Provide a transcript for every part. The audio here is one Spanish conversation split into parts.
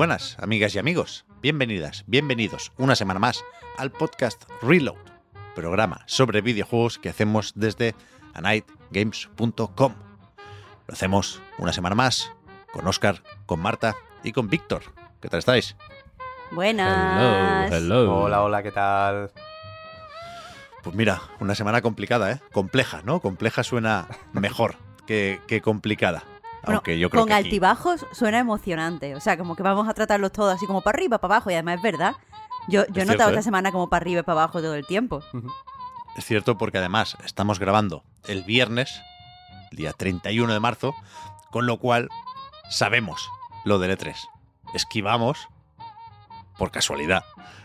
Buenas, amigas y amigos. Bienvenidas, bienvenidos una semana más al podcast Reload, programa sobre videojuegos que hacemos desde anightgames.com. Lo hacemos una semana más con Oscar, con Marta y con Víctor. ¿Qué tal estáis? Buenas. Hola, hola, ¿qué tal? Pues mira, una semana complicada, ¿eh? Compleja, ¿no? Compleja suena mejor que, que complicada. Bueno, Aunque yo creo con que aquí- altibajos suena emocionante. O sea, como que vamos a tratarlos todos así como para arriba, para abajo. Y además es verdad. Yo, yo he notado cierto, esta ¿eh? semana como para arriba y para abajo todo el tiempo. Es cierto porque además estamos grabando el viernes, día 31 de marzo, con lo cual sabemos lo del E3. Esquivamos, por casualidad,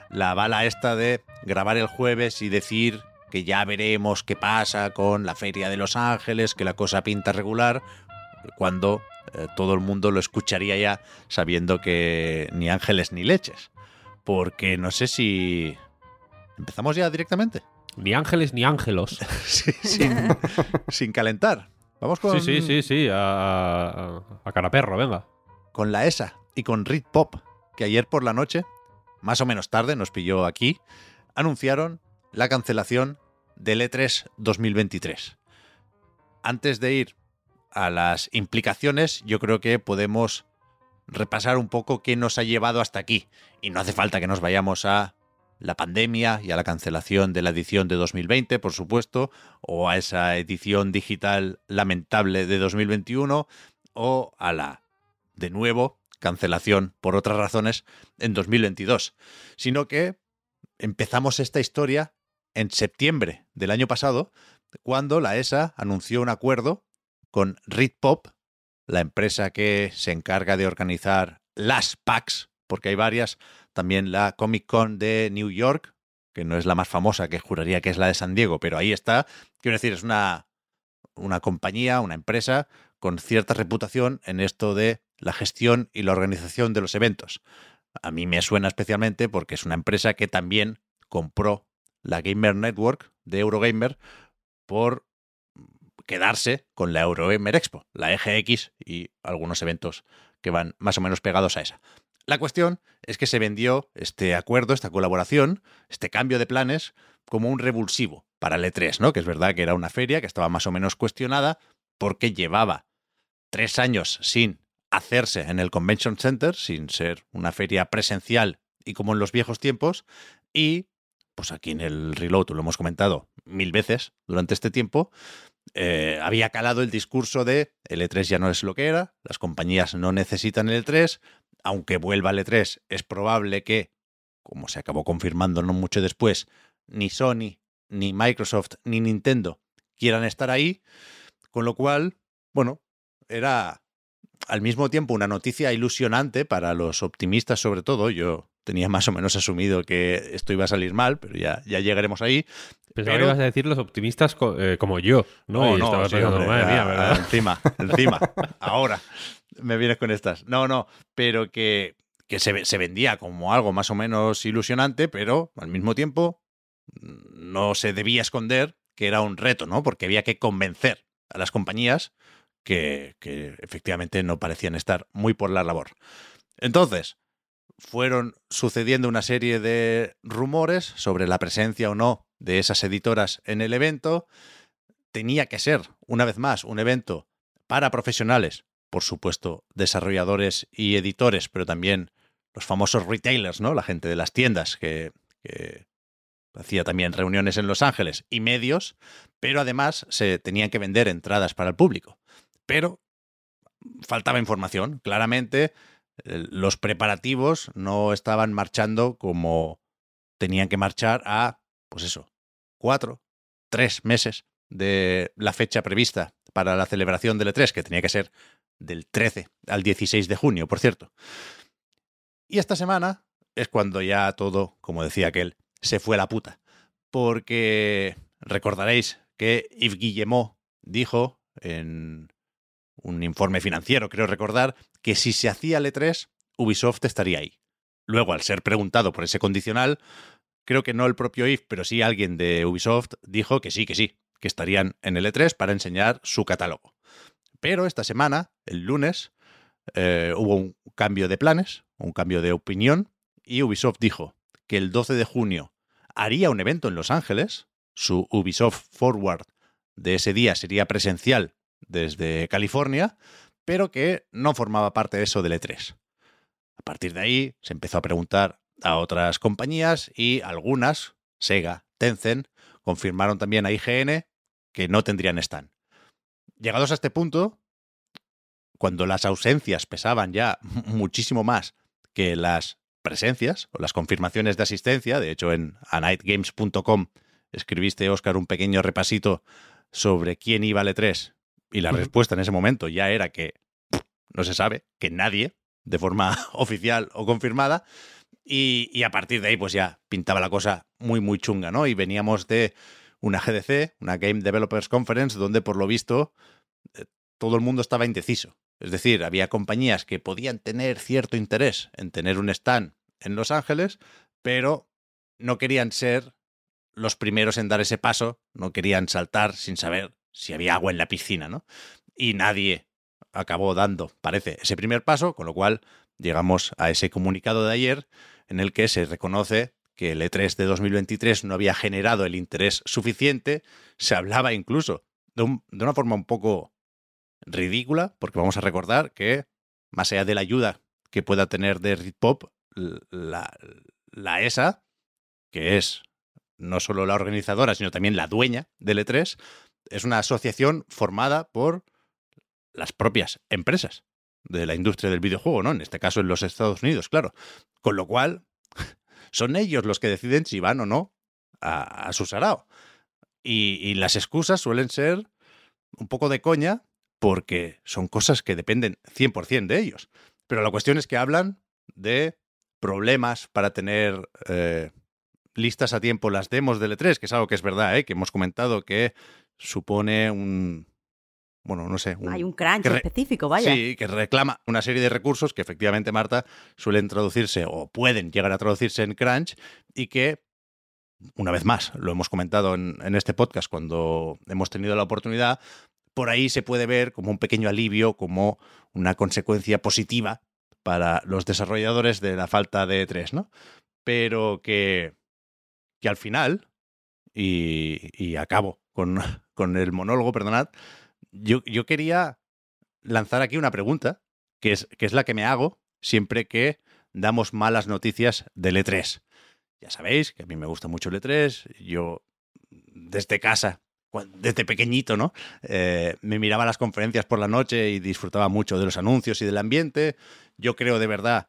la bala esta de grabar el jueves y decir que ya veremos qué pasa con la feria de Los Ángeles, que la cosa pinta regular, cuando eh, todo el mundo lo escucharía ya sabiendo que ni ángeles ni leches. Porque no sé si... ¿Empezamos ya directamente? Ni ángeles ni ángelos. Sí, sin, sin calentar. Vamos con, Sí, sí, sí, sí. A, a, cara perro, venga. con la ESA y con Rit Pop, que ayer por la noche, más o menos tarde, nos pilló aquí, anunciaron la cancelación del E E3 2023. Antes de ir a las implicaciones, yo creo que podemos repasar un poco qué nos ha llevado hasta aquí. Y no hace falta que nos vayamos a la pandemia y a la cancelación de la edición de 2020, por supuesto, o a esa edición digital lamentable de 2021, o a la, de nuevo, cancelación por otras razones en 2022, sino que empezamos esta historia en septiembre del año pasado, cuando la ESA anunció un acuerdo con Ritpop, la empresa que se encarga de organizar las PAX, porque hay varias, también la Comic Con de New York, que no es la más famosa, que juraría que es la de San Diego, pero ahí está. Quiero decir, es una, una compañía, una empresa con cierta reputación en esto de la gestión y la organización de los eventos. A mí me suena especialmente porque es una empresa que también compró la Gamer Network de Eurogamer por quedarse con la Eurogamer Expo, la EGX y algunos eventos que van más o menos pegados a esa. La cuestión es que se vendió este acuerdo, esta colaboración, este cambio de planes como un revulsivo para el E3, ¿no? Que es verdad que era una feria que estaba más o menos cuestionada porque llevaba tres años sin hacerse en el Convention Center, sin ser una feria presencial y como en los viejos tiempos, y pues aquí en el Reload lo hemos comentado mil veces durante este tiempo, eh, había calado el discurso de el E3 ya no es lo que era, las compañías no necesitan el E3, aunque vuelva el E3 es probable que, como se acabó confirmando no mucho después, ni Sony, ni Microsoft, ni Nintendo quieran estar ahí, con lo cual, bueno, era al mismo tiempo una noticia ilusionante para los optimistas sobre todo, yo tenía más o menos asumido que esto iba a salir mal, pero ya, ya llegaremos ahí. Pensaba Pero- que ibas a decir los optimistas co- eh, como yo, ¿no? y estaba sí, pensando, hombre, madre mía, ¿verdad? Encima, encima. Ahora me vienes con estas. No, no, pero que, que se, se vendía como algo más o menos ilusionante, pero al mismo tiempo mm, no se debía esconder que era un reto, ¿no? Porque había que convencer a las compañías que, que efectivamente no parecían estar muy por la labor. Entonces, fueron sucediendo una serie de rumores sobre la presencia o no de esas editoras en el evento. Tenía que ser, una vez más, un evento para profesionales, por supuesto, desarrolladores y editores, pero también los famosos retailers, ¿no? La gente de las tiendas que, que hacía también reuniones en Los Ángeles y medios, pero además se tenían que vender entradas para el público. Pero faltaba información. Claramente, los preparativos no estaban marchando como tenían que marchar a pues eso, cuatro, tres meses de la fecha prevista para la celebración del E3, que tenía que ser del 13 al 16 de junio, por cierto. Y esta semana es cuando ya todo, como decía aquel, se fue a la puta. Porque recordaréis que Yves Guillemot dijo en un informe financiero, creo recordar, que si se hacía el E3, Ubisoft estaría ahí. Luego, al ser preguntado por ese condicional, creo que no el propio Yves, pero sí alguien de Ubisoft dijo que sí, que sí, que estarían en el E3 para enseñar su catálogo. Pero esta semana, el lunes, eh, hubo un cambio de planes, un cambio de opinión, y Ubisoft dijo que el 12 de junio haría un evento en Los Ángeles, su Ubisoft Forward de ese día sería presencial desde California, pero que no formaba parte de eso del E3. A partir de ahí se empezó a preguntar a otras compañías y algunas, Sega, Tencent, confirmaron también a IGN que no tendrían stand. Llegados a este punto, cuando las ausencias pesaban ya muchísimo más que las presencias o las confirmaciones de asistencia, de hecho en anightgames.com escribiste, Oscar, un pequeño repasito sobre quién iba al E3 y la respuesta en ese momento ya era que no se sabe, que nadie, de forma oficial o confirmada, y, y, a partir de ahí pues ya pintaba la cosa muy, muy chunga, ¿no? Y veníamos de una GDC, una Game Developers Conference, donde por lo visto eh, todo el mundo estaba indeciso. Es decir, había compañías que podían tener cierto interés en tener un stand en Los Ángeles, pero no querían ser los primeros en dar ese paso, no querían saltar sin saber si había agua en la piscina, ¿no? Y nadie acabó dando, parece, ese primer paso, con lo cual llegamos a ese comunicado de ayer en el que se reconoce que el E3 de 2023 no había generado el interés suficiente. Se hablaba incluso de, un, de una forma un poco ridícula, porque vamos a recordar que, más allá de la ayuda que pueda tener de Ritpop, la, la ESA, que es no solo la organizadora, sino también la dueña del E3, es una asociación formada por las propias empresas de la industria del videojuego, ¿no? En este caso en los Estados Unidos, claro. Con lo cual, son ellos los que deciden si van o no a, su sarao. Y, y, las excusas suelen ser un poco de coña porque son cosas que dependen 100% de ellos. Pero la cuestión es que hablan de problemas para tener eh, listas a tiempo las demos del E3, que es algo que es verdad, ¿eh? que hemos comentado que supone un, bueno, no sé. Un, Hay un crunch específico, vaya. Sí, que reclama una serie de recursos que efectivamente, Marta, suelen traducirse o pueden llegar a traducirse en crunch y que, una vez más, lo hemos comentado en, en este podcast cuando hemos tenido la oportunidad, por ahí se puede ver como un pequeño alivio, como una consecuencia positiva para los desarrolladores de la falta de E3, ¿no? Pero que, que al final, y, y acabo con, con el monólogo, perdonad, yo, yo, quería lanzar aquí una pregunta, que es, que es la que me hago siempre que damos malas noticias del E3. Ya sabéis que a mí me gusta mucho el E3, yo desde casa, desde pequeñito, ¿no? Eh, me miraba las conferencias por la noche y disfrutaba mucho de los anuncios y del ambiente. Yo creo de verdad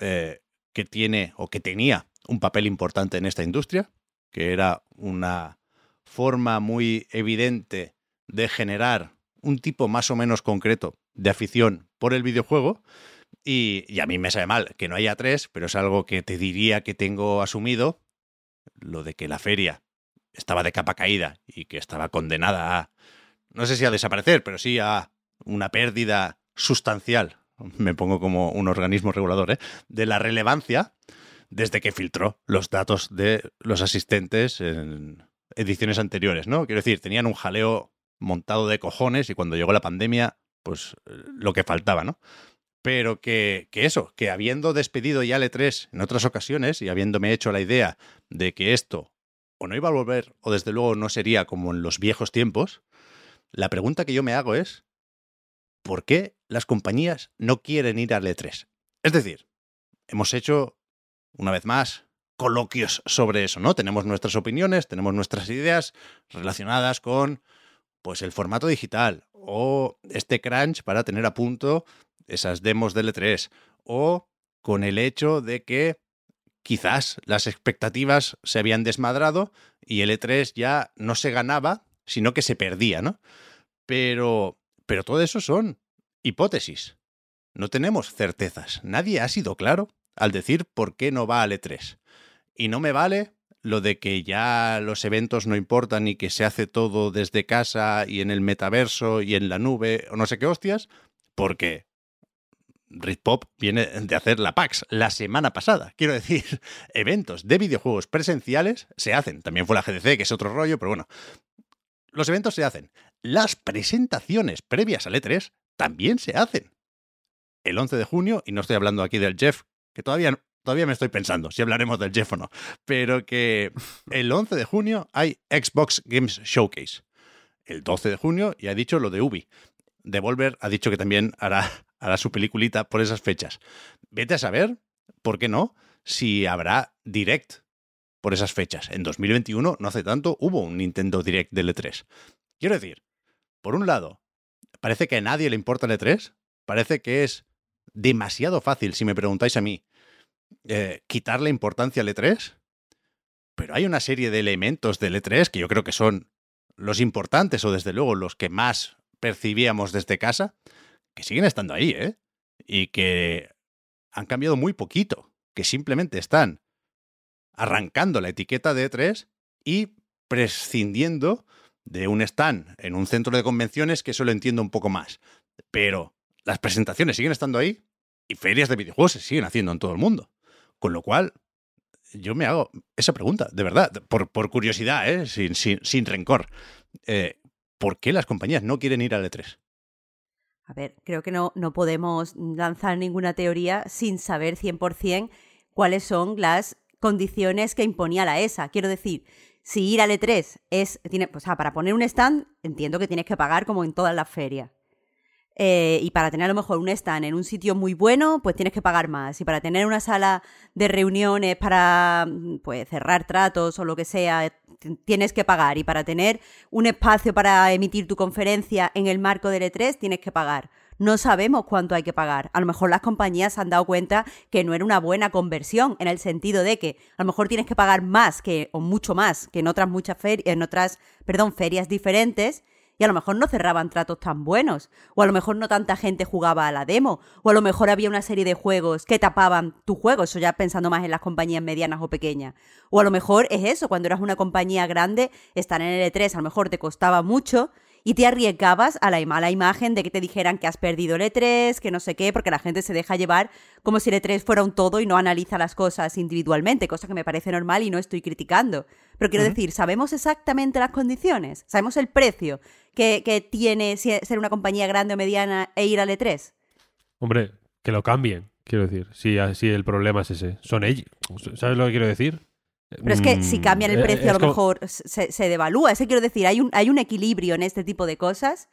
eh, que tiene o que tenía un papel importante en esta industria, que era una forma muy evidente de generar un tipo más o menos concreto de afición por el videojuego. Y, a mí me sabe mal que no haya tres, pero es algo que te diría que tengo asumido, lo de que la feria estaba de capa caída y que estaba condenada a, no sé si a desaparecer, pero sí a una pérdida sustancial, me pongo como un organismo regulador, ¿eh? de la relevancia desde que filtró los datos de los asistentes en ediciones anteriores, ¿no? Quiero decir, tenían un jaleo montado de cojones y cuando llegó la pandemia, pues lo que faltaba, ¿no? Pero que, que eso, que habiendo despedido ya el E3 en otras ocasiones y habiéndome hecho la idea de que esto o no iba a volver o desde luego no sería como en los viejos tiempos, la pregunta que yo me hago es, ¿por qué las compañías no quieren ir al E3? Es decir, hemos hecho, una vez más, coloquios sobre eso, ¿no? Tenemos nuestras opiniones, tenemos nuestras ideas relacionadas con pues el formato digital o este crunch para tener a punto esas demos del E3 o con el hecho de que quizás las expectativas se habían desmadrado y el E3 ya no se ganaba, sino que se perdía, ¿no? Pero, pero todo eso son hipótesis. No tenemos certezas. Nadie ha sido claro al decir por qué no va al E3. Y no me vale lo de que ya los eventos no importan y que se hace todo desde casa y en el metaverso y en la nube o no sé qué hostias, porque Ritpop viene de hacer la PAX la semana pasada. Quiero decir, eventos de videojuegos presenciales se hacen. También fue la GDC, que es otro rollo, pero bueno. Los eventos se hacen. Las presentaciones previas al E3 también se hacen. El 11 de junio, y no estoy hablando aquí del Jeff, que todavía, todavía me estoy pensando si hablaremos del Jeff o no, pero que el 11 de junio hay Xbox Games Showcase. El 12 de junio ya he dicho lo de Ubi. Devolver ha dicho que también hará hará su peliculita por esas fechas. Vete a saber, ¿por qué no? Si habrá Direct por esas fechas. En 2021, no hace tanto, hubo un Nintendo Direct del E3. Quiero decir, por un lado, parece que a nadie le importa el E3, parece que es demasiado fácil, si me preguntáis a mí, eh, quitarle importancia al E3, pero hay una serie de elementos del E3 que yo creo que son los importantes o desde luego los que más percibíamos desde casa, que siguen estando ahí, ¿eh? Y que han cambiado muy poquito, que simplemente están arrancando la etiqueta de E3 y prescindiendo de un stand en un centro de convenciones que eso lo entiendo un poco más. Pero las presentaciones siguen estando ahí y ferias de videojuegos se siguen haciendo en todo el mundo. Con lo cual, yo me hago esa pregunta, de verdad, por, curiosidad, ¿eh? sin, sin, sin rencor. Eh, ¿Por qué las compañías no quieren ir al E3? A ver, creo que no, no podemos lanzar ninguna teoría sin saber 100% cuáles son las condiciones que imponía la ESA. Quiero decir, si ir al E3 es, tiene, o sea, para poner un stand, entiendo que tienes que pagar como en todas las ferias. Eh, y para tener a lo mejor un stand en un sitio muy bueno, pues tienes que pagar más. Y para tener una sala de reuniones para pues, cerrar tratos o lo que sea, tienes que pagar. Y para tener un espacio para emitir tu conferencia en el marco del E3, tienes que pagar. No sabemos cuánto hay que pagar. A lo mejor las compañías han dado cuenta que no era una buena conversión, en el sentido de que a lo mejor tienes que pagar más que, o mucho más que en otras muchas ferias, en otras, perdón, ferias diferentes y a lo mejor no cerraban tratos tan buenos, o a lo mejor no tanta gente jugaba a la demo, o a lo mejor había una serie de juegos que tapaban tu juego, eso ya pensando más en las compañías medianas o pequeñas, o a lo mejor es eso, cuando eras una compañía grande, estar en el E3 a lo mejor te costaba mucho y te arriesgabas a la mala imagen de que te dijeran que has perdido el E3, que no sé qué, porque la gente se deja llevar como si el E3 fuera un todo y no analiza las cosas individualmente, cosa que me parece normal y no estoy criticando. Pero quiero decir, ¿sabemos exactamente las condiciones? ¿Sabemos el precio que, que tiene ser una compañía grande o mediana e ir al E3? Hombre, que lo cambien, quiero decir. Si, si el problema es ese. Son ellos. ¿Sabes lo que quiero decir? Pero es que si cambian el Mm, precio, a lo como- mejor se, se devalúa. Eso quiero decir, hay un, hay un equilibrio en este tipo de cosas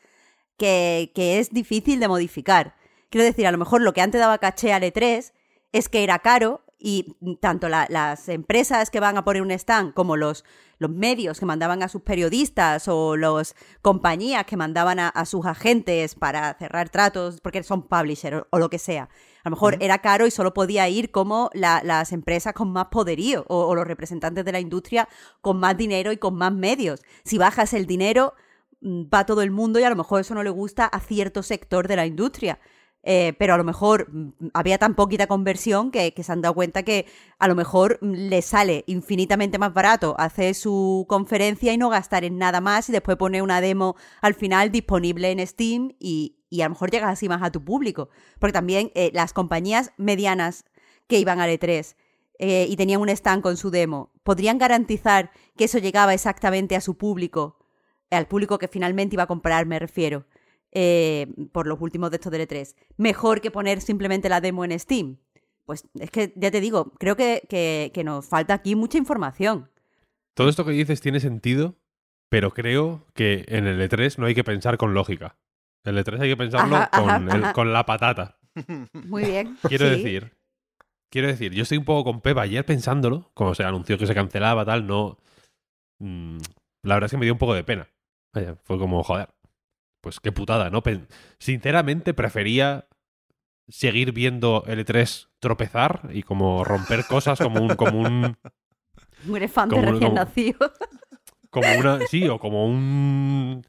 que, que es difícil de modificar. Quiero decir, a lo mejor lo que antes daba caché al E3 es que era caro y tanto la- las empresas que van a poner un stand como los, los medios que mandaban a sus periodistas o las compañías que mandaban a, a sus agentes para cerrar tratos porque son publisher o, o lo que sea. A lo mejor era caro y solo podía ir como la- las empresas con más poderío o, o los representantes de la industria con más dinero y con más medios. Si bajas el dinero, mm, va todo el mundo y a lo mejor eso no le gusta a cierto sector de la industria. Eh, pero a lo mejor mm, había tan poquita conversión que, se han dado cuenta que a lo mejor mm, le sale infinitamente más barato hacer su conferencia y no gastar en nada más y después poner una demo al final disponible en Steam y, y a lo mejor llegas así más a tu público. Porque también eh, las compañías medianas que iban al E3 eh, y tenían un stand con su demo, ¿podrían garantizar que eso llegaba exactamente a su público? Al público que finalmente iba a comprar, me refiero eh, por los últimos de estos del E3, mejor que poner simplemente la demo en Steam. Pues es que, ya te digo, creo que, que- que nos falta aquí mucha información. Todo esto que dices tiene sentido, pero creo que en el E3 no hay que pensar con lógica. En el E3 hay que pensarlo Ajá, con, ajá, el- ajá. con la patata. Muy bien. Quiero Sí. decir, quiero decir, yo estoy un poco con Pep ayer pensándolo, como se anunció que se cancelaba, tal, no. mm, la verdad es que me dio un poco de pena. Vaya, fue como, joder, pues qué putada, ¿no? Pen- Sinceramente prefería seguir viendo L3 tropezar y como romper cosas como un, como un, Un elefante Como- recién como- nacido. como una, sí, o como un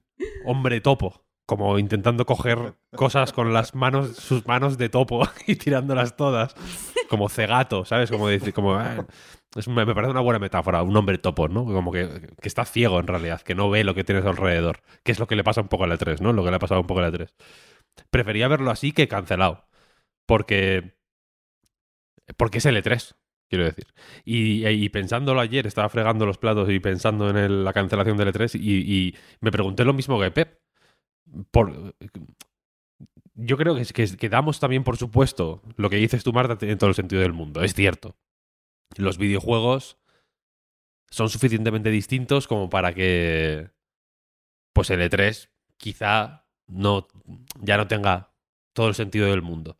hombre topo, como intentando coger cosas con las manos, sus manos de topo y tirándolas todas, como cegato, ¿sabes? Como decir, como ah, es una- me parece una buena metáfora, un hombre topo, ¿no? Como que, que está ciego en realidad, que no ve lo que tienes alrededor, que es lo que le pasa un poco a la 3, ¿no? Lo que le ha pasado un poco a la 3. Prefería verlo así que cancelado, porque porque es L3, quiero decir. Y, y pensándolo ayer, estaba fregando los platos y pensando en la cancelación del E3 y, y me pregunté lo mismo que Pep. Por, yo creo que, que, que damos también por supuesto lo que dices tú, Marta, tiene todo el sentido del mundo. Es cierto. Los videojuegos son suficientemente distintos como para que pues el E3 quizá no, ya no tenga todo el sentido del mundo.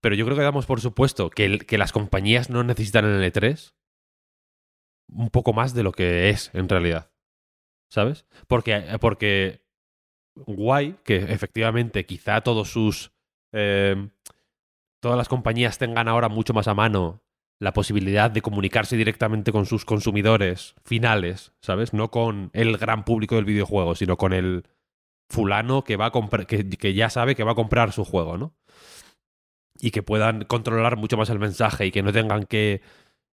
Pero yo creo que damos por supuesto que, que las compañías no necesitan el E3 un poco más de lo que es en realidad. ¿Sabes? Porque, porque guay que efectivamente quizá todos sus... eh, todas las compañías tengan ahora mucho más a mano la posibilidad de comunicarse directamente con sus consumidores finales, ¿sabes? No con el gran público del videojuego, sino con el fulano que va a que, que ya sabe que va a comprar su juego, ¿no? Y que puedan controlar mucho más el mensaje y que no tengan que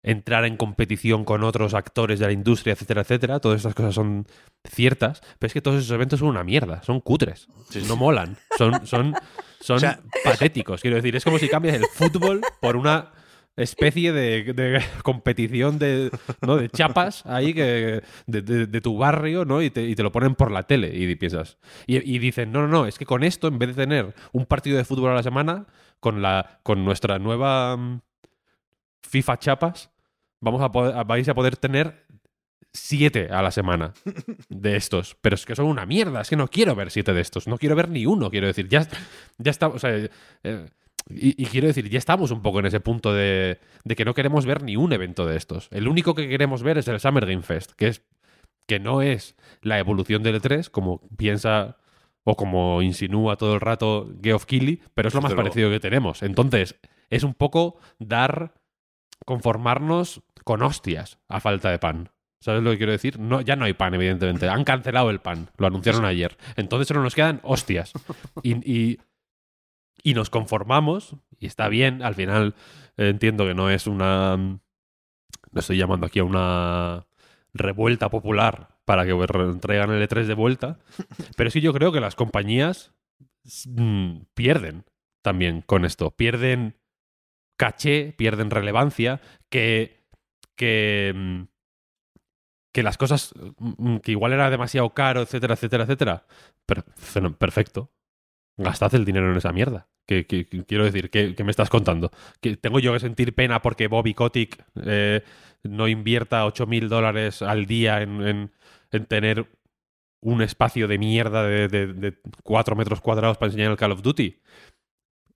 entrar en competición con otros actores de la industria, etcétera, etcétera. Todas estas cosas son ciertas, pero es que todos esos eventos son una mierda, son cutres, Sí, sí. no molan, son, son, son O sea, patéticos. Quiero decir, es como si cambias el fútbol por una especie de, de competición de, ¿no? de chapas ahí que de, de- de tu barrio ¿no? y, te, y te lo ponen por la tele y piensas y, y dicen no no no es que con esto en vez de tener un partido de fútbol a la semana con la con nuestra nueva mm, FIFA chapas vamos a poder, vais a poder tener siete a la semana de estos pero es que son una mierda es que no quiero ver siete de estos no quiero ver ni uno quiero decir ya ya o sea eh, y, y quiero decir, ya estamos un poco en ese punto de, de que no queremos ver ni un evento de estos. El único que queremos ver es el Summer Game Fest, que es que no es la evolución del E3, como piensa o como insinúa todo el rato Geoff Keighley, pero es lo más Desde luego. parecido que tenemos. Entonces, es un poco dar, conformarnos con hostias a falta de pan. ¿Sabes lo que quiero decir? No, ya no hay pan, evidentemente. Han cancelado el pan. Lo anunciaron ayer. Entonces solo nos quedan hostias. Y, y, nos conformamos, y está bien, al final eh, entiendo que no es una... No estoy llamando aquí a una revuelta popular para que traigan el E3 de vuelta, pero sí yo creo que las compañías mm, pierden también con esto, pierden caché, pierden relevancia, que, que, mm, que las cosas, mm, que igual era demasiado caro, etcétera, etcétera, etcétera, per- feno- perfecto, gastad el dinero en esa mierda. Que, quiero decir, que, me estás contando? ¿Que ¿Tengo yo que sentir pena porque Bobby Kotick eh, no invierta 8.000 dólares al día en, en- en tener un espacio de mierda de, de, de 4 metros cuadrados para enseñar el Call of Duty?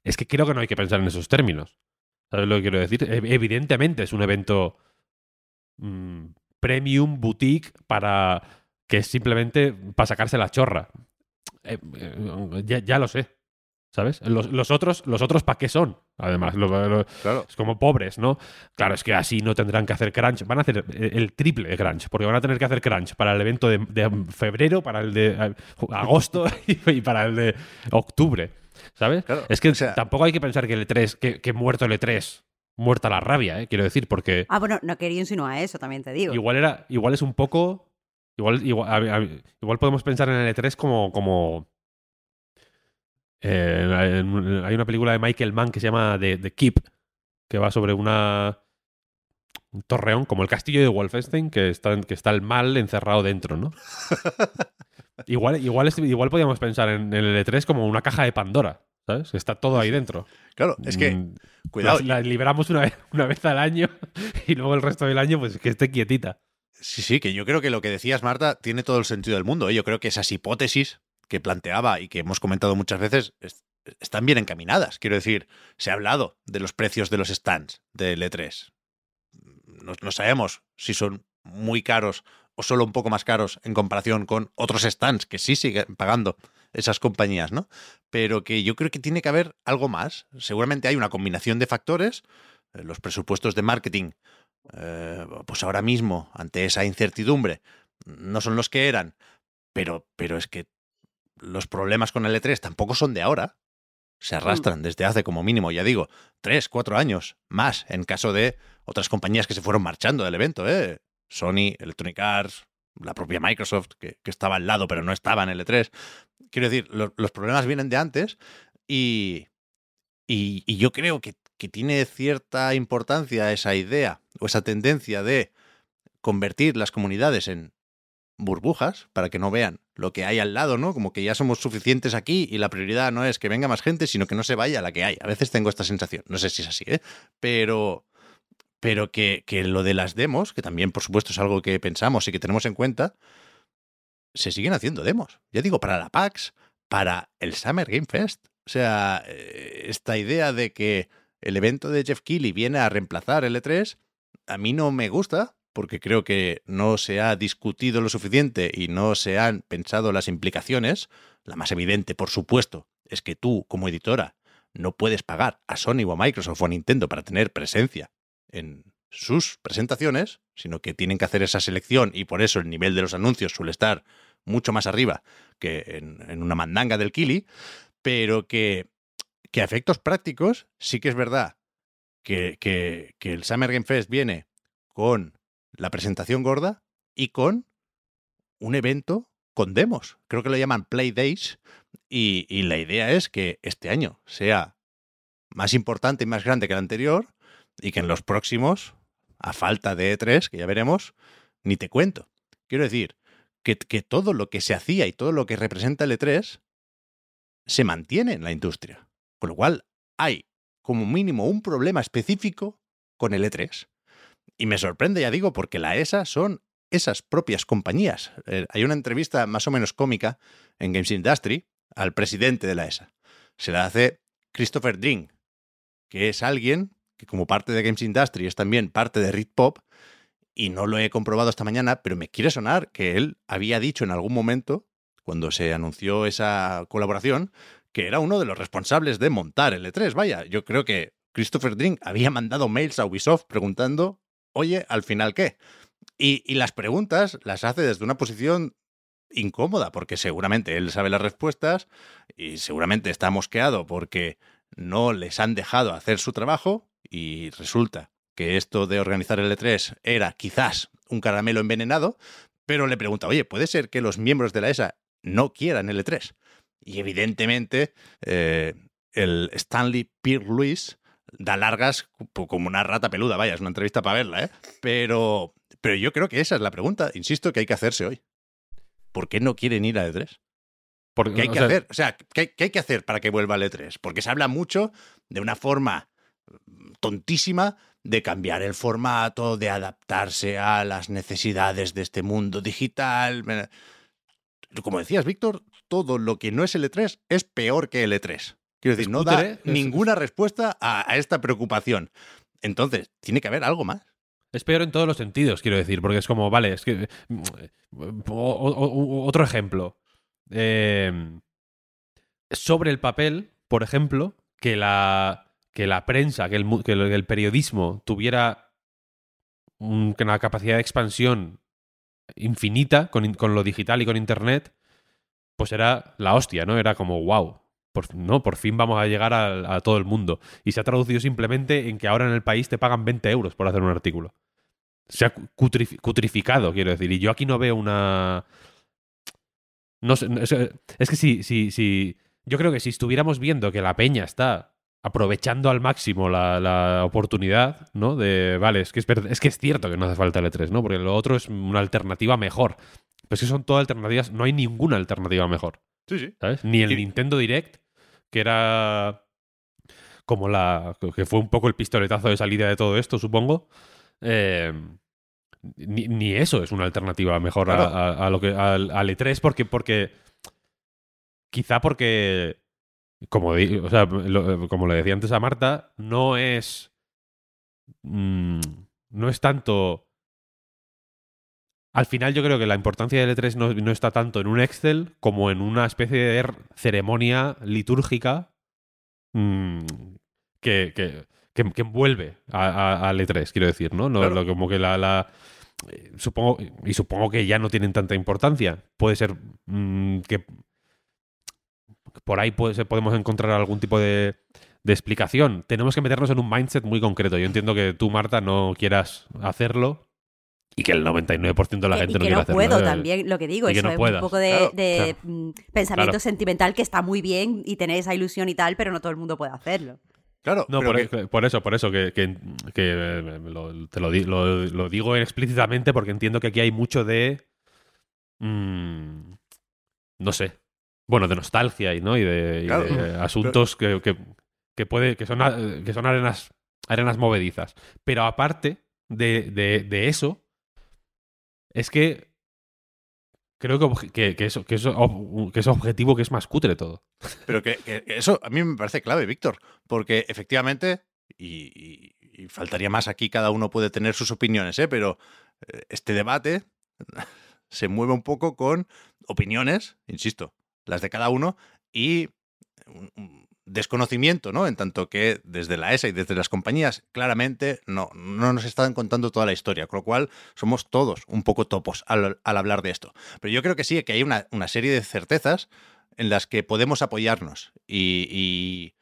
Es que creo que no hay que pensar en esos términos. ¿Sabes lo que quiero decir? Evidentemente es un evento mm, premium, boutique, para que es simplemente para sacarse la chorra. Eh, eh, ya, ya lo sé. ¿Sabes? Los, los otros, los otros ¿para qué son? Además, lo- lo- Claro. es como pobres, ¿no? Claro, es que así no tendrán que hacer crunch. Van a hacer el triple de crunch, porque van a tener que hacer crunch para el evento de, de febrero, para el de agosto y para el de octubre. ¿Sabes? Claro, es que o sea- tampoco hay que pensar que el E3, que, que muerto el E3, muerta la rabia, ¿eh? quiero decir, porque Ah, bueno, no quería insinuar eso, también te digo. igual era, igual es un poco. Igual, igual, a- a- igual podemos pensar en el E3 como. como eh, en- hay una película de Michael Mann que se llama The, The Keep, que va sobre una. Un torreón, como el castillo de Wolfenstein, que está, que está el mal encerrado dentro, ¿no? igual, igual, igual podríamos pensar en, el E3 como una caja de Pandora, ¿sabes? Está todo ahí dentro. Claro, es que, Mm, cuidado, La, la liberamos una vez, una vez al año y luego el resto del año, pues que esté quietita. Sí, sí, que yo creo que lo que decías, Marta, tiene todo el sentido del mundo. ¿eh? Yo creo que esas hipótesis que planteaba y que hemos comentado muchas veces es- están bien encaminadas. Quiero decir, se ha hablado de los precios de los stands del E3. No, no sabemos si son muy caros o solo un poco más caros en comparación con otros stands que sí siguen pagando esas compañías, ¿no? Pero que yo creo que tiene que haber algo más. Seguramente hay una combinación de factores. Eh, Los presupuestos de marketing, eh, pues ahora mismo, ante esa incertidumbre, no son los que eran. Pero, pero es que los problemas con el E3 tampoco son de ahora. Se arrastran desde hace como mínimo, ya digo, tres, cuatro años más, en caso de otras compañías que se fueron marchando del evento, ¿eh? Sony, Electronic Arts, la propia Microsoft, que, que estaba al lado pero no estaba en el E3. Quiero decir, lo- los problemas vienen de antes y, y, y yo creo que, que tiene cierta importancia esa idea o esa tendencia de convertir las comunidades en burbujas para que no vean lo que hay al lado, ¿no? Como que ya somos suficientes aquí y la prioridad no es que venga más gente, sino que no se vaya la que hay. A veces tengo esta sensación. No sé si es así, ¿eh? Pero, pero que, que lo de las demos, que también por supuesto es algo que pensamos y que tenemos en cuenta, se siguen haciendo demos. Ya digo, para la PAX, para el Summer Game Fest. O sea, eh, esta idea de que el evento de Jeff Keighley viene a reemplazar el E3, a mí no me gusta, porque creo que no se ha discutido lo suficiente y no se han pensado las implicaciones. La más evidente, por supuesto, es que tú, como editora, no puedes pagar a Sony o a Microsoft o a Nintendo para tener presencia en sus presentaciones, sino que tienen que hacer esa selección y por eso el nivel de los anuncios suele estar mucho más arriba que en, una mandanga del Kili, pero que, que a efectos prácticos sí que es verdad que, que, que el Summer Game Fest viene con la presentación gorda y con un evento con demos. Creo que lo llaman Play Days y, y la idea es que este año sea más importante y más grande que el anterior y que en los próximos, a falta de E3, que ya veremos, ni te cuento. Quiero decir, que, que todo lo que se hacía y todo lo que representa el E3 se mantiene en la industria. Con lo cual, hay como mínimo un problema específico con el E3. Y me sorprende, ya digo, porque la ESA son esas propias compañías. Eh, hay una entrevista más o menos cómica en Games Industry al presidente de la ESA. Se la hace Christopher Dring, que es alguien que como parte de Games Industry es también parte de Rit Pop, y no lo he comprobado esta mañana, pero me quiere sonar que él había dicho en algún momento, cuando se anunció esa colaboración, que era uno de los responsables de montar el E3. Vaya, yo creo que Christopher Dring había mandado mails a Ubisoft preguntando, oye, al final qué. Y las preguntas las hace desde una posición incómoda, porque seguramente él sabe las respuestas y seguramente está mosqueado porque no les han dejado hacer su trabajo y resulta que esto de organizar el E3 era quizás un caramelo envenenado, pero le pregunta, oye, ¿puede ser que los miembros de la ESA no quieran el E3? Y evidentemente eh, el Stanley Pierre Luis da largas como una rata peluda, vaya, es una entrevista para verla, ¿eh? Pero, pero yo creo que esa es la pregunta, insisto, que hay que hacerse hoy. ¿Por qué no quieren ir a E3? Porque, ¿Qué hay que sea, hacer? O sea, ¿qué hay, qué hay que hacer para que vuelva al E3? Porque se habla mucho de una forma tontísima de cambiar el formato, de adaptarse a las necesidades de este mundo digital. Como decías, Víctor, todo lo que no es el E3 es peor que el E3. Quiero decir, no da es- ninguna respuesta a, a esta preocupación. Entonces, tiene que haber algo más. Es peor en todos los sentidos, quiero decir, porque es como, vale, es que. mm, o- o- o- otro ejemplo. Eh, sobre el papel, por ejemplo, que la, que la prensa, que el, periodismo tuviera un- una capacidad de expansión infinita con, lo digital y con Internet, pues era la hostia, ¿no? Era como, wow. Por, no, por fin vamos a llegar a, todo el mundo. Y se ha traducido simplemente en que ahora en el país te pagan 20 euros por hacer un artículo. Se ha cutrif- cutrificado, quiero decir. Y yo aquí no veo una. No sé. Es, es que si, si, si. Yo creo que si estuviéramos viendo que la peña está aprovechando al máximo la, la oportunidad, ¿no? De. Vale, es que es, es que es cierto que no hace falta el E3, ¿no? Porque lo otro es una alternativa mejor. Pero es que son todas alternativas. No hay ninguna alternativa mejor. Sí, sí. ¿sabes? Ni el Nintendo Direct, que era como la. que fue un poco el pistoletazo de salida de todo esto, supongo. Eh, ni, ni eso es una alternativa mejor a- Claro. a, a lo que al, al E3 porque porque quizá porque como o sea, lo- como le decía antes a Marta no es mm, no es tanto al final yo creo que la importancia del E3 no, no está tanto en un Excel como en una especie de ceremonia litúrgica mm, que, que, que- que envuelve al E3, quiero decir, ¿no? No, Claro. lo- como que la... la- eh, supongo, y supongo que ya no tienen tanta importancia. Puede ser mm, que por ahí puede podemos encontrar algún tipo de, de explicación. Tenemos que meternos en un mindset muy concreto. Yo entiendo que tú, Marta, no quieras hacerlo y que el 99% de la Que- gente y no que quiere no hacerlo. puedo también, lo que digo, Y que eso no es puedas. un poco de, Claro, de, mm, pensamiento Claro. sentimental que está muy bien y tener esa ilusión y tal, pero no todo el mundo puede hacerlo. Claro, No, pero por, que- por eso, por eso, que, que- que, eh, lo- te lo, di- lo- lo digo explícitamente porque entiendo que aquí hay mucho de... mm, no sé. Bueno, de nostalgia y, ¿no? y de, y Claro, de asuntos que, que, que puede, que son, que son arenas, arenas movedizas. Pero aparte de, de, de eso, es que creo que, que, que eso, que, eso, que es objetivo que es más cutre todo. Pero que, que eso a mí me parece clave, Víctor, porque efectivamente, y, y- y faltaría más aquí, cada uno puede tener sus opiniones, ¿eh? pero eh, este debate se mueve un poco con opiniones, insisto, las de cada uno, y desconocimiento, ¿no? En tanto que desde la ESA y desde las compañías claramente no, no nos están contando toda la historia, con lo cual somos todos un poco topos al, hablar de esto. Pero yo creo que sí, que hay una, una serie de certezas en las que podemos apoyarnos. Y, y-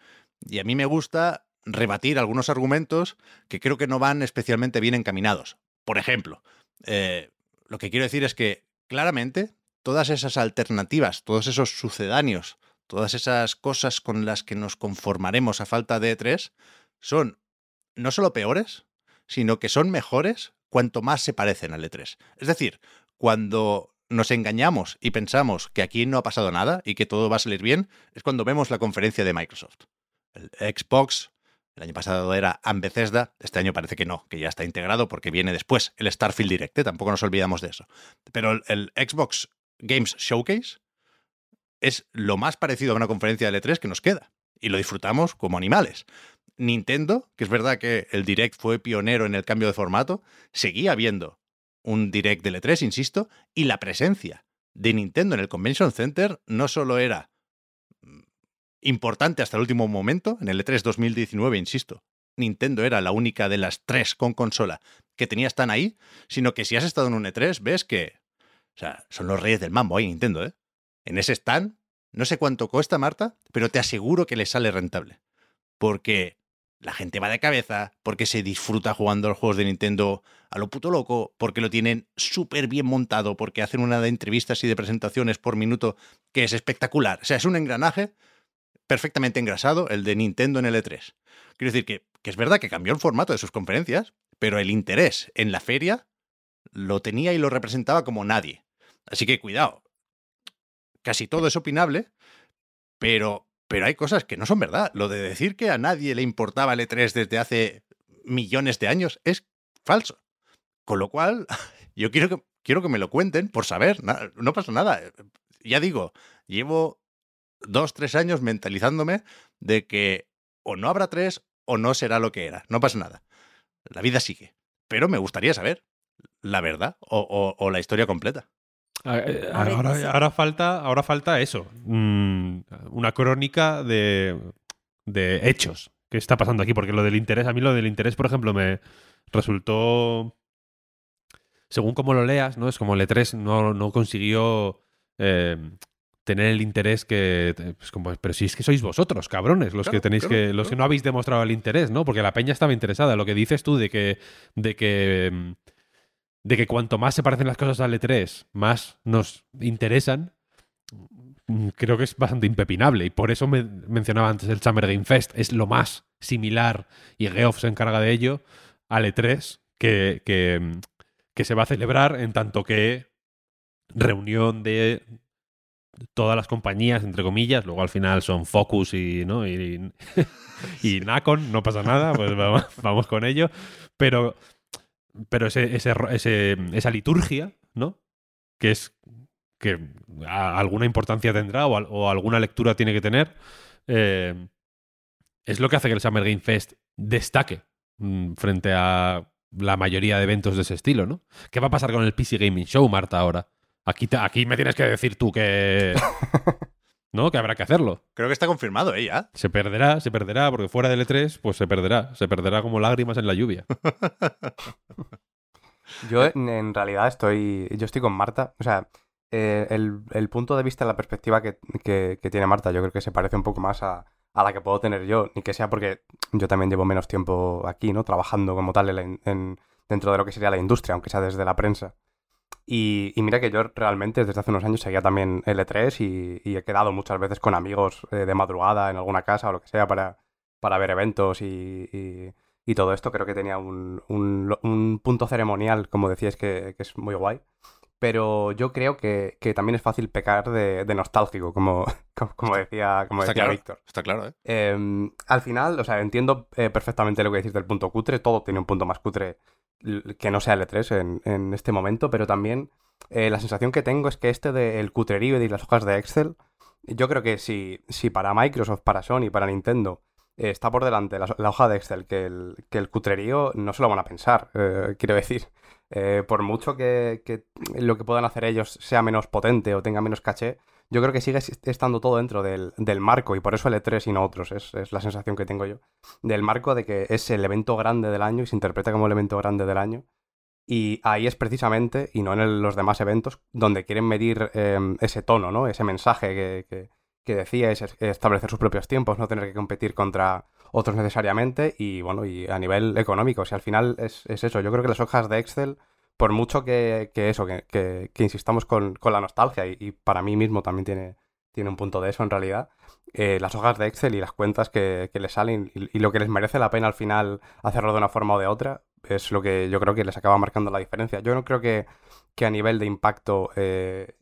y a mí me gusta rebatir algunos argumentos que creo que no van especialmente bien encaminados. Por ejemplo, eh, lo que quiero decir es que claramente todas esas alternativas, todos esos sucedáneos, todas esas cosas con las que nos conformaremos a falta de E3 son no solo peores, sino que son mejores cuanto más se parecen al E3. Es decir, cuando nos engañamos y pensamos que aquí no ha pasado nada y que todo va a salir bien, es cuando vemos la conferencia de Microsoft. El Xbox, el año pasado era Bethesda, este año parece que no, que ya está integrado porque viene después el Starfield Direct, ¿eh? tampoco nos olvidamos de eso. Pero el Xbox Games Showcase es lo más parecido a una conferencia de L3 que nos queda. Y lo disfrutamos como animales. Nintendo, que es verdad que el Direct fue pionero en el cambio de formato, seguía viendo un Direct de L3, insisto, y la presencia de Nintendo en el Convention Center no solo era mm, importante hasta el último momento, en el E E3 2019, insisto, Nintendo era la única de las tres con consola que tenía stand ahí, sino que si has estado en un E3, ves que, o sea, son los reyes del mambo ahí Nintendo, ¿eh? En ese stand, no sé cuánto cuesta, Marta, pero te aseguro que le sale rentable. Porque la gente va de cabeza, porque se disfruta jugando los juegos de Nintendo a lo puto loco, porque lo tienen súper bien montado, porque hacen una de entrevistas y de presentaciones por minuto que es espectacular. O sea, es un engranaje perfectamente engrasado, el de Nintendo en el E3. Quiero decir que, que es verdad que cambió el formato de sus conferencias, pero el interés en la feria lo tenía y lo representaba como nadie. Así que cuidado. Casi todo es opinable, pero, pero hay cosas que no son verdad. Lo de decir que a nadie le importaba el E3 desde hace millones de años es falso. Con lo cual, yo quiero que, quiero que me lo cuenten por saber. No pasa nada. Ya digo, llevo dos, tres años mentalizándome de que o no habrá tres o no será lo que era. No pasa nada. La vida sigue. Pero me gustaría saber la verdad o, o- o la historia completa. Eh, Ahora, ahora falta, ahora falta eso. mm, una crónica de, de hechos que está pasando aquí. Porque lo del interés, a mí lo del interés, por ejemplo, me resultó. Según como lo leas, ¿no? Es como el E3 no, no consiguió eh, tener el interés que. pues como, pero si es que sois vosotros, cabrones, los Claro, que tenéis claro, que. Los que no habéis demostrado el interés, ¿no? Porque la peña estaba interesada. Lo que dices tú de que. de que. De que cuanto más se parecen las cosas al E3, más nos interesan, mm, creo que es bastante impepinable. Y por eso me mencionaba antes el Summer Game Fest. Es lo más similar, y Geoff se encarga de ello, al E3 que, que, mm, que se va a celebrar en tanto que reunión de todas las compañías, entre comillas, luego al final son Focus y, ¿no? y, y Nacon, no pasa nada, pues vamos, vamos con ello. Pero, pero ese, ese, ese- esa liturgia, ¿no? Que es que alguna importancia tendrá o alguna lectura tiene que tener, eh, es lo que hace que el Summer Game Fest destaque mm, frente a la mayoría de eventos de ese estilo, ¿no? ¿Qué va a pasar con el PC Gaming Show, Marta, ahora? Aquí, aquí me tienes que decir tú que... ¿No? Que habrá que hacerlo. Creo que está confirmado ella. Se perderá, se perderá, porque fuera del E3, pues se perderá. Se perderá como lágrimas en la lluvia. yo en, realidad estoy. Yo estoy con Marta. O sea, eh, el, punto de vista, la perspectiva que, tiene Marta, yo creo que se parece un poco más a, la que puedo tener yo. Ni que sea porque yo también llevo menos tiempo aquí, ¿no? Trabajando como tal en, dentro de lo que sería la industria, aunque sea desde la prensa. Y, mira que yo realmente desde hace unos años seguía también L3 y, he quedado muchas veces con amigos eh, de madrugada en alguna casa o lo que sea para, para ver eventos y, todo esto. Creo que tenía un, un, punto ceremonial, como decías, que, que, es muy guay. Pero yo creo que, que también es fácil pecar de, de nostálgico, como, como decía, como decía Víctor. Está claro, ¿eh? Em, al final, o sea, entiendo eh, perfectamente lo que decís del punto cutre. Todo tiene un punto más cutre que no sea L3 en, este momento, pero también eh, la sensación que tengo es que este del cutrerío y de las hojas de Excel, yo creo que si, si para Microsoft, para Sony, para Nintendo eh, está por delante la, hoja de Excel que el, que el cutrerío, no se lo van a pensar, eh, quiero decir. por mucho que, que, lo que puedan hacer ellos sea menos potente o tenga menos caché, yo creo que sigue estando todo dentro del, marco y por eso el E3 y no otros, es, la sensación que tengo yo. Del marco de que es el evento grande del año y se interpreta como el evento grande del año. Y ahí es precisamente, y no en los demás eventos, donde quieren medir em, ese tono, ¿no? Ese mensaje que, que, decía, es establecer sus propios tiempos, no tener que competir contra otros necesariamente y, bueno, y a nivel económico. O sea, al final es, es eso. Yo creo que las hojas de Excel por mucho que, eso, que, insistamos con, la nostalgia, y, para mí mismo también tiene, tiene un punto de eso en realidad, eh, las hojas de Excel y las cuentas que, que les salen y, lo que les merece la pena al final hacerlo de una forma o de otra, es lo que yo creo que les acaba marcando la diferencia. Yo no creo que, a nivel de impacto, eh,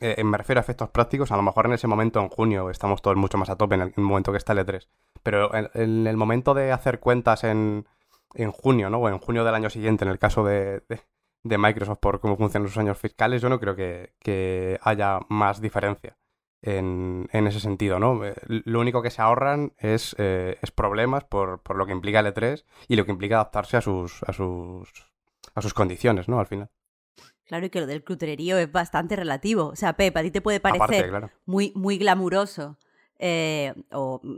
eh, me refiero a efectos prácticos, a lo mejor en ese momento, en junio, estamos todos mucho más a tope en el, momento que está el E3, pero en, el momento de hacer cuentas en, en junio, ¿no? O en junio del año siguiente, en el caso de Microsoft por cómo funcionan sus años fiscales, yo no creo que, haya más diferencia en, ese sentido, ¿no? Eh, lo único que se ahorran es, eh, es problemas por, por, lo que implica el E3 y lo que implica adaptarse a sus, a sus, a sus condiciones, ¿no? Al final. Claro, y que lo del cruterío es bastante relativo. O sea, Pep, a ti te puede parecer muy, muy glamuroso eh, o mm,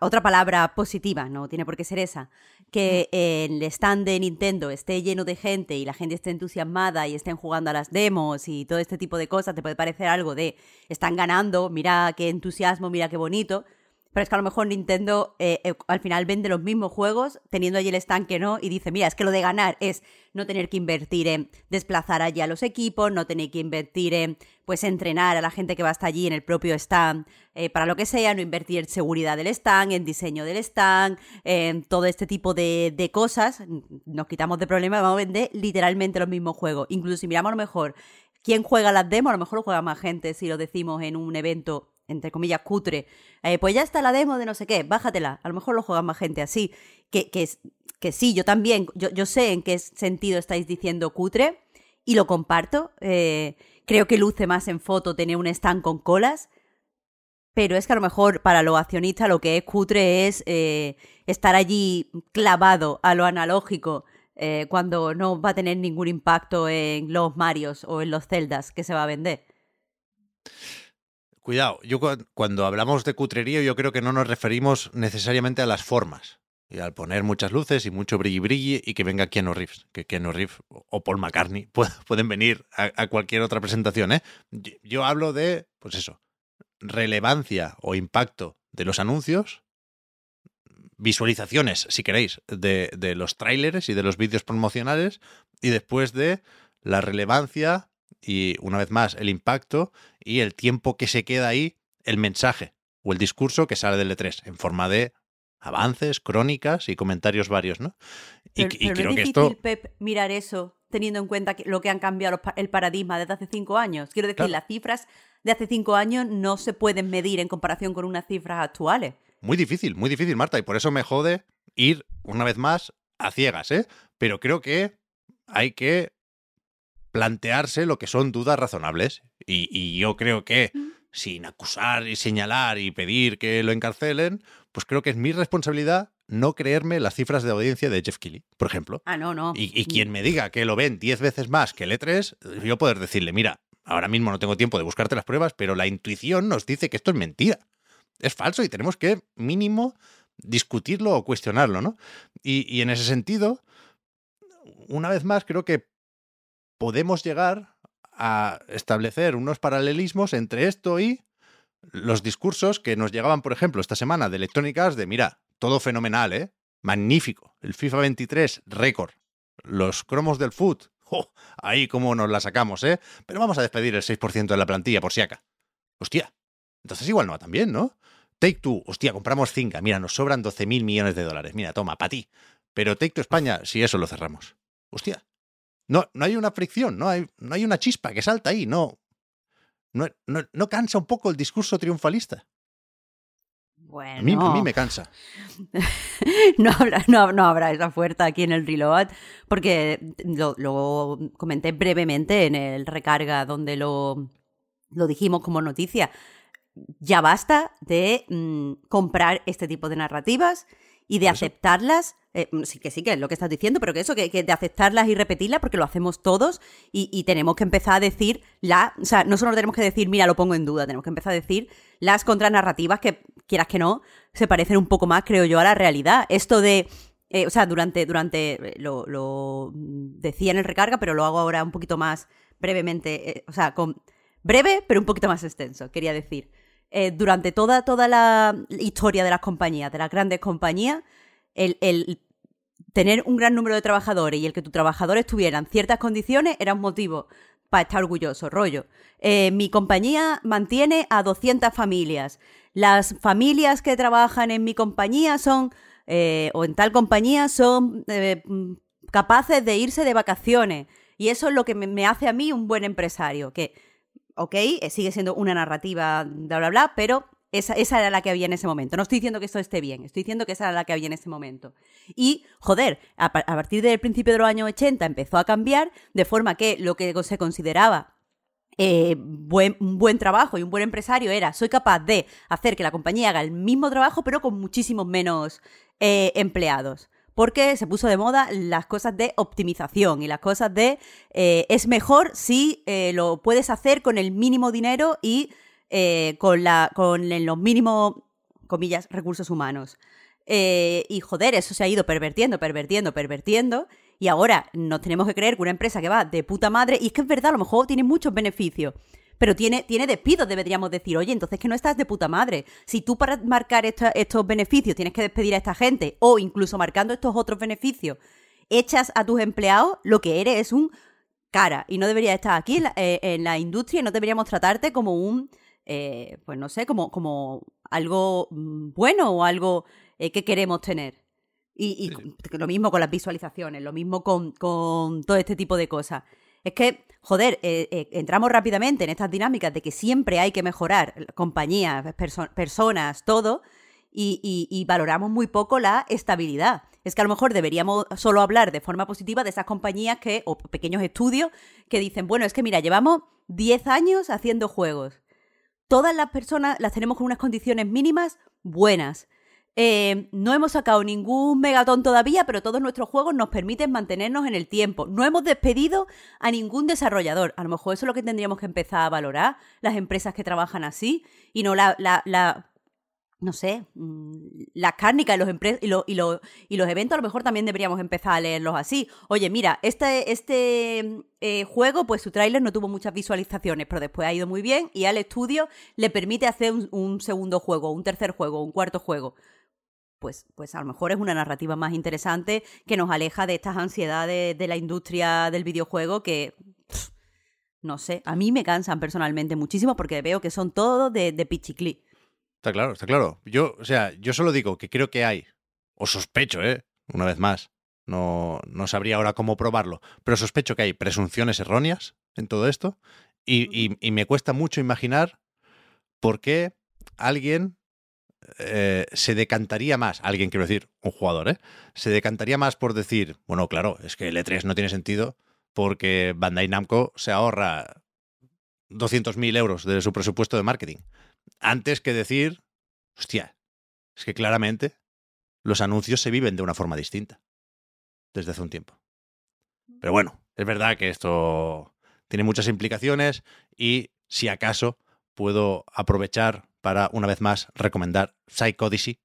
otra palabra positiva, no tiene por qué ser esa, que el stand de Nintendo esté lleno de gente y la gente esté entusiasmada y estén jugando a las demos y todo este tipo de cosas, te puede parecer algo de están ganando, mira qué entusiasmo, mira qué bonito, pero es que a lo mejor Nintendo eh, eh, al final vende los mismos juegos, teniendo allí el stand que no, y dice, mira, es que lo de ganar es no tener que invertir en desplazar allí a los equipos, no tener que invertir en pues entrenar a la gente que va hasta allí en el propio stand eh, para lo que sea, no invertir en seguridad del stand, en diseño del stand, en todo este tipo de, de cosas. Nos quitamos de problemas, vamos a vender literalmente los mismos juegos. Incluso si miramos a lo mejor quién juega las demos, a lo mejor lo juega más gente si lo decimos en un evento entre comillas, cutre, eh, pues ya está la demo de no sé qué, bájatela. A lo mejor lo juega más gente así. Que, que, que sí, yo también, yo, yo, sé en qué sentido estáis diciendo cutre y lo comparto. Eh, creo que luce más en foto tener un stand con colas. Pero es que a lo mejor para los accionistas lo que es cutre es eh, estar allí clavado a lo analógico cuando no va a tener ningún impacto en los Marios o en los Zeldas que se va a vender. Cuidado, yo cuando hablamos de cutrerío yo creo que no nos referimos necesariamente a las formas. Y al poner muchas luces y mucho brilli brilli y que venga Keanu Reeves, que Keanu Reeves o Paul McCartney pueden venir a, cualquier otra presentación. ¿eh? Yo, hablo de, pues eso, relevancia o impacto de los anuncios, visualizaciones, si queréis, de, de los tráileres y de los vídeos promocionales, y después de la relevancia y una vez más el impacto y el tiempo que se queda ahí, el mensaje o el discurso que sale del E3 en forma de avances, crónicas y comentarios varios, ¿no? Y, creo es que difícil, esto... Pep, mirar eso teniendo en cuenta lo que han cambiado el paradigma desde hace cinco años. Quiero decir, las cifras de hace cinco años no se pueden medir en comparación con unas cifras actuales. Muy difícil, muy difícil, Marta, y por eso me jode ir una vez más a ciegas, ¿eh? Pero creo que hay que plantearse lo que son dudas razonables. Y, yo creo que, sin acusar y señalar y pedir que lo encarcelen, pues creo que es mi responsabilidad no creerme las cifras de audiencia de Jeff Keighley, por ejemplo. Ah, no, no. Y, y quien me diga que lo ven 10 veces más que el E3, yo poder decirle, mira, ahora mismo no tengo tiempo de buscarte las pruebas, pero la intuición nos dice que esto es mentira. Es falso y tenemos que mínimo discutirlo o cuestionarlo, ¿no? Y, y en ese sentido, una vez más, creo que podemos llegar a establecer unos paralelismos entre esto y los discursos que nos llegaban, por ejemplo, esta semana de Electronic Arts de, mira, todo fenomenal, ¿eh? Magnífico. El FIFA 23, récord. Los cromos del foot, ahí como nos la sacamos, ¿eh? Pero vamos a despedir el 6% de la plantilla por si acá. Hostia, entonces igual no va tan bien, ¿no? Take Two, hostia, compramos Finca, mira, nos sobran 12.000 millones de dólares, mira, toma, para ti. Pero Take Two España, si eso lo cerramos. Hostia, no, no hay una fricción, no hay, no hay una chispa que salta ahí, no, no, no, no cansa un poco el discurso triunfalista. Bueno. A mí, a mí me cansa. no, habrá, no, no, habrá esa fuerza aquí en el reload, porque lo, lo, comenté brevemente en el recarga donde lo, lo dijimos como noticia. Ya basta de mmm, comprar este tipo de narrativas y de aceptarlas. Eh, sí que sí, que es lo que estás diciendo, pero que eso, que, que de aceptarlas y repetirlas, porque lo hacemos todos y, y, tenemos que empezar a decir la. O sea, no solo tenemos que decir, mira, lo pongo en duda, tenemos que empezar a decir las contranarrativas que, quieras que no, se parecen un poco más, creo yo, a la realidad. Esto de. Eh, o sea, durante. durante lo, lo, decía en el recarga, pero lo hago ahora un poquito más brevemente. Eh, o sea, con. Breve, pero un poquito más extenso, quería decir. Eh, durante toda, toda la historia de las compañías, de las grandes compañías, el, el, tener un gran número de trabajadores y el que tus trabajadores tuvieran ciertas condiciones era un motivo para estar orgulloso, rollo. Eh, mi compañía mantiene a 200 familias. Las familias que trabajan en mi compañía son, eh, o en tal compañía, son capaces de irse de vacaciones. Y eso es lo que me, me hace a mí un buen empresario, que ok, sigue siendo una narrativa, bla, bla, bla, pero esa, era la que había en ese momento. No estoy diciendo que esto esté bien, estoy diciendo que esa era la que había en ese momento. Y, joder, a, a partir del principio de los años 80 empezó a cambiar, de forma que lo que se consideraba eh, buen, un buen trabajo y un buen empresario era, soy capaz de hacer que la compañía haga el mismo trabajo, pero con muchísimos menos eh, empleados porque se puso de moda las cosas de optimización y las cosas de eh, es mejor si eh, lo puedes hacer con el mínimo dinero y eh, con, la, con los mínimos, comillas, recursos humanos. y joder, eso se ha ido pervertiendo, pervertiendo, pervertiendo. Y ahora nos tenemos que creer que una empresa que va de puta madre, y es que es verdad, a lo mejor tiene muchos beneficios, pero tiene, tiene despidos, deberíamos decir, oye, entonces que no estás de puta madre. Si tú para marcar esta, estos beneficios tienes que despedir a esta gente, o incluso marcando estos otros beneficios, echas a tus empleados, lo que eres es un cara. Y no deberías estar aquí en la, eh, en la industria y no deberíamos tratarte como un, eh, pues no sé, como, como algo bueno o algo eh, que queremos tener. Y, y, lo mismo con las visualizaciones, lo mismo con, con todo este tipo de cosas. Es que, joder, eh, eh, entramos rápidamente en estas dinámicas de que siempre hay que mejorar compañías, perso personas, todo, y, y, y, valoramos muy poco la estabilidad. Es que a lo mejor deberíamos solo hablar de forma positiva de esas compañías que, o pequeños estudios que dicen, bueno, es que mira, llevamos 10 años haciendo juegos. Todas las personas las tenemos con unas condiciones mínimas buenas. Eh, no hemos sacado ningún megatón todavía, pero todos nuestros juegos nos permiten mantenernos en el tiempo. No hemos despedido a ningún desarrollador. A lo mejor eso es lo que tendríamos que empezar a valorar, las empresas que trabajan así, y no la, la, la no sé, las cárnicas y los, y, y, y, los eventos a lo mejor también deberíamos empezar a leerlos así. Oye, mira, este, este eh, juego, pues su tráiler no tuvo muchas visualizaciones, pero después ha ido muy bien y al estudio le permite hacer un segundo juego, un tercer juego, un cuarto juego pues, pues a lo mejor es una narrativa más interesante que nos aleja de estas ansiedades de la industria del videojuego que, pff, no sé, a mí me cansan personalmente muchísimo porque veo que son todos de, de pichiclí. Está claro, está claro. Yo, o sea, yo solo digo que creo que hay, o sospecho, ¿eh? Una vez más, no, no sabría ahora cómo probarlo, pero sospecho que hay presunciones erróneas en todo esto y, y, y me cuesta mucho imaginar por qué alguien eh, se decantaría más, alguien quiero decir, un jugador, ¿eh? Se decantaría más por decir, bueno, claro, es que el E3 no tiene sentido porque Bandai Namco se ahorra 200.000 euros de su presupuesto de marketing. Antes que decir, hostia, es que claramente los anuncios se viven de una forma distinta desde hace un tiempo. Pero bueno, es verdad que esto tiene muchas implicaciones y si acaso puedo aprovechar para una vez más recomendar Psychodicy,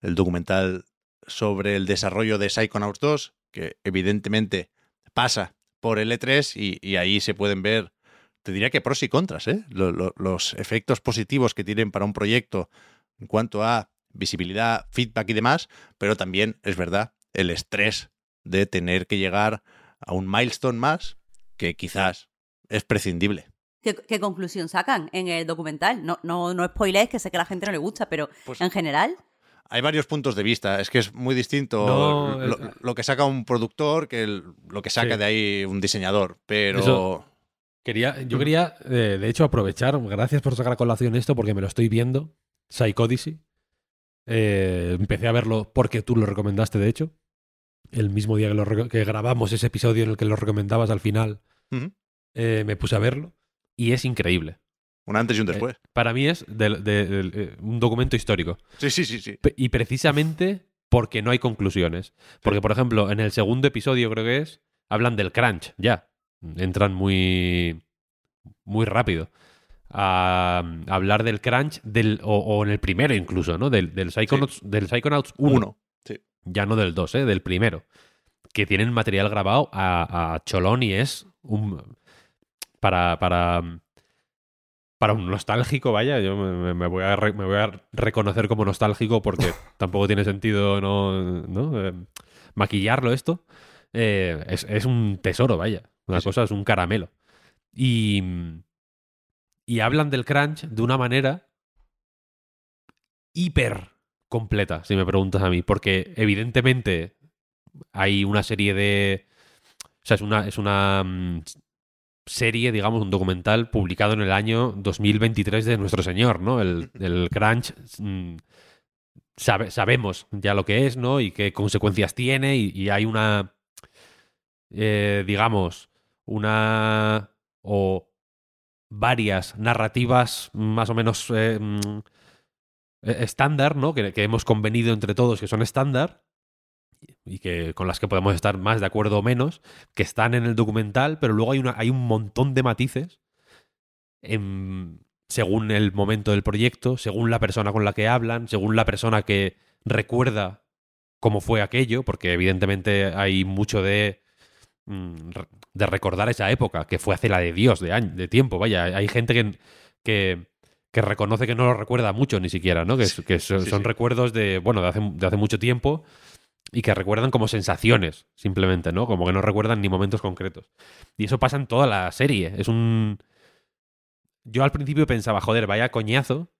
el documental sobre el desarrollo de Psychonauts 2, que evidentemente pasa por el E3 y, ahí se pueden ver, te diría que pros y contras, ¿eh? Lo- lo- los efectos positivos que tienen para un proyecto en cuanto a visibilidad, feedback y demás, pero también es verdad el estrés de tener que llegar a un milestone más que quizás es prescindible. ¿Qué, qué conclusión sacan en el documental? No, no, no spoilers, que sé que a la gente no le gusta, pero Pues- en general. Hay varios puntos de vista, es que es muy distinto No, lo, eh, lo que saca un productor que el- lo que saca Sí. de ahí un diseñador, pero Eso- Quería, yo quería, eh, de hecho, aprovechar, gracias por sacar a colación esto, porque me lo estoy viendo, Psychodicy. Eh, empecé a verlo porque tú lo recomendaste, de hecho. El mismo día que, lo que grabamos ese episodio en el que lo recomendabas al final, eh, me puse a verlo. Y es increíble. un antes y un Eh, después. Para mí es de- eh, un documento histórico. Sí, sí, sí, sí. Y precisamente porque no hay conclusiones. Porque, por ejemplo, en el segundo episodio, creo que es, hablan del crunch, ya. Entran muy, muy rápido. A, a hablar del crunch, del, o, o en el primero incluso, ¿no? Del, del, Psychonauts, del Psychonauts 1. Uno. Sí. Ya no del 2, ¿eh? Del primero. Que tienen material grabado a, a cholón y es un... Para, para, para un nostálgico, vaya, yo me, me voy a re- me voy a reconocer como nostálgico porque tampoco tiene sentido no, ¿no? Eh, maquillarlo esto. Eh, es, es un tesoro, vaya. Una Sí, cosa es un caramelo. Y, y hablan del crunch de una manera hiper completa, si me preguntas a mí, porque evidentemente hay una serie de... O sea, es una, es una mm, serie, digamos, un documental publicado en el año 2023 de nuestro señor, ¿no? El, el crunch mm, sabe- sabemos ya lo que es, ¿no? Y qué consecuencias tiene y, hay una, eh, digamos, una o varias narrativas más o menos eh, mm, eh, estándar, ¿no? Que, que hemos convenido entre todos que son estándar y que con las que podemos estar más de acuerdo o menos, que están en el documental, pero luego hay, una, hay un montón de matices en- según el momento del proyecto, según la persona con la que hablan, según la persona que recuerda cómo fue aquello, porque evidentemente hay mucho de, mm, de recordar esa época, que fue hace la de Dios, de, año, de tiempo, vaya, hay gente que, que, que reconoce que no lo recuerda mucho ni siquiera, ¿no? Que, Sí, que son, sí, son sí. recuerdos de, bueno, de hace, de hace mucho tiempo y que recuerdan como sensaciones, simplemente, ¿no? Como que no recuerdan ni momentos concretos. Y eso pasa en toda la serie. Es un... Yo al principio pensaba, joder, vaya coñazo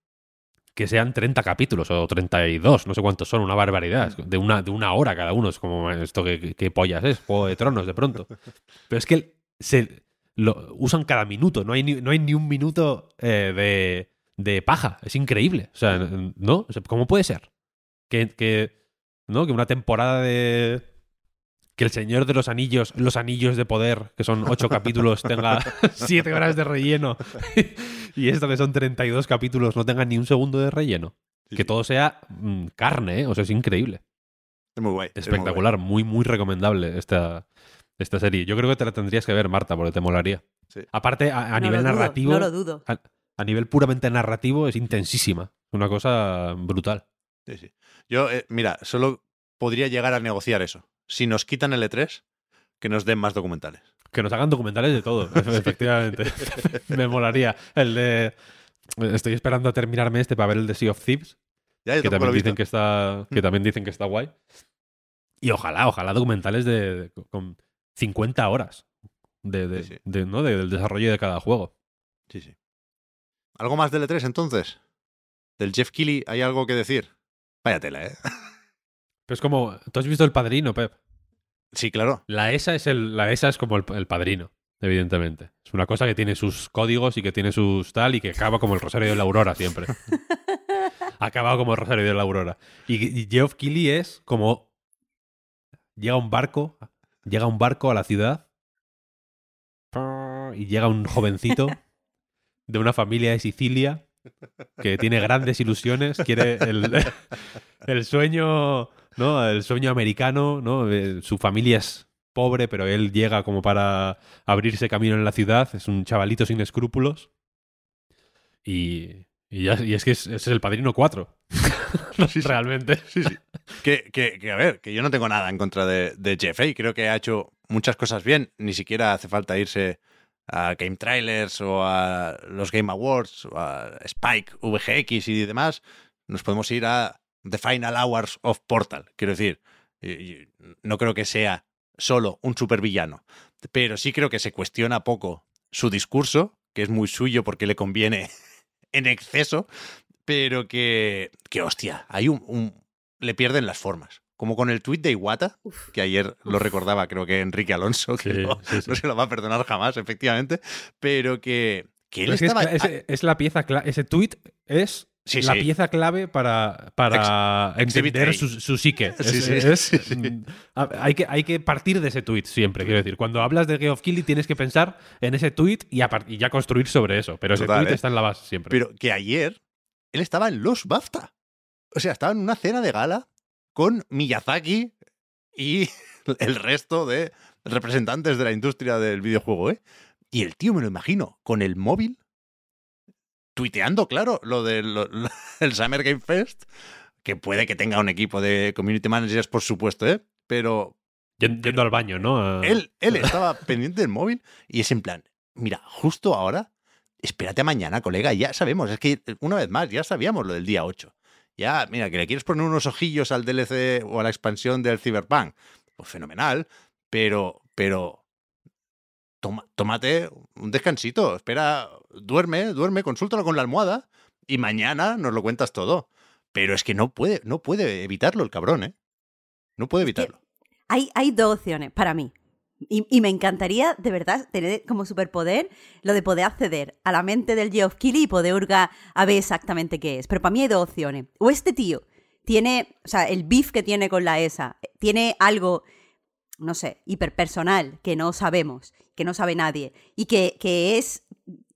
que sean 30 capítulos o 32, no sé cuántos son, una barbaridad, de una, de una hora cada uno. Es como esto que, que pollas es, Juego de Tronos de pronto. Pero es que se lo usan cada minuto, no hay ni, no hay ni un minuto eh, de, de paja, es increíble. O sea, ¿no? O sea, ¿Cómo puede ser? Que, que, ¿no? que una temporada de... Que el Señor de los Anillos, los Anillos de Poder, que son ocho capítulos, tenga siete horas de relleno. y esto que son 32 capítulos no tenga ni un segundo de relleno. Sí, Que sí. todo sea mm, carne, ¿eh? O sea, es increíble. Es muy guay. es muy Espectacular, muy, muy recomendable esta, esta serie. Yo creo que te la tendrías que ver, Marta, porque te molaría. Sí. Aparte, a, a no nivel lo dudo, narrativo, no lo dudo. a, a nivel puramente narrativo, es intensísima. Una cosa brutal. Sí, sí. Yo, eh, mira, solo podría llegar a negociar eso. Si nos quitan el E3, que nos den más documentales. Que nos hagan documentales de todo, efe- efectivamente. Me molaría. El de. Estoy esperando a terminarme este para ver el de Sea of Thieves, Ya, que también dicen que está. Que Mm. también dicen que está guay. Y ojalá, ojalá documentales de, de- con 50 horas de, de- Sí, sí. de- ¿no? de- del desarrollo de cada juego. Sí, sí. ¿Algo más del E3 entonces? ¿Del Jeff Keighley hay algo que decir? Vaya tela, ¿eh? Pero es como. ¿Tú has visto el padrino, Pep? Sí, claro. La ESA es, el, la ESA es como el, el padrino, evidentemente. Es una cosa que tiene sus códigos y que tiene sus tal y que acaba como el Rosario de la Aurora siempre. Acaba como el Rosario de la Aurora. Y, y Geoff Keighley es como. Llega un barco. Llega un barco a la ciudad. Y llega un jovencito de una familia de Sicilia que tiene grandes ilusiones. Quiere el, el sueño ¿no? El sueño americano, ¿no? Eh, su familia es pobre, pero él llega como para abrirse camino en la ciudad. Es un chavalito sin escrúpulos. Y, y, ya- y es que es, es el padrino 4. Realmente. Sí, sí. Que, que- que, a ver, que yo no tengo nada en contra de, de Jeff, ¿eh? Y creo que ha hecho muchas cosas bien. Ni siquiera hace falta irse a Game Trailers o a los Game Awards o a Spike, VGX y demás. Nos podemos ir a The Final Hours of Portal. Quiero decir, no creo que sea solo un supervillano, pero sí creo que se cuestiona poco su discurso, que es muy suyo porque le conviene en exceso, pero que, que hostia, hay un- le pierden las formas. Como con el tuit de Iwata, que ayer lo recordaba, creo que Enrique Alonso, que Sí, no, sí, sí. no se lo va a perdonar jamás, efectivamente, pero que, que él Pero es, que es estaba... cla- es- es la pieza clave. Ese tweet es Sí, la sí. pieza clave para, para Ex- entender su, su psique. Sí, Es- sí, es- sí, sí. mm, Hay, que, hay que partir de ese tweet siempre, quiero decir. Cuando hablas de Geoff Keighley tienes que pensar en ese tweet y, a par- y ya construir sobre eso. Pero ese Total, tweet ¿eh? está en la base siempre. Pero que ayer él estaba en los BAFTA. O sea, estaba en una cena de gala con Miyazaki y el resto de representantes de la industria del videojuego, ¿eh? Y el tío me lo imagino con el móvil tuiteando, claro, lo del Summer Game Fest, que puede que tenga un equipo de community managers, por supuesto, ¿eh? Pero Yen- Yendo al baño, ¿no? Él, él estaba pendiente del móvil y es en plan, mira, justo ahora, espérate a mañana, colega, ya sabemos, es que una vez más, ya sabíamos lo del día 8. Ya, mira, que le quieres poner unos ojillos al DLC o a la expansión del Cyberpunk, pues fenomenal, pero, pero, toma, tómate un descansito, espera, duerme, duerme, consúltalo con la almohada y mañana nos lo cuentas todo. Pero es que no puede, no puede evitarlo el cabrón, ¿eh? No puede evitarlo. Hay, hay dos opciones para mí. Y, me encantaría, de verdad, tener como superpoder lo de poder acceder a la mente del Geoff Keighley y poder a ver exactamente qué es. Pero para mí hay dos opciones. O este tío tiene, o sea, el beef que tiene con la ESA, tiene algo, no sé, hiperpersonal que no sabemos, que no sabe nadie, y que, que es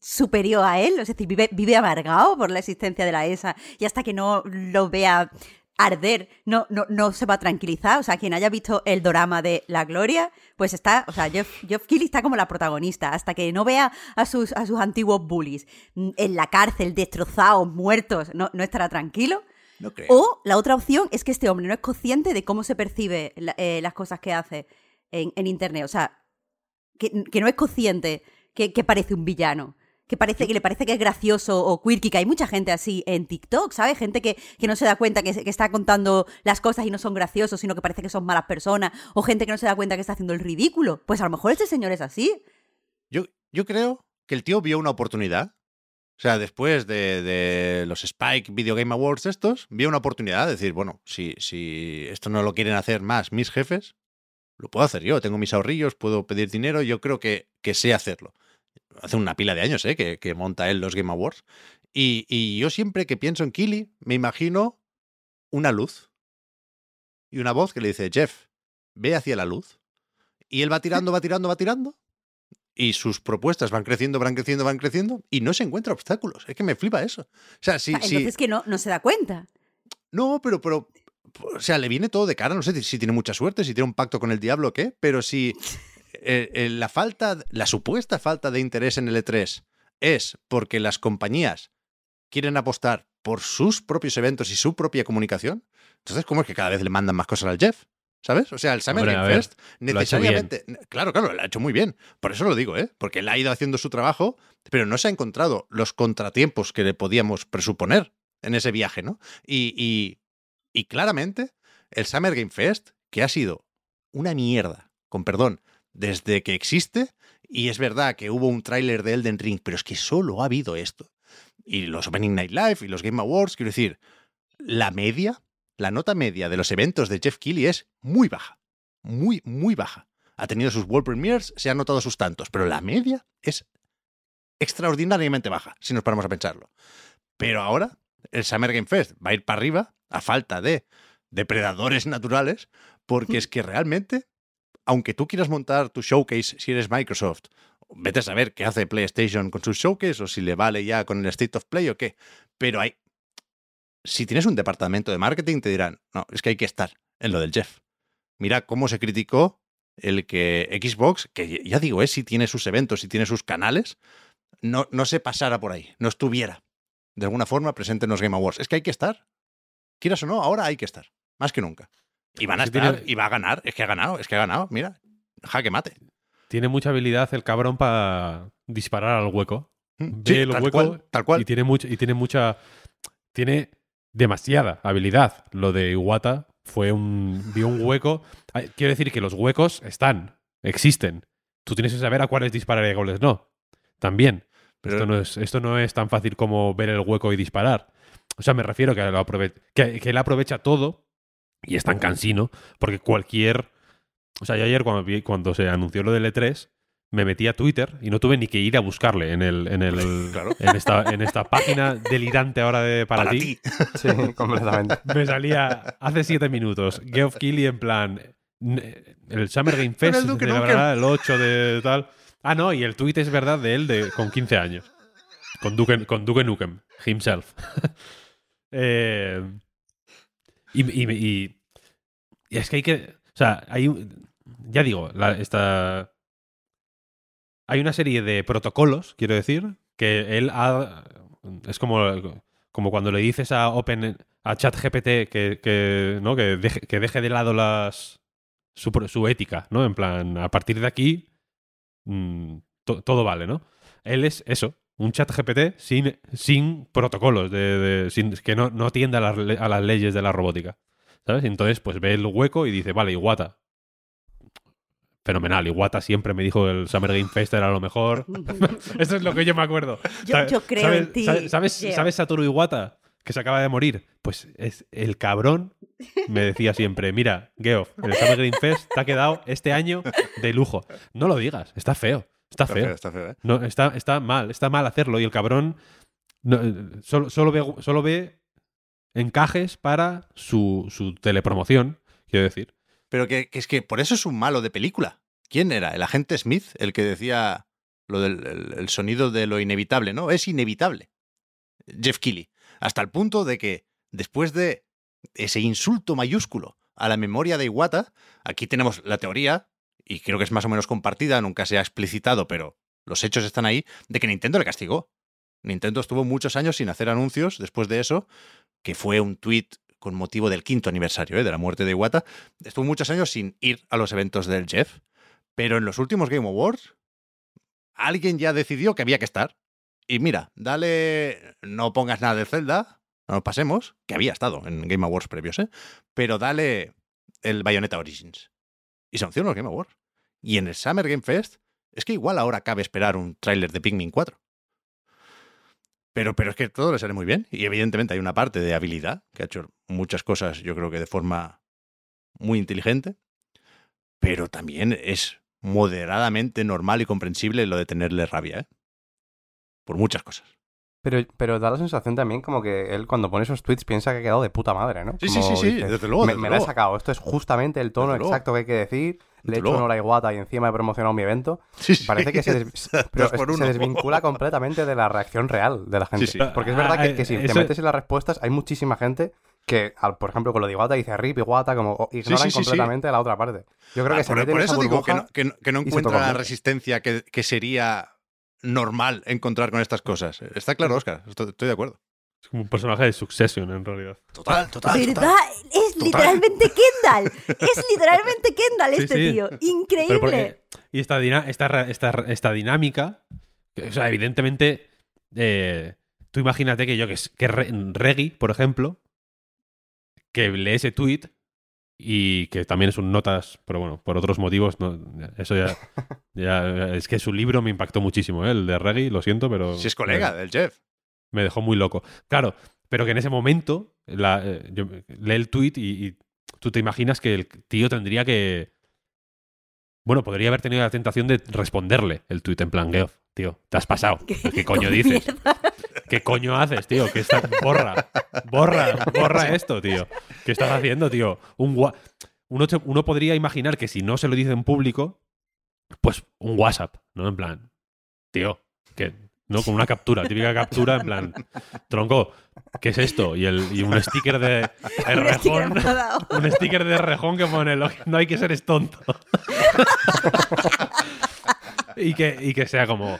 superior a él, es decir, vive, vive amargado por la existencia de la ESA y hasta que no lo vea arder, no, no, no se va a tranquilizar. O sea, quien haya visto el drama de La Gloria, pues está, o sea, Jeff, Jeff está como la protagonista, hasta que no vea a sus, a sus antiguos bullies mm, en la cárcel, destrozados, muertos, no, no estará tranquilo. No creo. O la otra opción es que este hombre no es consciente de cómo se percibe la- eh, las cosas que hace en, en Internet. O sea, que, que no es consciente que, que parece un villano. Que, parece, que le parece que es gracioso o quirky, que hay mucha gente así en TikTok, ¿sabes? Gente que, que no se da cuenta que, que está contando las cosas y no son graciosos, sino que parece que son malas personas. O gente que no se da cuenta que está haciendo el ridículo. Pues a lo mejor este señor es así. Yo, yo creo que el tío vio una oportunidad. O sea, después de, de los Spike Video Game Awards estos, vio una oportunidad de decir, bueno, si, si esto no lo quieren hacer más mis jefes, lo puedo hacer yo. Tengo mis ahorrillos, puedo pedir dinero, yo creo que, que sé hacerlo. Hace una pila de años, ¿eh? Que, que monta él los Game Awards. Y, y yo siempre que pienso en Kili, me imagino una luz y una voz que le dice, Jeff, ve hacia la luz. Y él va tirando, va tirando, va tirando. Y sus propuestas van creciendo, van creciendo, van creciendo. Y no se encuentra obstáculos. Es que me flipa eso. O sea, sea, sí. Entonces que no, no se da cuenta. No, pero, pero. O sea, le viene todo de cara. No sé si- si tiene mucha suerte, si tiene un pacto con el diablo o qué. Pero si eh, eh, la falta, la supuesta falta de interés en el E3 es porque las compañías quieren apostar por sus propios eventos y su propia comunicación, entonces, ¿cómo es que cada vez le mandan más cosas al Jeff? ¿Sabes? O sea, el Summer Game Fest necesariamente. Claro, claro, lo ha hecho muy bien. Por eso lo digo, ¿eh? Porque él ha ido haciendo su trabajo, pero no se ha encontrado los contratiempos que le podíamos presuponer en ese viaje, ¿no? Y, y, y claramente, el Summer Game Fest, que ha sido una mierda, con perdón, desde que existe, y es verdad que hubo un tráiler de Elden Ring, pero es que solo ha habido esto. Y los Opening Night Live y los Game Awards, quiero decir, la media, la nota media de los eventos de Jeff Keighley es muy baja. Muy, muy baja. Ha tenido sus World Premiers, se han notado sus tantos, pero la media es extraordinariamente baja, si nos paramos a pensarlo. Pero ahora, el Summer Game Fest va a ir para arriba a falta de depredadores naturales, porque es que realmente, aunque tú quieras montar tu showcase si eres Microsoft, vete a saber qué hace PlayStation con sus showcase o si le vale ya con el State of Play o qué, pero hay... Si tienes un departamento de marketing te dirán, no, es que hay que estar en lo del Jeff. Mira cómo se criticó el que Xbox, que ya digo, es si tiene sus eventos, si tiene sus canales, no, no se pasara por ahí, no estuviera de alguna forma presente en los Game Awards. Es que hay que estar. Quieras o no, ahora hay que estar. Más que nunca. Y van a Sí, estar, tiene- y va a ganar. Es que ha ganado, es que ha ganado. Mira, jaque mate. Tiene mucha habilidad el cabrón para disparar al hueco. Ve Mm, Sí, el tal hueco cual, tal cual. Y tiene, mucha, y tiene mucha. Tiene demasiada habilidad. Lo de Iwata fue un. Vio un hueco. Ay, Quiero decir que los huecos están, existen. Tú tienes que saber a cuáles disparar y a cuáles no. También. Pero- esto, no es, esto no es tan fácil como ver el hueco y disparar. O sea, me refiero que, lo aprove- que, que él aprovecha todo y es tan cansino porque cualquier... O sea, yo ayer cuando, vi- cuando se anunció lo del E3 me metí a Twitter y no tuve ni que ir a buscarle en, el, en, el, Claro. en, esta, en esta página delirante ahora de para, Para ti. Sí, completamente. Me salía hace siete minutos Geoff Keighley en plan el Summer Game Fest el Duke celebrará el 8 de tal. Ah, no, y el tweet es verdad de él de, con 15 años. Con Duke, con Duke Nukem, himself. Eh, y, y- y- y es que hay que. O sea, hay Ya digo, la- esta. Hay una serie de protocolos, quiero decir, que él ha. Es como, como cuando le dices a Open. a ChatGPT que, que, ¿no? que, deje, que deje de lado las. Su, su ética, ¿no? En plan, a partir de aquí. mm, to- todo vale, ¿no? Él es eso, un chat GPT sin, sin protocolos, de, que no, no atienda a las leyes de la robótica. ¿Sabes? Y entonces, pues ve el hueco y dice, vale, Iwata. Fenomenal, Iwata siempre me dijo que el Summer Game Fest era lo mejor. Eso es lo que yo me acuerdo. Yo- ¿Sabes- yo creo ¿sabes, en ti, ¿Sabes, sabes, Geo. sabes Satoru Iwata? Que se acaba de morir. Pues es el cabrón me decía siempre, mira, Geoff, el Summer Game Fest te ha quedado este año de lujo. No lo digas, está feo. Está Está feo. feo, está feo, ¿eh? No, está, está mal, está mal hacerlo. Y el cabrón no, eh, solo, solo, ve, solo ve encajes para su, su telepromoción, quiero decir. Pero que, es que por eso es un malo de película. ¿Quién era? ¿El agente Smith? El que decía lo del el- el sonido de lo inevitable, ¿no? Es inevitable. Jeff Keighley. Hasta el punto de que después de ese insulto mayúsculo a la memoria de Iwata, aquí tenemos la teoría, y creo que es más o menos compartida, nunca se ha explicitado, pero los hechos están ahí, de que Nintendo le castigó. Nintendo estuvo muchos años sin hacer anuncios después de eso, que fue un tweet con motivo del quinto aniversario ¿eh? de la muerte de Iwata. Estuvo muchos años sin ir a los eventos del Jeff, pero en los últimos Game Awards alguien ya decidió que había que estar. Y mira, dale, no pongas nada de Zelda, no nos pasemos, que había estado en Game Awards previos, ¿eh? Pero dale el Bayonetta Origins. Y en los Game Awards. Y en el Summer Game Fest, es que igual ahora cabe esperar un tráiler de Pikmin 4. Pero, pero es que todo le sale muy bien. Y evidentemente hay una parte de habilidad, que ha hecho muchas cosas, yo creo que de forma muy inteligente. Pero también es moderadamente normal y comprensible lo de tenerle rabia, ¿eh? Por muchas cosas. Pero, pero da la sensación también como que él cuando pone esos tweets piensa que ha quedado de puta madre, ¿no? Sí, sí, Como sí, sí, desde luego, me, me la he sacado. Esto es justamente el tono Desde luego. exacto que hay que decir. Le he hecho luego. honor a Iwata y encima he promocionado mi evento. Sí, sí. Parece que se, des- pero se desvincula completamente de la reacción real de la gente. Sí, sí. Porque es verdad que, que si Ah, te eso- metes en las respuestas, hay muchísima gente que, al- por ejemplo, con lo de Iwata dice rip, Iwata, como ignoran sí, sí, sí. completamente la otra parte. Yo creo Ah, que se por, mete por en esa eso digo que burbuja no, que no- que no encuentra la resistencia que, que sería normal encontrar con estas cosas. Está claro, Oscar, estoy, estoy de acuerdo. Es como un personaje de Succession, en realidad. Total, total. ¿Verdad? Es literalmente Kendall. Es literalmente Kendall Sí, este sí. tío. Increíble. porque- y esta, dina- esta, esta, esta dinámica, o sea, evidentemente, eh, tú imagínate que yo, que, es- que Re- Reggie, por ejemplo, que lee ese tweet y que también es un notas, pero bueno, por otros motivos, no, eso ya, ya- es que su libro me impactó muchísimo, ¿eh? el de Reggie, lo siento, pero... Si es colega del Jeff. Me dejó muy loco. Claro, pero que en ese momento la, eh, yo, lee el tweet y, y tú te imaginas que el tío tendría que. Bueno, podría haber tenido la tentación de responderle el tweet en plan, Geoff, tío, te has pasado. ¿Qué, coño dices? Mierda. ¿Qué coño haces, tío? ¿Qué está... Borra, borra, borra esto, tío. ¿Qué estás haciendo, tío? Un gua- uno, uno podría imaginar que si no se lo dice en público, pues un WhatsApp, ¿no? En plan, tío, que no con una captura, típica captura, en plan, tronco, ¿qué es esto? Y, el, y un sticker de rejón. un sticker de rejón que pone, no hay que ser tonto. y, que, y que sea como,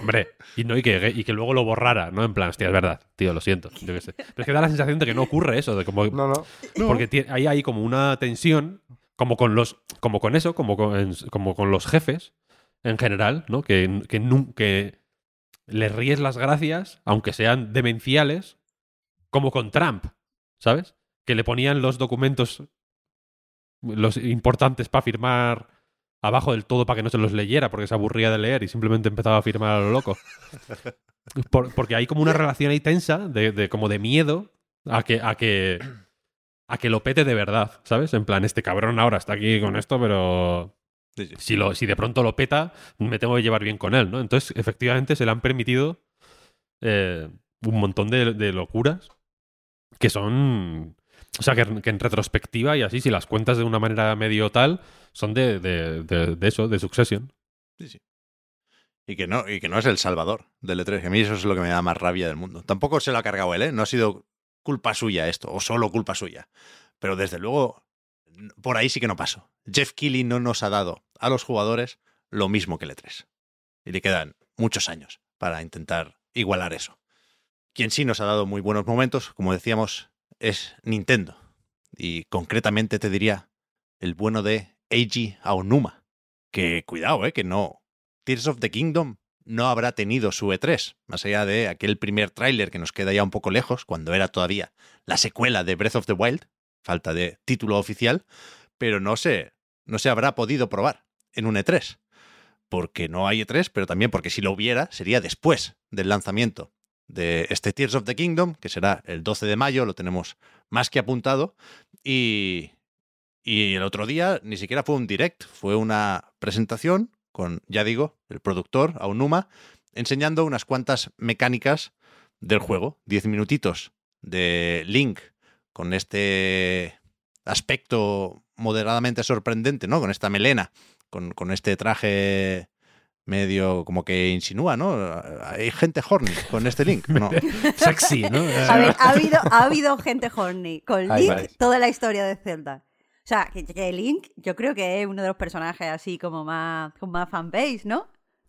Hombre, y, no, y, que, y que luego lo borrara, ¿no? En plan, hostia, es verdad, tío, lo siento. Pero es que da la sensación de que no ocurre eso, de como. No, no. Porque ahí hay como una tensión, como con los. como con eso, como con, como con los jefes, en general, ¿no? Que, que, que les ríes las gracias, aunque sean demenciales, como con Trump, ¿sabes? Que le ponían los documentos los importantes para firmar abajo del todo para que no se los leyera porque se aburría de leer y simplemente empezaba a firmar a lo loco. porque hay como una relación ahí tensa de, como de miedo a que, a que a que lo pete de verdad, ¿sabes? En plan, este cabrón ahora está aquí con esto, pero si, lo, si de pronto lo peta, me tengo que llevar bien con él, ¿no? Entonces, efectivamente, se le han permitido eh, un montón de locuras que son o sea, que, en retrospectiva y así, si las cuentas de una manera medio tal, son de, de, eso, de Succession. Sí, sí. Y que, no, y que no es el salvador del E3. A mí eso es lo que me da más rabia del mundo. Tampoco se lo ha cargado él, ¿eh? No ha sido culpa suya esto, o solo culpa suya. Pero desde luego, por ahí sí que no pasó. Jeff Keighley no nos ha dado a los jugadores lo mismo que el E3. Y le quedan muchos años para intentar igualar eso. Quien sí nos ha dado muy buenos momentos, como decíamos, es Nintendo. Y concretamente te diría el bueno de Eiji Aonuma. Que cuidado, eh, que no. Tears of the Kingdom no habrá tenido su E3, más allá de aquel primer tráiler que nos queda ya un poco lejos, cuando era todavía la secuela de Breath of the Wild, falta de título oficial, pero no se, no se habrá podido probar en un E3. Porque no hay E3, pero también porque si lo hubiera, sería después del lanzamiento de este Tears of the Kingdom, que será el 12 de mayo, lo tenemos más que apuntado. Y, y el otro día ni siquiera fue un direct, fue una presentación con, ya digo, el productor, Aonuma, enseñando unas cuantas mecánicas del juego. Diez minutitos de Link con este aspecto moderadamente sorprendente, ¿no? Con esta melena, con, con este traje medio como que insinúa, ¿no? Hay gente horny con este link, ¿no? Sexy, ¿no? A ver, ha habido, ha habido gente horny con Link toda la historia de Zelda. O sea, que, Link yo creo que es uno de los personajes así como más, con más fanbase, ¿no?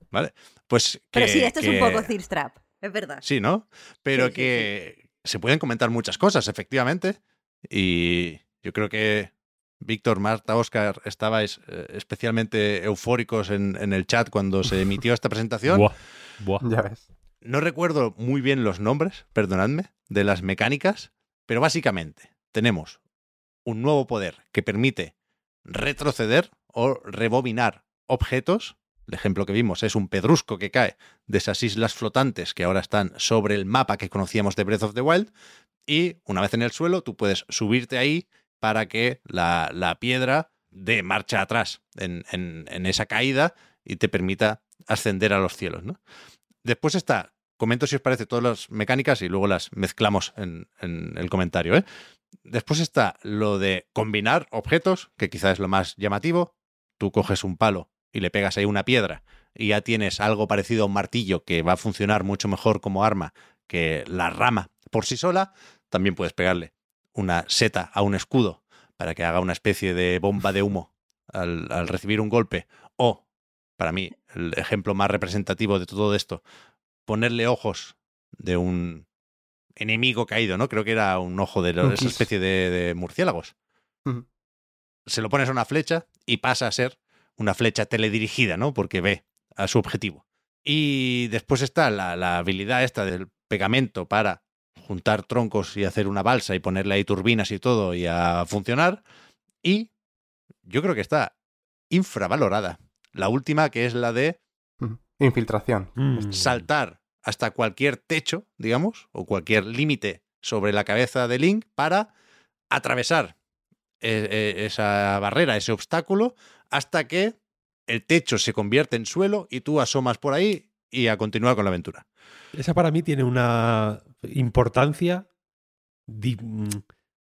Vale, pues Pero sí, esto es un poco Trap, es verdad. Sí, ¿no? Pero que se pueden comentar muchas cosas, efectivamente, y yo creo que Víctor, Marta, Oscar, estabais eh, especialmente eufóricos en, el chat cuando se emitió esta presentación. Ya ves. No recuerdo muy bien los nombres, perdonadme, de las mecánicas, pero básicamente tenemos un nuevo poder que permite retroceder o rebobinar objetos. El ejemplo que vimos es un pedrusco que cae de esas islas flotantes que ahora están sobre el mapa que conocíamos de Breath of the Wild. Y una vez en el suelo, tú puedes subirte ahí para que la, piedra dé marcha atrás en, esa caída y te permita ascender a los cielos. ¿no? Después está, comento si os parece todas las mecánicas y luego las mezclamos en, el comentario. ¿eh? Después está lo de combinar objetos, que quizás es lo más llamativo. Tú coges un palo y le pegas ahí una piedra y ya tienes algo parecido a un martillo que va a funcionar mucho mejor como arma que la rama por sí sola. También puedes pegarle una seta a un escudo para que haga una especie de bomba de humo al, recibir un golpe. O, para mí, el ejemplo más representativo de todo esto, ponerle ojos de un enemigo caído, ¿no? Creo que era un ojo de esa especie de, murciélagos. Se lo pones a una flecha y pasa a ser una flecha teledirigida, ¿no? Porque ve a su objetivo. Y después está la, la habilidad esta del pegamento para juntar troncos y hacer una balsa y ponerle ahí turbinas y todo y a funcionar. Y yo creo que está infravalorada. La última, que es la de... Infiltración. Mm. Saltar hasta cualquier techo, digamos, o cualquier límite sobre la cabeza de Link para atravesar e, e, esa barrera, ese obstáculo, hasta que el techo se convierte en suelo y tú asomas por ahí y a continuar con la aventura. Esa para mí tiene una importancia mm,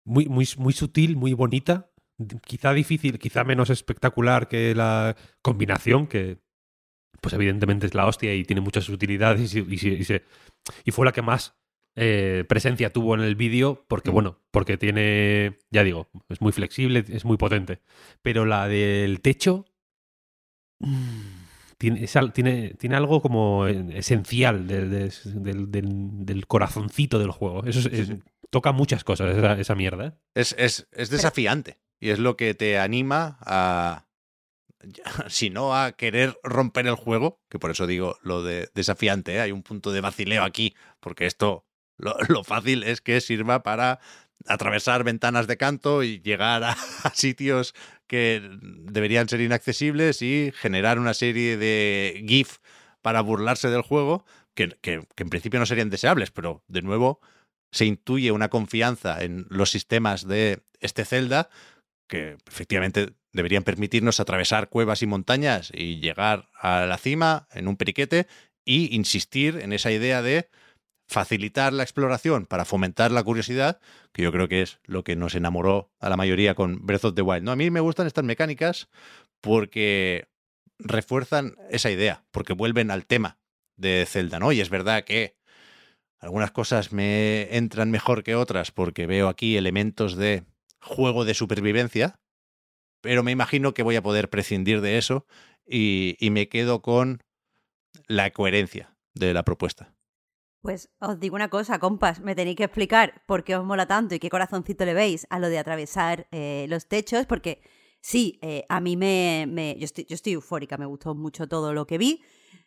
muy, muy, muy sutil, muy bonita, quizá difícil, quizá menos espectacular que la combinación, que pues evidentemente es la hostia y tiene muchas utilidades y, y, fue la que más eh, presencia tuvo en el vídeo, porque, Mm. bueno, porque tiene, ya digo, es muy flexible, es muy potente. Pero la del techo mm, tiene, es tiene, tiene algo como esencial de- de- del, del- del corazoncito del juego. Eso es- Sí, es- sí. toca muchas cosas, esa, esa mierda. ¿eh? Es, es, es desafiante y es lo que te anima a, si no a querer romper el juego, que por eso digo lo de desafiante, ¿eh? hay un punto de vacileo aquí, porque esto lo, fácil es que sirva para atravesar ventanas de canto y llegar a, a sitios que deberían ser inaccesibles y generar una serie de GIF para burlarse del juego, que, que- que en principio no serían deseables, pero de nuevo se intuye una confianza en los sistemas de este Zelda que efectivamente deberían permitirnos atravesar cuevas y montañas y llegar a la cima en un periquete y insistir en esa idea de facilitar la exploración para fomentar la curiosidad, que yo creo que es lo que nos enamoró a la mayoría con Breath of the Wild. ¿no? A mí me gustan estas mecánicas porque refuerzan esa idea, porque vuelven al tema de Zelda, ¿no? Y es verdad que algunas cosas me entran mejor que otras porque veo aquí elementos de juego de supervivencia, pero me imagino que voy a poder prescindir de eso y, y me quedo con la coherencia de la propuesta. Pues os digo una cosa, compas, me tenéis que explicar por qué os mola tanto y qué corazoncito le veis a lo de atravesar eh, los techos, porque sí, eh, a mí me, me- yo, estoy, yo estoy eufórica, me gustó mucho todo lo que vi,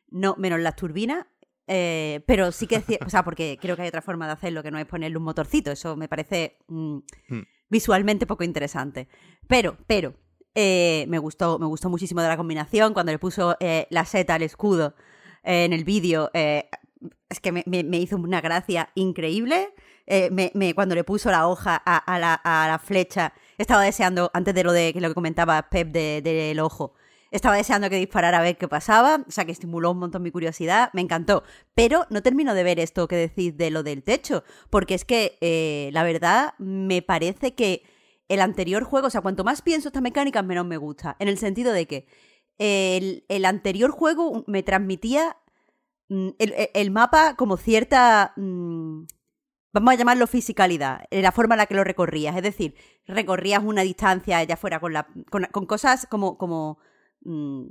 no menos las turbinas, eh, pero sí que o sea, porque creo que hay otra forma de hacerlo que no es ponerle un motorcito, eso me parece mm, Hmm. visualmente poco interesante. Pero, pero, eh, me gustó, me gustó muchísimo de la combinación cuando le puso la seta al escudo en el vídeo. Es que me, hizo una gracia increíble. Eh, me- cuando le puso la hoja a, la, a la flecha, estaba deseando, antes de lo de lo que comentaba Pep de- del ojo, estaba deseando que disparara a ver qué pasaba, o sea que estimuló un montón mi curiosidad, me encantó. Pero no termino de ver esto que decís de lo del techo, porque es que eh, la verdad me parece que el anterior juego, o sea, cuanto más pienso estas mecánicas, menos me gusta, en el sentido de que el, el anterior juego me transmitía el, el- el mapa como cierta, mm, vamos a llamarlo fisicalidad, en la forma en la que lo recorrías. Es decir, recorrías una distancia ya fuera con, la, con, cosas como... como mm,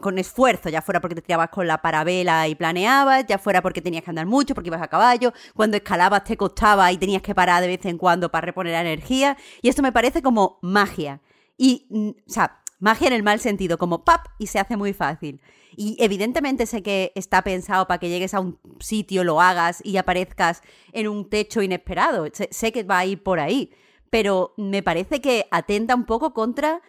con, esfuerzo, ya fuera porque te tirabas con la parabela y planeabas, ya fuera porque tenías que andar mucho, porque ibas a caballo, cuando escalabas te costaba y tenías que parar de vez en cuando para reponer energía, y esto me parece como magia. Y, mm, o sea, magia en el mal sentido, como pap, y se hace muy fácil. Y evidentemente sé que está pensado para que llegues a un sitio, lo hagas y aparezcas en un techo inesperado. Sé, sé que va a ir por ahí. Pero me parece que atenta un poco contra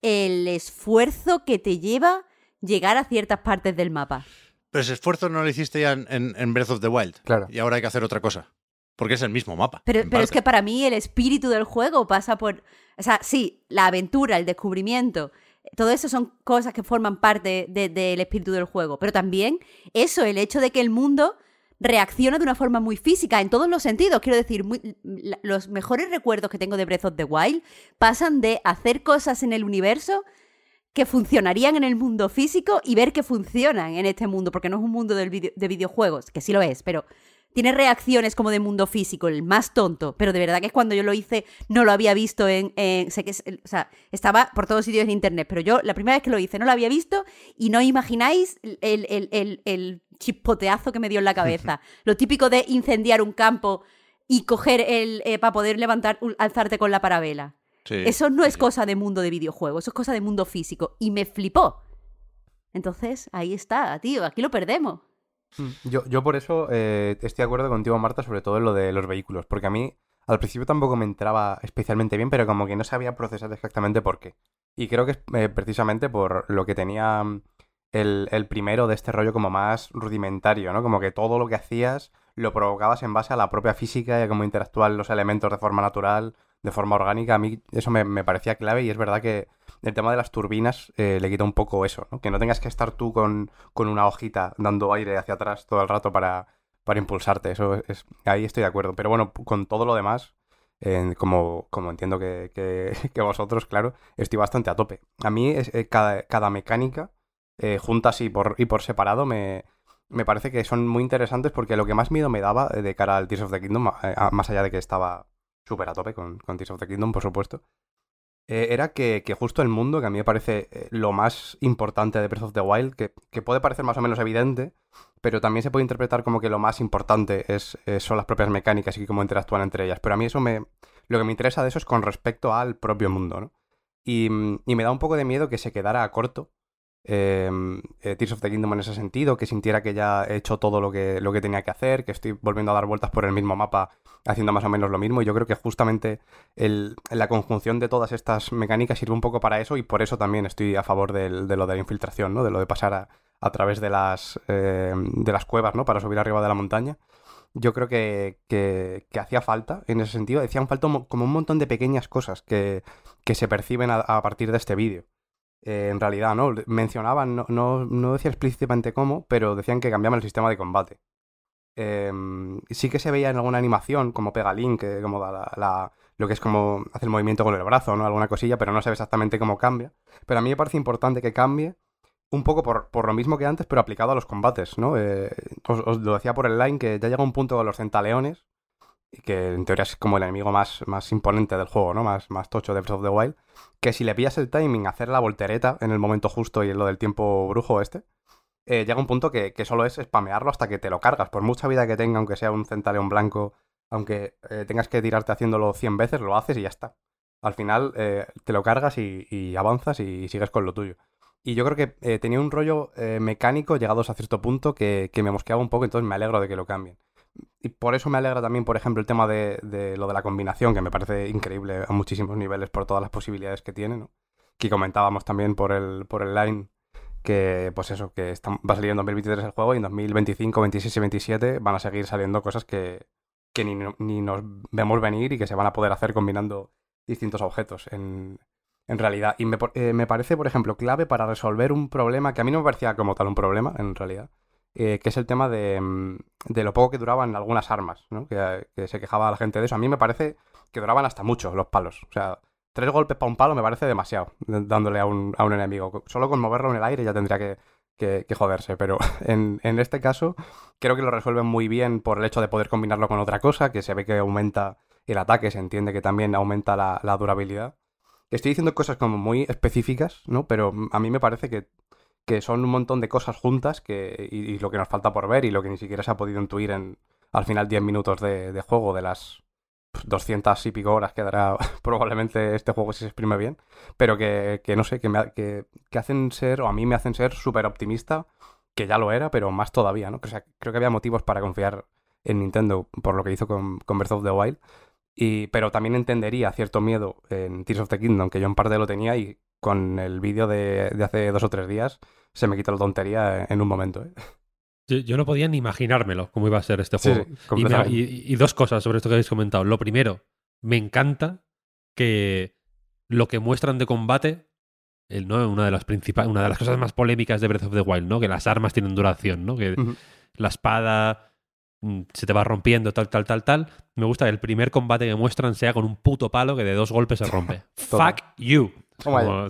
el esfuerzo que te lleva llegar a ciertas partes del mapa. Pero ese esfuerzo no lo hiciste ya en, en- en Breath of the Wild. Claro. Y ahora hay que hacer otra cosa. Porque es el mismo mapa. Pero, es que para mí el espíritu del juego pasa por. O sea, sí, la aventura, el descubrimiento, todo eso son cosas que forman parte de- del espíritu del juego. Pero también eso, el hecho de que el mundo reacciona de una forma muy física en todos los sentidos. Quiero decir, muy- los mejores recuerdos que tengo de Breath of the Wild pasan de hacer cosas en el universo que funcionarían en el mundo físico y ver que funcionan en este mundo, porque no es un mundo de videojuegos, que sí lo es, pero tiene reacciones como de mundo físico, el más tonto, pero de verdad que es cuando yo lo hice no lo había visto en... en- sé que es- o sea, estaba por todos sitios en internet, pero yo la primera vez que lo hice no lo había visto y no imagináis el, el- el- el chispoteazo que me dio en la cabeza. lo típico de incendiar un campo y coger el... eh, para poder levantar, alzarte con la parabela. Sí, Eso no sí, es cosa de mundo de videojuegos, eso es cosa de mundo físico. Y me flipó. Entonces, ahí está, tío, aquí lo perdemos. Yo, yo por eso eh, estoy de acuerdo contigo, Marta, sobre todo en lo de los vehículos, porque a mí al principio tampoco me entraba especialmente bien, pero como que no sabía procesar exactamente por qué. Y creo que es eh, precisamente por lo que tenía mm, el, el primero de este rollo como más rudimentario, ¿no? Como que todo lo que hacías lo provocabas en base a la propia física y a cómo interactúan los elementos de forma natural, de forma orgánica. A mí eso me, me parecía clave y es verdad que el tema de las turbinas eh, le quita un poco eso, ¿no? Que no tengas que estar tú con, con una hojita dando aire hacia atrás todo el rato para, para impulsarte. Eso es, ahí estoy de acuerdo. Pero bueno, con todo lo demás, como, como entiendo que, que- que vosotros, claro, estoy bastante a tope. A mí eh, cada, cada mecánica, eh, juntas y por, y por separado, me, me parece que son muy interesantes porque lo que más miedo me daba de cara al Tears of the Kingdom, más allá de que estaba súper a tope con, con, Tears of the Kingdom, por supuesto, eh, era que, que, justo el mundo, que a mí me parece eh, lo más importante de Breath of the Wild, que, que, puede parecer más o menos evidente, pero también se puede interpretar como que lo más importante es, son las propias mecánicas y cómo interactúan entre ellas. Pero a mí eso me... Lo que me interesa de eso es con respecto al propio mundo, ¿no? Y, y me da un poco de miedo que se quedara corto eh, Tears of the Kingdom en ese sentido, que sintiera que ya he hecho todo lo que, lo que tenía que hacer, que estoy volviendo a dar vueltas por el mismo mapa haciendo más o menos lo mismo. Y yo creo que justamente la conjunción de todas estas mecánicas sirve un poco para eso y por eso también estoy a favor de lo de la infiltración, ¿no? De lo de pasar a, través de las, eh, de las cuevas, ¿no? Para subir arriba de la montaña. Yo creo que, que, hacía falta en ese sentido. Hacían falta como un montón de pequeñas cosas que, que se perciben a partir de este vídeo. Eh, en realidad, ¿no? Mencionaban, no, no, no, decía explícitamente cómo, pero decían que cambiaban el sistema de combate. Eh, sí que se veía en alguna animación, como pega Link, como la, la, lo que es como hace el movimiento con el brazo, ¿no? Alguna cosilla, pero no se ve exactamente cómo cambia. Pero a mí me parece importante que cambie un poco por, por lo mismo que antes, pero aplicado a los combates, ¿no? Eh, os, os, lo decía por el line que ya llega un punto con los centaleones, que en teoría es como el enemigo más, más imponente del juego, ¿no? Más, más tocho de Breath of the Wild, que si le pillas el timing, hacer la voltereta en el momento justo y en lo del tiempo brujo este, eh, llega un punto que, que, solo es spamearlo hasta que te lo cargas. Por mucha vida que tenga, aunque sea un centaleón blanco, aunque eh, tengas que tirarte haciéndolo 100 veces, lo haces y ya está. Al final eh, te lo cargas y, y avanzas y, sigues con lo tuyo. Y yo creo que tenía un rollo mecánico llegados a cierto punto que, que me mosqueaba un poco, entonces me alegro de que lo cambien y por eso me alegra también, por ejemplo, el tema de, de, lo de la combinación, que me parece increíble a muchísimos niveles por todas las posibilidades que tiene, ¿no? Que comentábamos también por el, por el line que, pues eso, que está, va a salir en 2023 el juego y en 2025, 26 y 27 van a seguir saliendo cosas que, que ni, ni nos vemos venir y que se van a poder hacer combinando distintos objetos en, en realidad. Y me, eh, me parece, por ejemplo, clave para resolver un problema que a mí no me parecía como tal un problema, en realidad eh, que es el tema de, mm, de, lo poco que duraban algunas armas, ¿no? Que, se quejaba la gente de eso. A mí me parece que duraban hasta mucho los palos. O sea, tres golpes para un palo me parece demasiado, dándole a un, a un enemigo. Solo con moverlo en el aire ya tendría que, que, que joderse. Pero en, en, este caso, creo que lo resuelven muy bien por el hecho de poder combinarlo con otra cosa, que se ve que aumenta el ataque, se entiende que también aumenta la, la durabilidad. Estoy diciendo cosas como muy específicas, ¿no? Pero a mí me parece que que son un montón de cosas juntas que, y, lo que nos falta por ver y lo que ni siquiera se ha podido intuir en al final 10 minutos de, juego de las 200 y pico horas que dará probablemente este juego si se exprime bien, pero que, que no sé, que, me, que, que, hacen ser, o a mí me hacen ser súper optimista, que ya lo era, pero más todavía, ¿no? Creo que había motivos para confiar en Nintendo por lo que hizo con, con Breath of the Wild, y, pero también entendería cierto miedo en Tears of the Kingdom, que yo en parte lo tenía y con el vídeo de, de, hace dos o tres días se me quita la tontería en un momento. ¿eh? Yo, yo, no podía ni imaginármelo cómo iba a ser este juego. Sí, y, me, y, y, dos cosas sobre esto que habéis comentado. Lo primero, me encanta que lo que muestran de combate, el, ¿no? una, de las una de las cosas más polémicas de Breath of the Wild, ¿no? que las armas tienen duración, ¿no? que uh -huh. la espada mm, se te va rompiendo, tal, tal, tal, tal. Me gusta que el primer combate que muestran sea con un puto palo que de dos golpes se rompe. Fuck you. Como,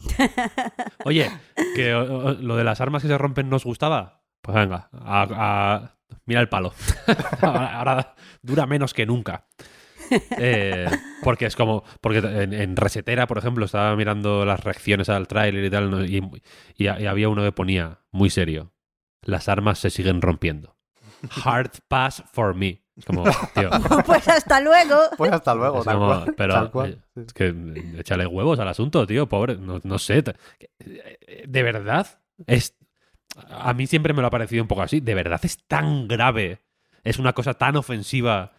Oye, que lo de las armas que se rompen nos gustaba. Pues venga, mira el palo. Ahora dura menos que nunca. Eh, porque es como. Porque en, Resetera, por ejemplo, estaba mirando las reacciones al tráiler y tal, y, y, había uno que ponía, muy serio: Las armas se siguen rompiendo. Hard pass for me. Es como, tío. pues hasta luego. Pues hasta luego, es como, Pero tal cual. es que échale huevos al asunto, tío, pobre. No, no, sé. De verdad, es. A mí siempre me lo ha parecido un poco así. De verdad es tan grave. Es una cosa tan ofensiva,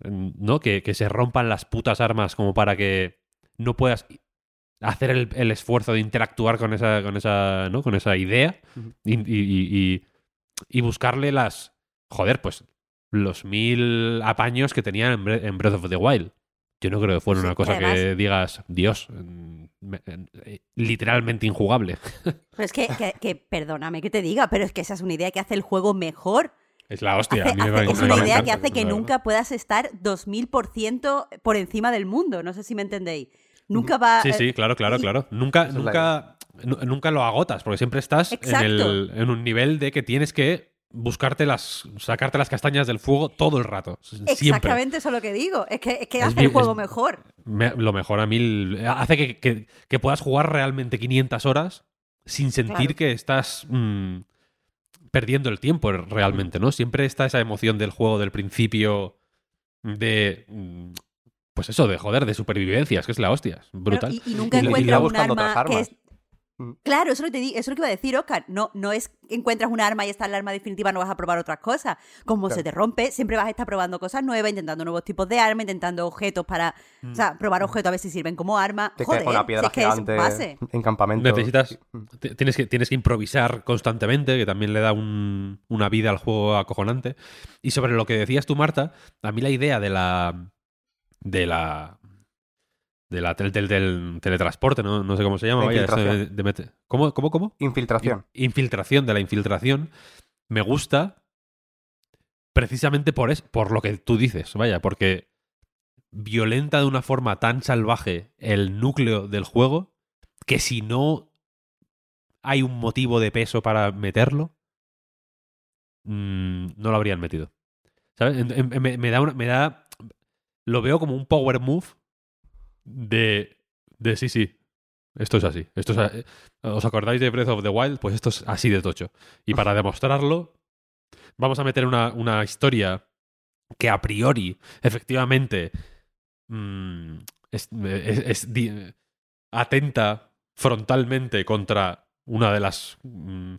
¿no? Que, que se rompan las putas armas como para que no puedas hacer el, el esfuerzo de interactuar con esa, con esa, ¿no? Con esa idea uh -huh. y, y, y, y buscarle las. Joder, pues los mil apaños que tenían en, Bre en Breath of the Wild. Yo no creo que fuera sí, una cosa además, que digas, Dios, eh, literalmente injugable. Pero es que, que, que, perdóname que te diga, pero es que esa es una idea que hace el juego mejor. Es la hostia. Hace, hace, es una idea que hace que nunca puedas estar 2000% por encima del mundo. No sé si me entendéis. Nunca va. Sí, sí, claro, claro, claro. Nunca, nunca, nunca lo agotas, porque siempre estás en, el, en, un nivel de que tienes que buscarte las. sacarte las castañas del fuego todo el rato. Siempre. Exactamente eso es lo que digo. Es que, es que Es hace bien- el juego es- mejor. Me- lo mejor a mí. Hace que, que- que puedas jugar realmente 500 horas sin sentir Claro. que estás. mm, perdiendo el tiempo realmente, ¿no? Siempre está esa emoción del juego del principio de. mm, Pues eso, de joder, de supervivencia, es que es la hostia, es brutal. Pero y, y nunca Y- y ir encuentras un buscando arma, otras que es... Mm. Claro, eso es, lo que te di- eso es lo que iba a decir, Oscar. No, no es que encuentras un arma y esta es la arma definitiva, no vas a probar otras cosas. Como se te rompe, siempre vas a estar probando cosas nuevas, intentando nuevos tipos de armas, intentando objetos para... O sea, probar objetos a ver si sirven como arma. Te Joder, una si piedra es que es gigante base. en campamento. Necesitas. Mm. Tienes que, tienes que improvisar constantemente, que también le da un- una vida al juego acojonante. Y sobre lo que decías tú, Marta, a mí la idea de la. de la. De la del, del- del teletransporte, ¿no? no sé cómo se llama. La vaya, de- de ¿Cómo, cómo, cómo? Infiltración. In- Infiltración, de la infiltración. Me gusta precisamente por, es, por lo que tú dices, vaya, porque violenta de una forma tan salvaje el núcleo del juego que si no hay un motivo de peso para meterlo, mm, no lo habrían metido. ¿Sabes? En- en- Me, me da una- me da. Lo veo como un power move de. de sí, sí. Esto es así. Esto es a- ¿Os acordáis de Breath of the Wild? Pues esto es así de tocho. Y para demostrarlo, vamos a meter una, una historia que a priori, efectivamente, mm, es, es- es di- atenta frontalmente contra una de las mm,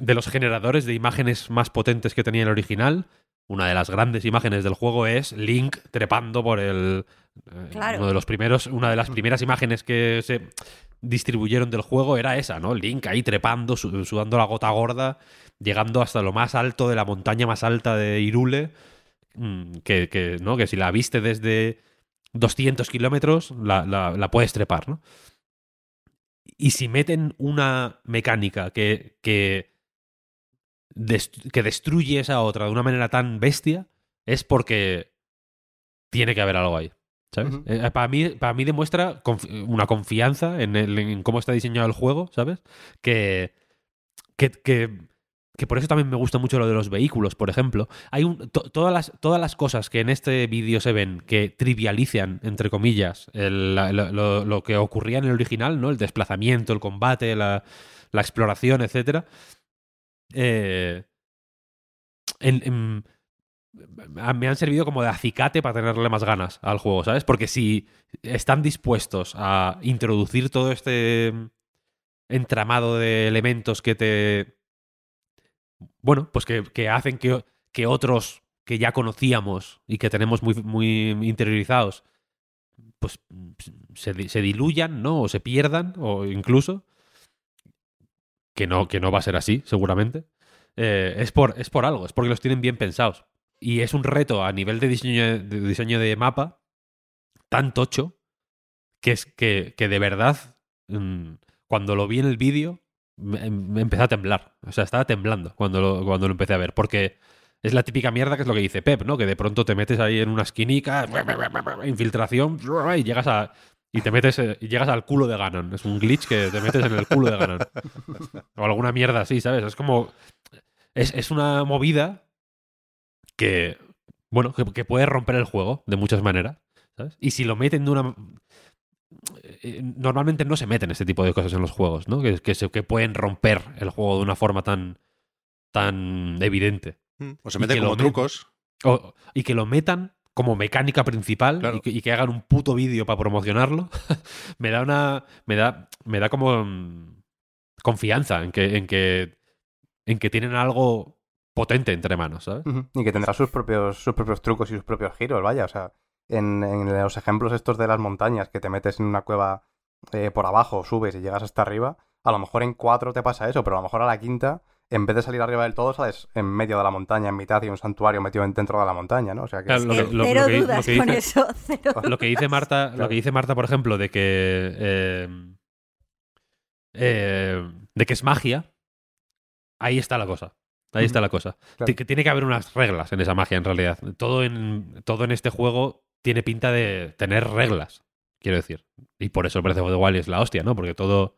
de los generadores de imágenes más potentes que tenía el original. Una de las grandes imágenes del juego es Link trepando por el eh, Uno de los primeros, una de las primeras imágenes que se distribuyeron del juego era esa, ¿no? Link ahí trepando, su- sudando la gota gorda, llegando hasta lo más alto de la montaña más alta de Irule, mm, que, que, ¿no? que si la viste desde 200 kilómetros, la, la- puedes trepar, ¿no? Y si meten una mecánica que, que, que destruye esa otra de una manera tan bestia, es porque tiene que haber algo ahí. ¿Sabes? Eh, para, mí, para mí demuestra una confianza en, el- en cómo está diseñado el juego, ¿sabes? Que, que, que, que por eso también me gusta mucho lo de los vehículos, por ejemplo. Hay un, to- todas, las, todas las cosas que en este vídeo se ven que trivializan, entre comillas, el- la- lo, que ocurría en el original, ¿no? El desplazamiento, el combate, la, la exploración, etcétera. Eh, en- me han servido como de acicate para tenerle más ganas al juego, ¿sabes? Porque si están dispuestos a introducir todo este entramado de elementos que te... Bueno, pues que, que hacen que, que otros que ya conocíamos y que tenemos muy, muy interiorizados, pues se, se diluyan, ¿no? O se pierdan, o incluso... Que no, que no va a ser así, seguramente. Eh, es, por, es por algo, es porque los tienen bien pensados. Y es un reto a nivel de diseño de, diseño de mapa tan tocho que es que, que de verdad, mm, cuando lo vi en el vídeo, me, empecé a temblar. O sea, estaba temblando cuando lo, cuando lo empecé a ver. Porque es la típica mierda que es lo que dice Pep, ¿no? Que de pronto te metes ahí en una esquinica, infiltración, y llegas a. Y te metes eh, y llegas al culo de Ganon. Es un glitch que te metes en el culo de Ganon. O alguna mierda así, ¿sabes? Es como. Es, es una movida que. Bueno, que, que puede romper el juego de muchas maneras. ¿sabes? Y si lo meten de una. eh, Normalmente no se meten este tipo de cosas en los juegos, ¿no? Que, que, se- que pueden romper el juego de una forma tan. tan evidente. O se Y mete que como met- trucos. O- y que lo metan como mecánica principal Claro. y, que, y que hagan un puto vídeo para promocionarlo, me da una. me da. me da como mm, confianza en que. en que. en que tienen algo potente entre manos, ¿sabes? Y que tendrá sus propios, sus propios trucos y sus propios giros, vaya. O sea, en, en los ejemplos estos de las montañas, que te metes en una cueva eh, por abajo, subes y llegas hasta arriba, a lo mejor en cuatro te pasa eso, pero a lo mejor a la quinta, en vez de salir arriba del todo, sales en medio de la montaña, en mitad y un santuario metido en- dentro de la montaña, ¿no? O sea que... Claro, lo que- lo- cero lo que- lo dudas que con dice- eso, cero Lo que dice Marta, lo que dice Marta, por ejemplo, de que eh, eh, de que es magia, ahí está la cosa. Ahí está la cosa. Claro. Que tiene que haber unas reglas en esa magia, en realidad. Todo en, todo en este juego tiene pinta de tener reglas, quiero decir. Y por eso of the Wild es la hostia, ¿no? Porque todo.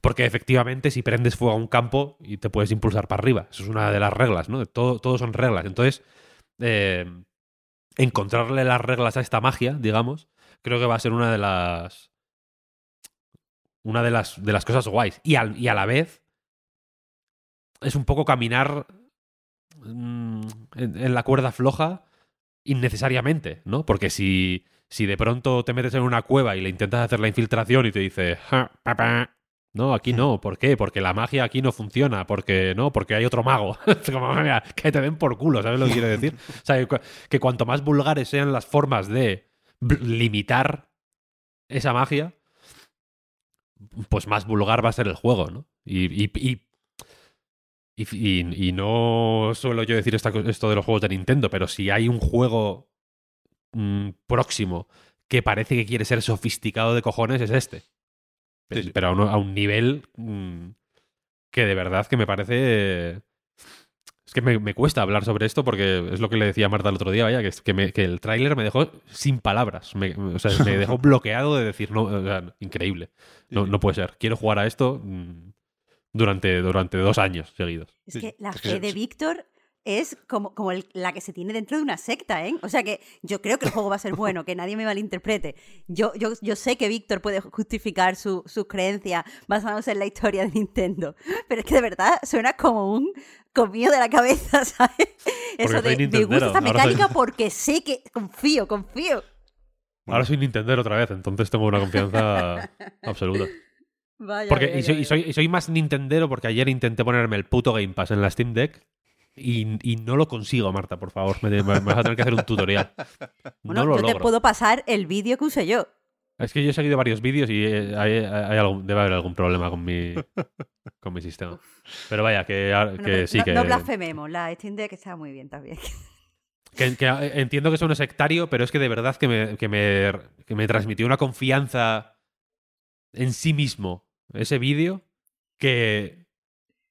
porque efectivamente si prendes fuego a un campo y te puedes impulsar para arriba. Eso es una de las reglas, ¿no? Todo, todo son reglas. Entonces, eh, encontrarle las reglas a esta magia, digamos, creo que va a ser una de las. Una de las, de las cosas guays. Y, al- y a la vez. Es un poco caminar mm, en, en la cuerda floja innecesariamente, ¿no? Porque si, si de pronto te metes en una cueva y le intentas hacer la infiltración y te dice. "Ja, pa, pa", No, aquí no. ¿Por qué? Porque la magia aquí no funciona. Porque no, porque hay otro mago. Como, mira, que te den por culo, ¿sabes lo que quiero decir? O sea, que, cu- que cuanto más vulgares sean las formas de limitar esa magia, pues más vulgar va a ser el juego, ¿no? Y, y, y, y- y- y no suelo yo decir esta esto de los juegos de Nintendo, pero si hay un juego mm, próximo que parece que quiere ser sofisticado de cojones, es este. Sí, sí. Pero a un, a un nivel mm, que de verdad que me parece... Es que me, me cuesta hablar sobre esto porque es lo que le decía Marta el otro día, vaya, que, que, me- que el tráiler me dejó sin palabras. Me, o sea, me dejó bloqueado de decir, no, o sea, increíble. No, no puede ser. Quiero jugar a esto mm, durante, durante dos años seguidos. Es que la fe de Víctor es como, como el- la que se tiene dentro de una secta, ¿eh? O sea que yo creo que el juego va a ser bueno, que nadie me malinterprete. Yo, yo, yo sé que Víctor puede justificar su- sus creencias basándose en la historia de Nintendo, pero es que de verdad suena como un comido de la cabeza, ¿sabes? Eso de me gusta esta ahora soy- mecánica porque sé que confío, confío. Ahora soy Nintendo otra vez, entonces tengo una confianza absoluta. Vaya, Porque, vaya, y, soy, y vaya. soy- y soy más Nintendero porque ayer intenté ponerme el puto Game Pass en la Steam Deck y, y no lo consigo, Marta, por favor. Me, me vas a tener que hacer un tutorial. Bueno, no lo yo te logro. puedo pasar el vídeo que usé yo. Es que yo he seguido varios vídeos y eh, hay, hay algún- debe haber algún problema con mi, con mi sistema. Pero vaya, que, ah, Bueno, que sí, no, que, no blasfememos, la Steam Deck está muy bien también. que, que, eh, entiendo que es un sectario, pero es que de verdad que me, que me, que me transmitió una confianza en sí mismo ese vídeo que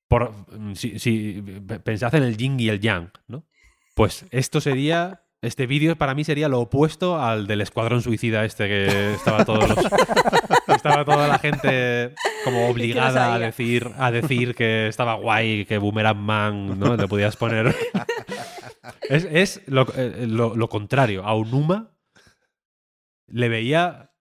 por si, si pensad en el yin y el yang, ¿no? Pues esto sería este vídeo para mí sería lo opuesto al del escuadrón suicida este que estaba todos los- estaba toda la gente como obligada a decir a decir que estaba guay, que Boomerang Man, ¿no? Le podías poner es, es lo, eh, lo- lo contrario. A Unuma le veía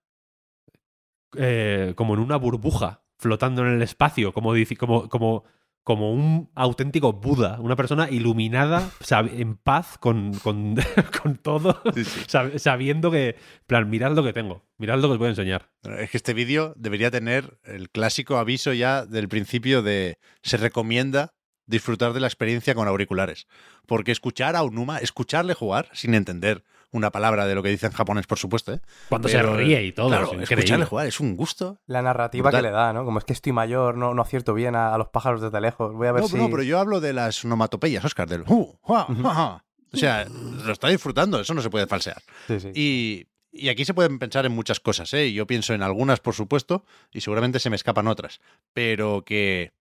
eh, como en una burbuja, flotando en el espacio, como, como, como, como un auténtico Buda, una persona iluminada, en paz con, con, con todo, Sí, sí. sab- sabiendo que, plan, mirad lo que tengo, mirad lo que os voy a enseñar. Es que este vídeo debería tener el clásico aviso ya del principio de se recomienda disfrutar de la experiencia con auriculares. Porque escuchar a Unuma, escucharle jugar sin entender una palabra de lo que dice en japonés, por supuesto, ¿eh? Cuando Pero, se ríe y todo. Claro, es escucharle jugar es un gusto. La narrativa Brutal. que le da, ¿no? Como es que estoy mayor, no, no acierto bien a, a los pájaros desde lejos. Voy a ver No, si... no, pero yo hablo de las onomatopeyas, Oscar, del uh. O sea, lo está disfrutando, eso no se puede falsear. Sí, sí. Y, y aquí se pueden pensar en muchas cosas, ¿eh? Yo pienso en algunas, por supuesto, y seguramente se me escapan otras. Pero que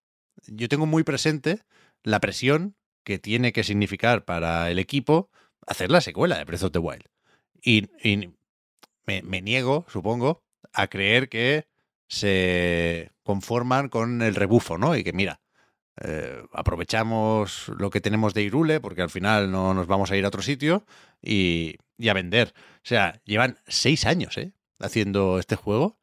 yo tengo muy presente la presión que tiene que significar para el equipo hacer la secuela de Breath of the Wild. Y, me, niego, supongo, a creer que se conforman con el rebufo, ¿no? Y que mira, eh, aprovechamos lo que tenemos de Irule, porque al final no nos vamos a ir a otro sitio, y, y a vender. O sea, llevan seis años, ¿eh? Haciendo este juego.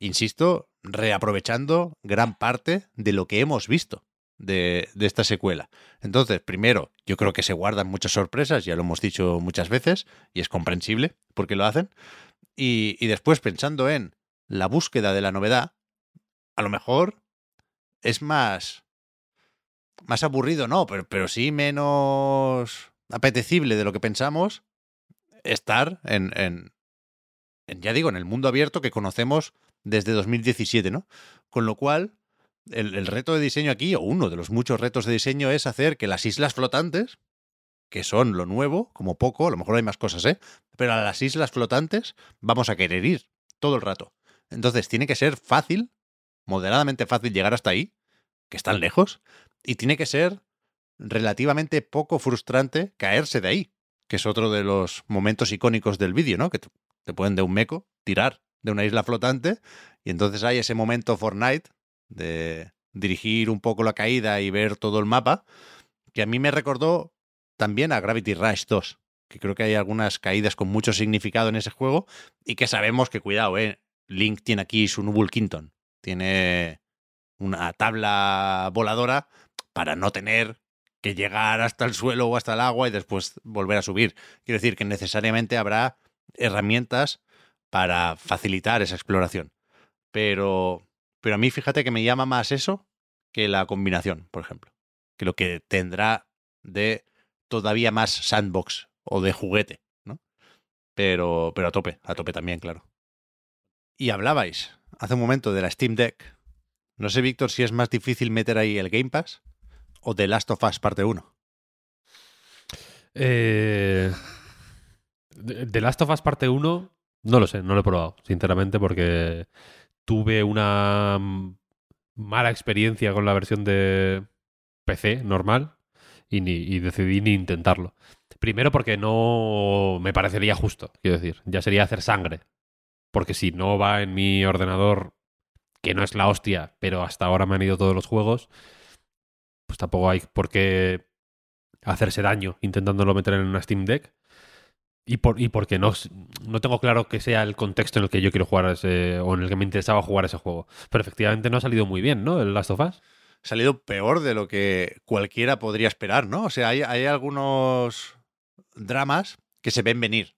Insisto, reaprovechando gran parte de lo que hemos visto de, de esta secuela. Entonces, primero, yo creo que se guardan muchas sorpresas, ya lo hemos dicho muchas veces, y es comprensible porque lo hacen. Y, y después, pensando en la búsqueda de la novedad, a lo mejor es más, más aburrido, no, pero, pero sí menos apetecible de lo que pensamos estar en, en, en, ya digo, en el mundo abierto que conocemos desde 2017, ¿no? Con lo cual, el, el reto de diseño aquí, o uno de los muchos retos de diseño, es hacer que las islas flotantes, que son lo nuevo, como poco, a lo mejor hay más cosas, ¿eh? Pero a las islas flotantes vamos a querer ir todo el rato. Entonces tiene que ser fácil, moderadamente fácil llegar hasta ahí, que están lejos, y tiene que ser relativamente poco frustrante caerse de ahí, que es otro de los momentos icónicos del vídeo, ¿no? Que te, pueden de un meco tirar de una isla flotante y entonces hay ese momento Fortnite de dirigir un poco la caída y ver todo el mapa, que a mí me recordó también a Gravity Rush 2, que creo que hay algunas caídas con mucho significado en ese juego y que sabemos que, cuidado, ¿eh? Link tiene aquí su Nubul Quinton, tiene una tabla voladora para no tener que llegar hasta el suelo o hasta el agua y después volver a subir. Quiero decir que necesariamente habrá herramientas para facilitar esa exploración. Pero, pero a mí fíjate que me llama más eso que la combinación, por ejemplo. Que lo que tendrá de todavía más sandbox o de juguete, ¿no? Pero, pero a tope, a tope también, claro. Y hablabais hace un momento de la Steam Deck. No sé, Víctor, si es más difícil meter ahí el Game Pass o The Last of Us parte 1. Eh, The Last of Us parte 1, no lo sé, no lo he probado, sinceramente, porque tuve una mala experiencia con la versión de PC normal y, ni, decidí ni intentarlo. Primero porque no me parecería justo, quiero decir, ya sería hacer sangre. Porque si no va en mi ordenador, que no es la hostia, pero hasta ahora me han ido todos los juegos, pues tampoco hay por qué hacerse daño intentándolo meter en una Steam Deck. Y, por, y porque no, no tengo claro que sea el contexto en el que yo quiero jugar ese, o en el que me interesaba jugar ese juego. Pero efectivamente no ha salido muy bien, ¿no? El Last of Us. Ha salido peor de lo que cualquiera podría esperar, ¿no? O sea, hay, hay algunos dramas que se ven venir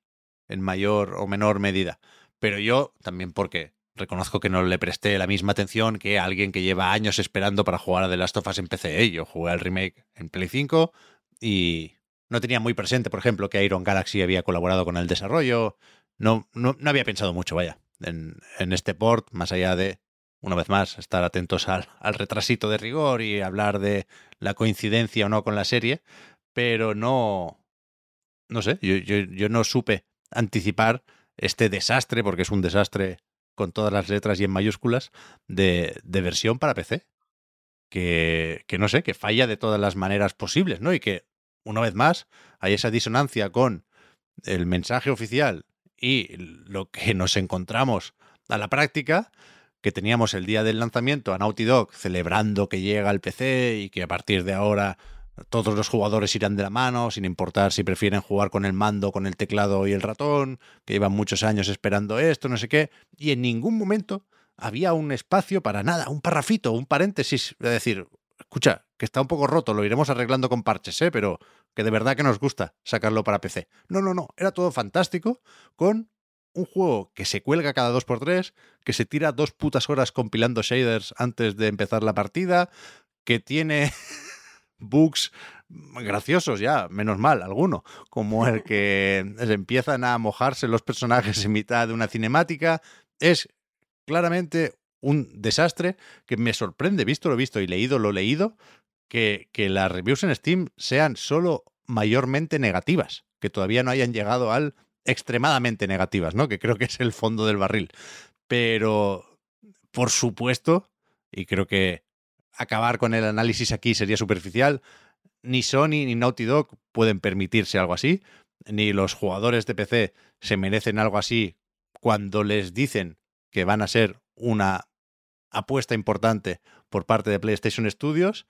en mayor o menor medida. Pero yo también porque reconozco que no le presté la misma atención que alguien que lleva años esperando para jugar a The Last of Us en PC. Yo jugué al remake en Play 5 y no tenía muy presente, por ejemplo, que Iron Galaxy había colaborado con el desarrollo. No, no, no había pensado mucho, vaya, en, en, este port, más allá de, una vez más, estar atentos al, retrasito de rigor y hablar de la coincidencia o no con la serie, pero no, no sé, yo, yo, yo no supe anticipar este desastre, porque es un desastre con todas las letras y en mayúsculas, de, de versión para PC. Que, que, no sé, que falla de todas las maneras posibles, ¿no? Y que, una vez más, hay esa disonancia con el mensaje oficial y lo que nos encontramos a la práctica, que teníamos el día del lanzamiento a Naughty Dog celebrando que llega al PC y que a partir de ahora todos los jugadores irán de la mano, sin importar si prefieren jugar con el mando, con el teclado y el ratón, que llevan muchos años esperando esto, no sé qué, y en ningún momento había un espacio para nada, un parrafito, un paréntesis, es decir, escucha, que está un poco roto, lo iremos arreglando con parches, ¿eh? pero que de verdad que nos gusta sacarlo para PC. No, no, no, era todo fantástico, con un juego que se cuelga cada 2x3, que se tira dos putas horas compilando shaders antes de empezar la partida, que tiene bugs graciosos ya, menos mal, alguno, como el que empiezan a mojarse los personajes en mitad de una cinemática, es claramente un desastre que me sorprende, visto lo visto y leído lo leído, que, que las reviews en Steam sean solo mayormente negativas, que todavía no hayan llegado al extremadamente negativas, ¿no? Que creo que es el fondo del barril. Pero, por supuesto, y creo que acabar con el análisis aquí sería superficial. Ni Sony ni Naughty Dog pueden permitirse algo así, ni los jugadores de PC se merecen algo así cuando les dicen que van a ser una apuesta importante por parte de PlayStation Studios,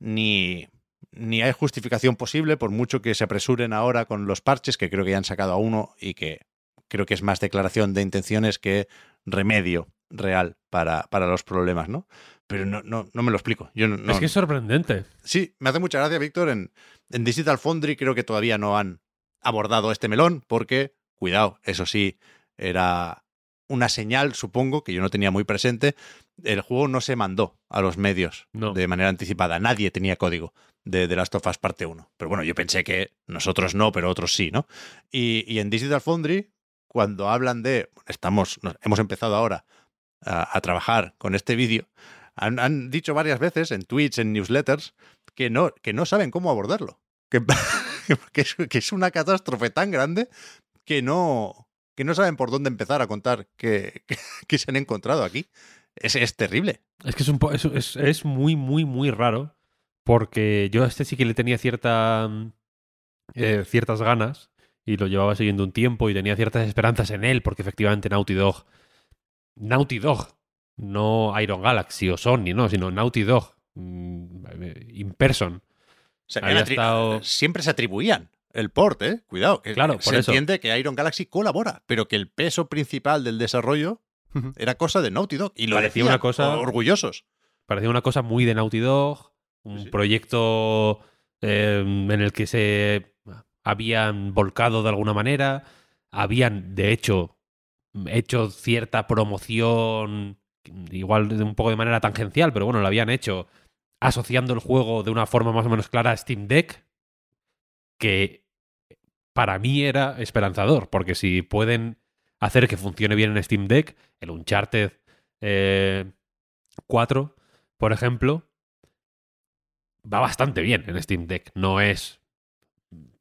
ni, ni hay justificación posible por mucho que se apresuren ahora con los parches, que creo que ya han sacado a uno y que creo que es más declaración de intenciones que remedio real para, para los problemas, ¿no? pero no, no, no, me lo explico. Yo no, es que es sorprendente. Sí, me hace mucha gracia, Víctor. En, en, Digital Foundry creo que todavía no han abordado este melón, porque, cuidado, eso sí, era una señal, supongo, que yo no tenía muy presente. El juego no se mandó a los medios no. de manera anticipada. Nadie tenía código de The Last of Us parte 1. Pero bueno, yo pensé que nosotros no, pero otros sí, ¿no? Y, y en Digital Foundry, cuando hablan de. Estamos. Hemos empezado ahora a, a trabajar con este vídeo han, han, dicho varias veces en tweets, en newsletters, que no, que no saben cómo abordarlo. Que, que, es, que, es, una catástrofe tan grande que no, que no saben por dónde empezar a contar que, que se han encontrado aquí. Es, es, terrible. Es que es, un es, es, es, muy, muy, muy raro. Porque yo a este sí que le tenía cierta, eh, ciertas ganas y lo llevaba siguiendo un tiempo y tenía ciertas esperanzas en él, porque efectivamente Naughty Dog. Naughty Dog no Iron Galaxy o Sony, no, sino Naughty Dog, mm, in person. Se estado- Siempre se atribuían el port, ¿eh? Cuidado. que Claro, por se eso. entiende que Iron Galaxy colabora, pero que el peso principal del desarrollo era cosa de Naughty Dog. Y lo Parecía decían, una cosa- orgullosos. Parecía una cosa muy de Naughty Dog, un Sí. proyecto eh, en el que se habían volcado de alguna manera, habían, de hecho, hecho cierta promoción, igual de un poco de manera tangencial, pero bueno, lo habían hecho asociando el juego de una forma más o menos clara a Steam Deck, que para mí era esperanzador, porque si pueden hacer que funcione bien en Steam Deck, el Uncharted eh, 4, por ejemplo, va bastante bien en Steam Deck. No es.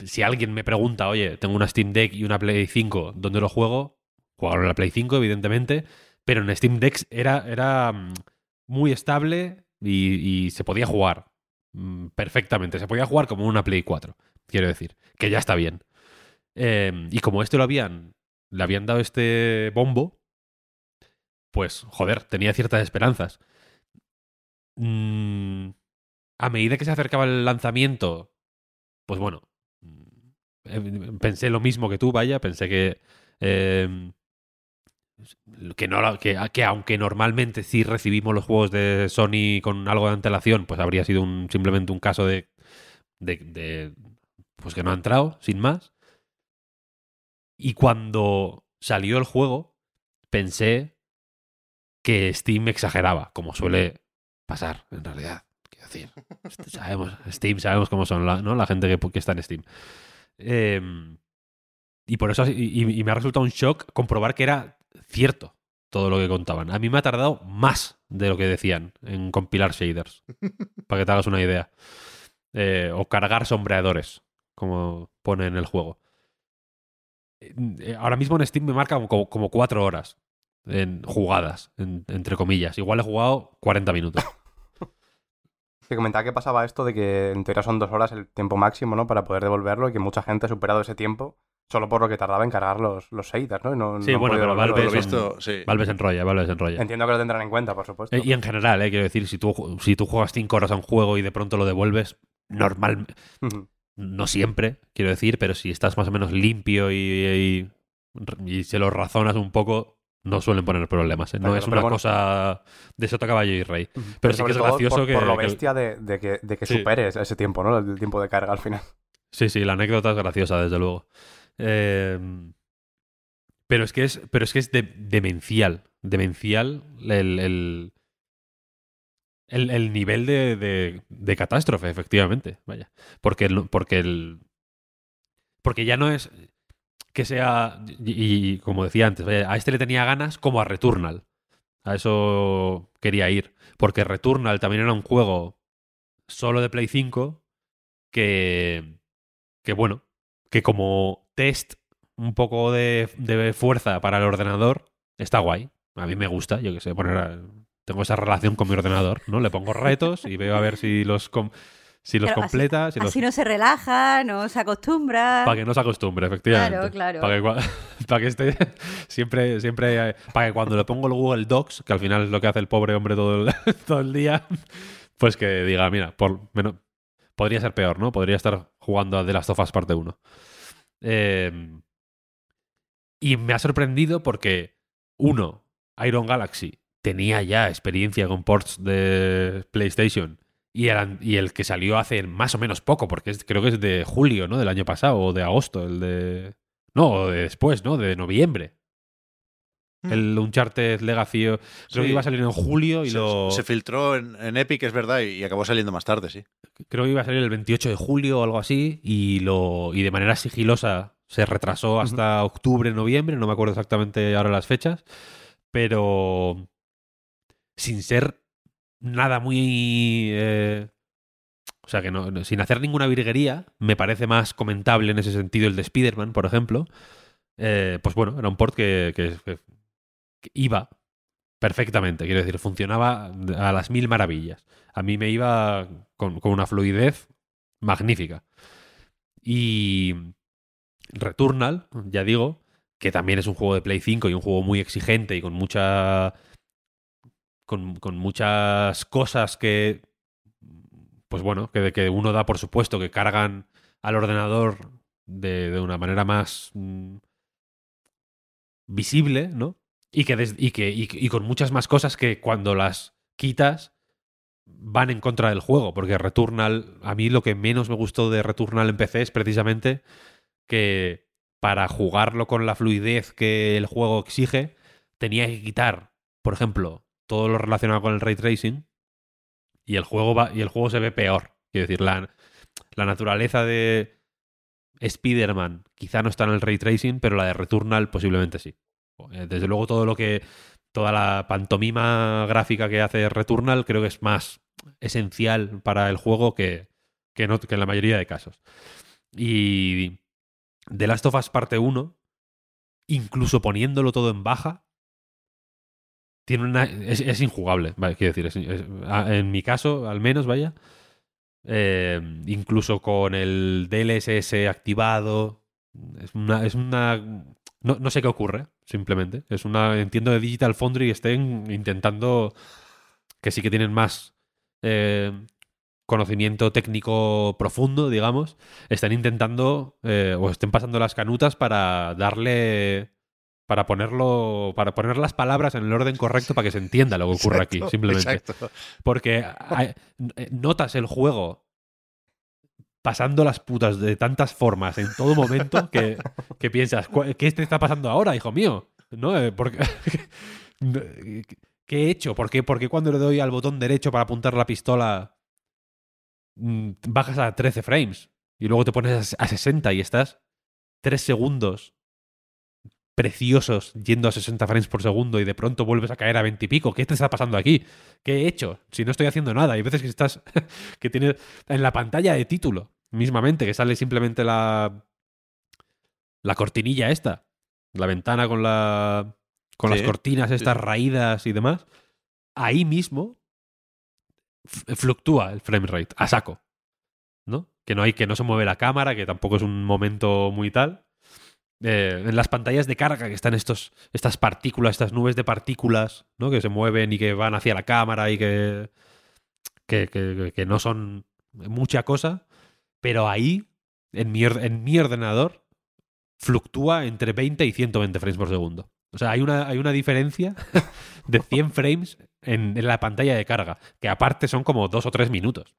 Si alguien me pregunta, oye, tengo una Steam Deck y una Play 5, ¿dónde lo juego? Jugarlo en la Play 5, evidentemente. Pero en Steam Deck era, era mm, muy estable y, y se podía jugar mm, perfectamente. Se podía jugar como una Play 4, quiero decir. Que ya está bien. Eh, y como esto lo habían. Le habían dado este bombo. Pues, joder, tenía ciertas esperanzas. Mm, a medida que se acercaba el lanzamiento, pues bueno, mm, eh, pensé lo mismo que tú, vaya, pensé que que no que aunque normalmente sí recibimos los juegos de Sony con algo de antelación, pues habría sido un, simplemente un caso de, de, de, pues que no ha entrado, sin más. Y cuando salió el juego, pensé que Steam exageraba, como suele pasar en realidad. Quiero decir, este, sabemos, Steam, sabemos cómo son la, ¿no? la gente que, que está en Steam. Eh, y por eso, y, y me ha resultado un shock comprobar que era cierto todo lo que contaban. A mí me ha tardado más de lo que decían en compilar shaders, para que te hagas una idea. Eh, o cargar sombreadores, como pone en el juego. Eh, Ahora mismo en Steam me marca como, como cuatro horas en jugadas, en- entre comillas. Igual he jugado 40 minutos. Que comentaba que pasaba esto de que en teoría son dos horas el tiempo máximo, ¿no? Para poder devolverlo y que mucha gente ha superado ese tiempo solo por lo que tardaba en cargar los, los shaders, ¿no? Sí, no bueno, pero devolverlo. Por lo Valve visto, sí. Valve se enrolla, Valve se enrolla. Entiendo que lo tendrán en cuenta, por supuesto. Eh, Y en general, eh, quiero decir, si tú, si tú juegas 5 horas a un juego y de pronto lo devuelves, normal. No siempre, quiero decir, pero si estás más o menos limpio y, y, y se lo razonas un poco, no suelen poner problemas. ¿eh? No Claro, es una bueno. cosa de sota caballo y rey. Pero sí que es gracioso por, que- por lo que- bestia de, de que, de que Sí. superes ese tiempo, ¿no? El tiempo de carga al final. Sí, sí, la anécdota es graciosa, desde luego. Eh, pero es que es, pero es que es de- demencial. Demencial el, el, el- el nivel de, de- catástrofe, efectivamente. Vaya. Porque el, porque el. Porque ya no es que sea. Y, como decía antes, a este le tenía ganas como a Returnal. A eso quería ir. Porque Returnal también era un juego solo de Play 5 que que bueno, que como test un poco de, de fuerza para el ordenador, está guay. A mí me gusta, yo que sé, poner tengo esa relación con mi ordenador, ¿no? Le pongo retos y veo a ver si los com- si los Claro, así- completa, si los Así no se relaja, no se acostumbra. para que no se acostumbre, efectivamente. Claro, claro. Para que, para que esté siempre, siempre, para que cuando le pongo el Google Docs, que al final es lo que hace el pobre hombre todo el, todo el día, pues que diga, mira, por menos, podría ser peor, ¿no? Podría estar jugando a The Last of Us parte 1. Eh, y me ha sorprendido porque, uno, Iron Galaxy tenía ya experiencia con ports de PlayStation y el, y el que salió hace más o menos poco, porque es- creo que es de julio, ¿no? Del año pasado, o de agosto, el de... No, o de después, ¿no? De noviembre. Mm. El Uncharted Legacy creo que iba a salir en julio y se, lo... se filtró en, en Epic, es verdad, y, y acabó saliendo más tarde, sí. creo que iba a salir el 28 de julio o algo así, y, lo, y de manera sigilosa se retrasó hasta octubre, noviembre, no me acuerdo exactamente ahora las fechas, pero sin ser nada muy... eh, o sea, que no, sin hacer ninguna virguería, me parece más comentable en ese sentido el de Spider-Man, por ejemplo. Eh, pues bueno, era un port que, que- iba perfectamente, quiero decir, funcionaba a las mil maravillas. A mí me iba con una fluidez magnífica. Y Returnal, ya digo, que también es un juego de Play 5 y un juego muy exigente y con mucha con, con muchas cosas que, pues bueno, que, que uno da por supuesto que cargan al ordenador de, de una manera más mm, visible, ¿no? Y que, y, que y, y con muchas más cosas que cuando las quitas van en contra del juego, porque Returnal, a mí lo que menos me gustó de Returnal en PC es precisamente que para jugarlo con la fluidez que el juego exige, tenía que quitar, por ejemplo, todo lo relacionado con el ray tracing y el juego y el juego se ve peor. Quiero decir, la, la naturaleza de Spider-Man quizá no está en el ray tracing, pero la de Returnal posiblemente sí. Eh, Desde luego todo lo que toda la pantomima gráfica que hace Returnal creo que es más esencial para el juego que, que, no- que en la mayoría de casos. Y The Last of Us parte 1, incluso poniéndolo todo en baja, tiene una, es, injugable. Quiero decir, en mi caso, al menos, vaya. eh, incluso con el DLSS activado. Es una. Es una no, no sé qué ocurre, simplemente. Es una. Entiendo de Digital Foundry estén intentando. Que sí que tienen más. eh, conocimiento técnico profundo, digamos, están intentando eh, o estén pasando las canutas para darle para ponerlo para poner las palabras en el orden correcto para que se entienda lo que ocurre aquí, simplemente. exacto. Porque hay- eh, notas el juego pasando las putas de tantas formas en todo momento que, que piensas, "¿Cu- ¿qué te está pasando ahora, hijo mío? ¿No? Eh, porque- ¿Qué he hecho? ¿Por qué, por qué cuando le doy al botón derecho para apuntar la pistola mm, bajas a 13 frames y luego te pones a 60 y estás 3 segundos preciosos yendo a 60 frames por segundo y de pronto vuelves a caer a 20 y pico. ¿Qué te está pasando aquí? ¿Qué he hecho? Si no estoy haciendo nada. Hay veces que estás que tienes en la pantalla de título mismamente que sale simplemente la la cortinilla esta, la ventana con la con Sí, las cortinas estas sí. raídas y demás. Ahí mismo fluctúa el frame rate a saco. ¿No? Que no hay que no se mueve la cámara, que tampoco es un momento muy tal. En las pantallas de carga que están estos, estas partículas, estas nubes de partículas, ¿no? Que se mueven y que van hacia la cámara y que, que, que- que no son mucha cosa. Pero ahí, en mi, en mi ordenador, fluctúa entre 20 y 120 frames por segundo. O sea, hay una, hay una diferencia de 100 frames en, en la pantalla de carga, que aparte son como dos o tres minutos.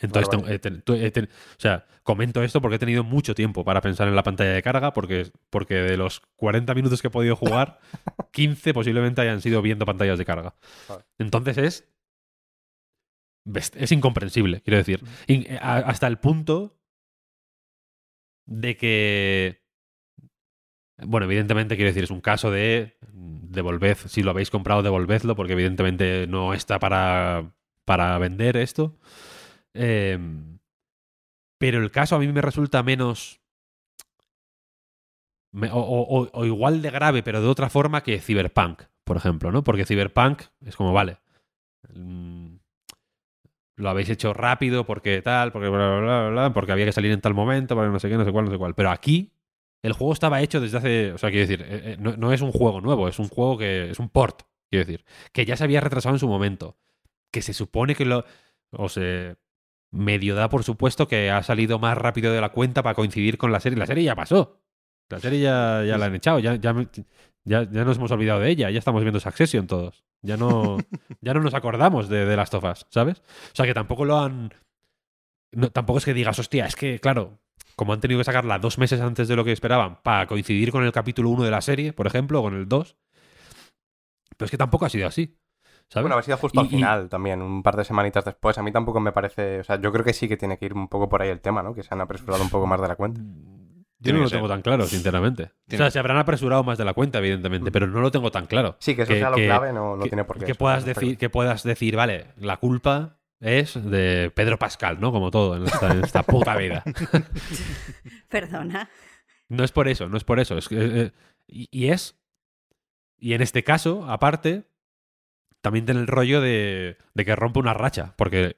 Entonces, tengo- he ten- tu- he ten- o sea, comento esto porque he tenido mucho tiempo para pensar en la pantalla de carga, porque, porque de los 40 minutos que he podido jugar, 15 posiblemente hayan sido viendo pantallas de carga. Vale. Entonces es. Es incomprensible, quiero decir. In- a- hasta el punto de que. Bueno, evidentemente, quiero decir, es un caso de devolved, si lo habéis comprado, devolvedlo, porque evidentemente no está para, para vender esto. Eh, pero el caso a mí me resulta menos. me- o, igual de grave, pero de otra forma que Cyberpunk, por ejemplo, ¿no? Porque Cyberpunk es como, vale. mm, Lo habéis hecho rápido porque tal, porque bla, bla, bla, porque había que salir en tal momento, porque no sé qué, no sé cuál, no sé cuál. Pero aquí el juego estaba hecho desde hace. O sea, quiero decir, eh, eh, no, no es un juego nuevo, es un juego que. Es un port, quiero decir. Que ya se había retrasado en su momento. Que se supone que lo. O se. Medio da por supuesto que ha salido más rápido de la cuenta para coincidir con la serie. La serie ya pasó. La serie ya, ya la han echado. Ya, ya, ya, ya nos hemos olvidado de ella. Ya estamos viendo Succession todos. Ya no, ya no nos acordamos de, of Us, ¿sabes? O sea que tampoco lo han. no, tampoco es que digas, hostia, es que, claro, como han tenido que sacarla dos meses antes de lo que esperaban para coincidir con el capítulo 1 de la serie, por ejemplo, o con el 2. Pero es que tampoco ha sido así. ¿Sabes? Bueno, ha sido justo al y- final también, un par de semanitas después. A mí tampoco me parece. O sea, yo creo que sí que tiene que ir un poco por ahí el tema, ¿no? Que se han apresurado un poco más de la cuenta. Yo no lo ser. tengo tan claro, sinceramente. O sea, se habrán apresurado más de la cuenta, evidentemente, pero no lo tengo tan claro. Sí, que eso Que- sea lo que- clave, no, no que, tiene por qué. que eso, puedas decir, que puedas decir, vale, la culpa es de Pedro Pascal, ¿no? Como todo en esta, en esta puta vida. Perdona. No es por eso, no es por eso. Es que, eh, y, y es. Y en este caso, aparte, también tiene el rollo de, de que rompe una racha. Porque.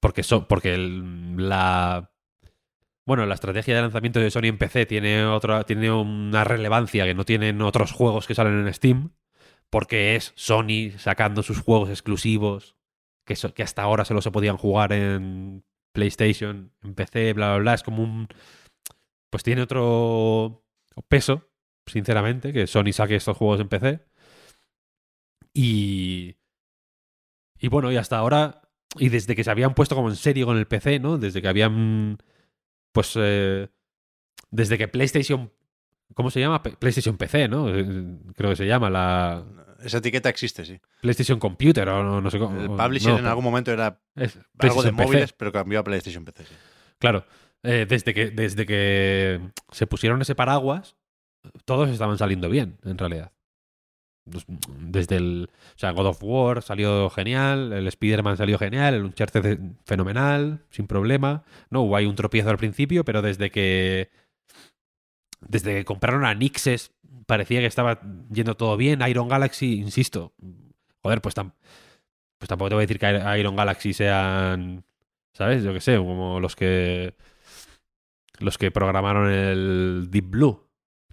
Porque, porque la. Bueno, la estrategia de lanzamiento de Sony en PC tiene otra, tiene una relevancia que no tienen otros juegos que salen en Steam. porque es Sony sacando sus juegos exclusivos, que, que hasta ahora solo se podían jugar en PlayStation, en PC, bla, bla, bla. Es como un... Pues tiene otro peso, sinceramente, que Sony saque estos juegos en PC. Y... Y bueno, y hasta ahora, y desde que se habían puesto como en serio con el PC, ¿no? Desde que habían, pues, eh, desde que PlayStation, ¿cómo se llama? PlayStation PC, ¿no? Eh, Creo que se llama la Esa etiqueta existe, sí. PlayStation Computer o no, no sé cómo. El publisher no, en algún momento era algo de PC. móviles, pero cambió a PlayStation PC. sí. Claro, eh, desde, que, desde que se pusieron ese paraguas, todos estaban saliendo bien, en realidad. Desde el. O sea, God of War salió genial, el Spider-Man salió genial, el Uncharted fenomenal, sin problema. No, hubo ahí un tropiezo al principio, pero desde que. Desde que compraron a Nixes, parecía que estaba yendo todo bien. Iron Galaxy, insisto. Joder, pues, pues tampoco te voy a decir que Iron Galaxy sean. ¿Sabes? Yo qué sé, como los que. Los que programaron el Deep Blue.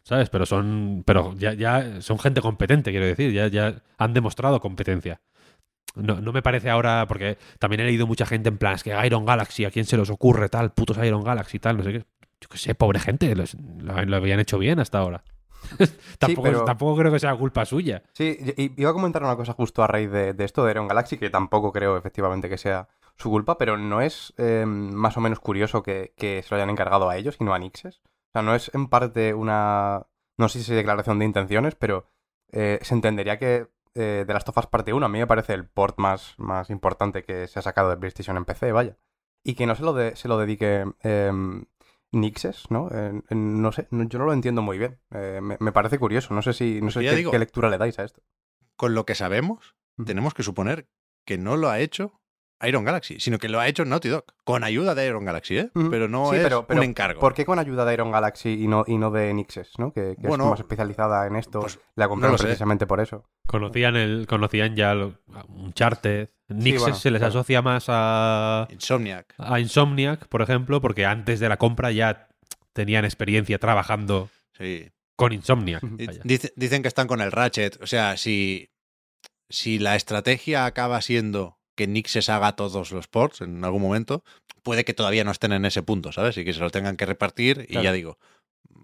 ¿Sabes? Pero son. Pero ya, ya son gente competente, quiero decir. Ya, ya han demostrado competencia. No, no me parece ahora. Porque también he leído mucha gente en plan. Es que Iron Galaxy, ¿a quién se les ocurre tal? Putos Iron Galaxy, tal, no sé qué. Yo qué sé, pobre gente. los- lo, lo habían hecho bien hasta ahora. tampoco, pero- tampoco creo que sea culpa suya. Sí, y- y iba a comentar una cosa justo a raíz de, de esto de Iron Galaxy, que tampoco creo efectivamente que sea su culpa, pero no es eh, más o menos curioso que, que se lo hayan encargado a ellos y no a Nixes. O sea, no es en parte una, no sé si declaración de intenciones, pero eh, se entendería que eh, de las tofas parte 1 a mí me parece el port más, más importante que se ha sacado de PlayStation en PC, vaya. Y que no se lo, de- se lo dedique em, Nixes, ¿no? No sé, no- yo no lo entiendo muy bien. Eh, me, me parece curioso, no sé si, no sé qué, digo. qué lectura le dais a esto. Con lo que sabemos, tenemos que suponer que no lo ha hecho Iron Galaxy, sino que lo ha hecho Naughty Dog, con ayuda de Iron Galaxy, ¿eh? Ujú. Pero no Sí, es pero- pero un encargo. ¿Por qué con ayuda de Iron Galaxy y no, y no de Nixes, ¿no? Que, que Bueno, es más especializada en esto. pues, la compraron no lo sé. precisamente por eso. Conocían, el, conocían ya lo- a Uncharted. Nixes bueno, se les claro. asocia más a, Insomniac. a Insomniac, por ejemplo, porque antes de la compra ya tenían experiencia trabajando Sí. con Insomniac. Dice- dicen que están con el Ratchet. O sea, si, si la estrategia acaba siendo que Nixes haga todos los ports en algún momento, puede que todavía no estén en ese punto, ¿sabes? Y que se lo tengan que repartir. Y ya digo,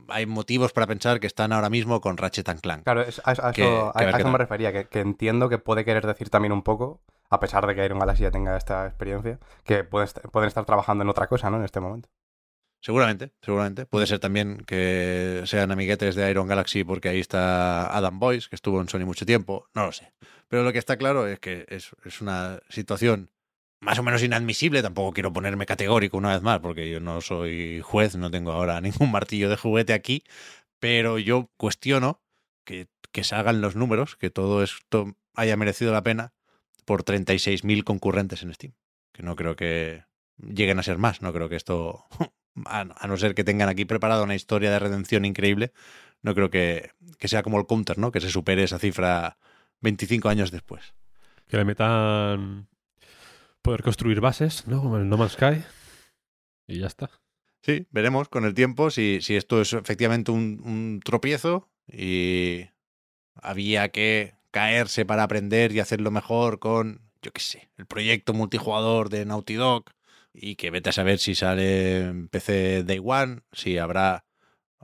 hay motivos para pensar que están ahora mismo con Ratchet and Clank. Claro, es- a, Que- eso, que a- eso me refería, que, que entiendo que puede querer decir también un poco, a pesar de que Iron Galaxy ya tenga esta experiencia, que pueden, pueden estar trabajando en otra cosa, ¿no? En este momento. Seguramente, seguramente. Puede ser también que sean amiguetes de Iron Galaxy porque ahí está Adam Boyce, que estuvo en Sony mucho tiempo. No lo sé. Pero lo que está claro es que es, una situación más o menos inadmisible. Tampoco quiero ponerme categórico una vez más porque yo no soy juez, no tengo ahora ningún martillo de juguete aquí. Pero yo cuestiono que, que se hagan los números, que todo esto haya merecido la pena por 36.000 concurrentes en Steam. Que no creo que lleguen a ser más. No creo que esto a, a no ser que tengan aquí preparada una historia de redención increíble, no creo que, que sea como el counter, ¿no? Que se supere esa cifra 25 años después. Que le metan poder construir bases, ¿no? Como el No Man's Sky. Y ya está. Sí, veremos con el tiempo si, si esto es efectivamente un, un tropiezo y había que caerse para aprender y hacerlo mejor con, yo qué sé, el proyecto multijugador de Naughty Dog y que vete a saber si sale PC Day One, si habrá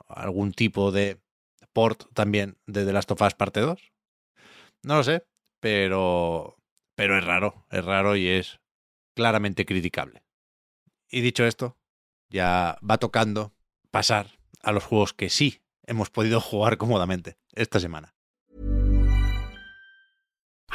algún tipo de port también de The Last of Us parte 2. No lo sé, pero, pero es raro, es raro y es claramente criticable. Y dicho esto, ya va tocando pasar a los juegos que sí hemos podido jugar cómodamente esta semana.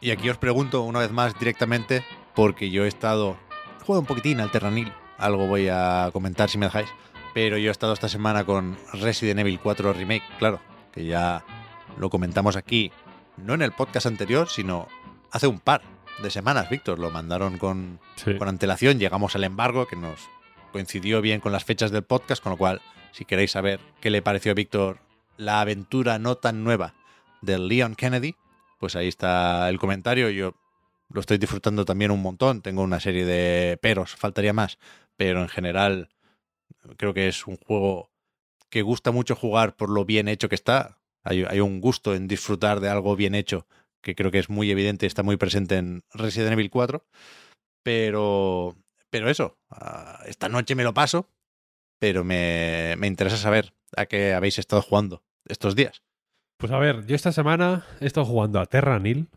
Y aquí os pregunto una vez más directamente, porque yo he estado. He jugado un poquitín al Terranil, algo voy a comentar si me dejáis. Pero yo he estado esta semana con Resident Evil 4 Remake, claro, que ya lo comentamos aquí, no en el podcast anterior, sino hace un par de semanas, Víctor. Lo mandaron con, Sí. con antelación, llegamos al embargo, que nos coincidió bien con las fechas del podcast, con lo cual, si queréis saber qué le pareció a Víctor la aventura no tan nueva del Leon Kennedy, pues ahí está el comentario. Yo lo estoy disfrutando también un montón. Tengo una serie de peros, faltaría más, pero en general creo que es un juego que gusta mucho jugar por lo bien hecho que está. Hay, un gusto en disfrutar de algo bien hecho que creo que es muy evidente, está muy presente en Resident Evil 4. Pero, pero eso, ah, esta noche me lo paso, pero me, me interesa saber a qué habéis estado jugando estos días. Pues a ver, yo esta semana he estado jugando a Terra Nil,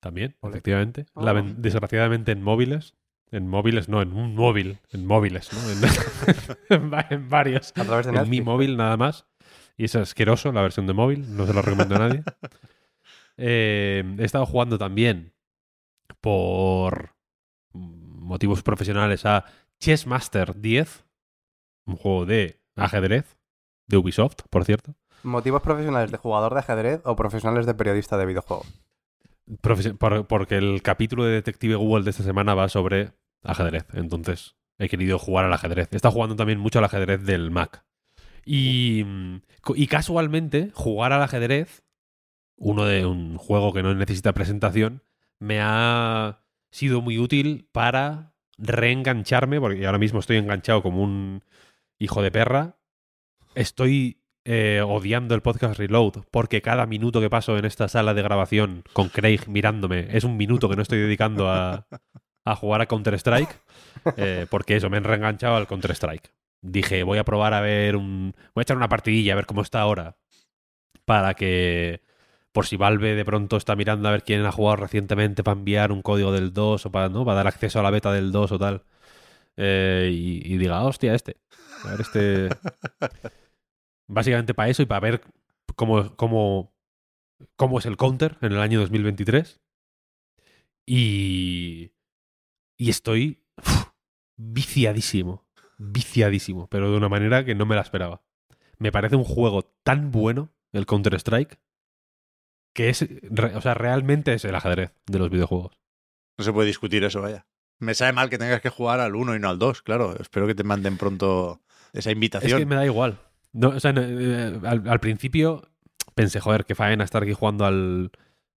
también, efectivamente. Lamen- desgraciadamente en móviles. En móviles, no, en un móvil. En móviles, ¿no? En, en va- en varios. A través de En mi móvil nada más. Y es asqueroso la versión de móvil, no se lo recomiendo a nadie. Eh, he estado jugando también por motivos profesionales a Chess Master 10, un juego de ajedrez de Ubisoft, por cierto. ¿Motivos profesionales de jugador de ajedrez o profesionales de periodista de videojuego? Profes- por- porque el capítulo de Detective Google de esta semana va sobre ajedrez. Entonces he querido jugar al ajedrez. He estado jugando también mucho al ajedrez del Mac. Y, mm, y casualmente, jugar al ajedrez, uno de un juego que no necesita presentación, me ha sido muy útil para reengancharme, porque ahora mismo estoy enganchado como un hijo de perra. Estoy eh, odiando el podcast Reload porque cada minuto que paso en esta sala de grabación con Craig mirándome es un minuto que no estoy dedicando a, a jugar a Counter-Strike. eh, porque eso, me he reenganchado al Counter-Strike. Dije, voy a probar a ver un. Voy a echar una partidilla a ver cómo está ahora. Para que. Por si Valve de pronto está mirando a ver quién ha jugado recientemente para enviar un código del 2 o para, ¿no? para dar acceso a la beta del 2 o tal. Eh, y, y diga, hostia, este. A ver, este. Básicamente para eso y para ver cómo, cómo, cómo es el counter en el año 2023. Y. Y estoy uf, viciadísimo. Viciadísimo. Pero de una manera que no me la esperaba. Me parece un juego tan bueno, el Counter-Strike, que es. re- o sea, realmente es el ajedrez de los videojuegos. No se puede discutir eso, vaya. Me sabe mal que tengas que jugar al 1 y no al 2, claro. Espero que te manden pronto esa Es invitación. que me da igual. No, o sea, no, eh, al, al principio pensé, joder, qué faena estar aquí jugando al,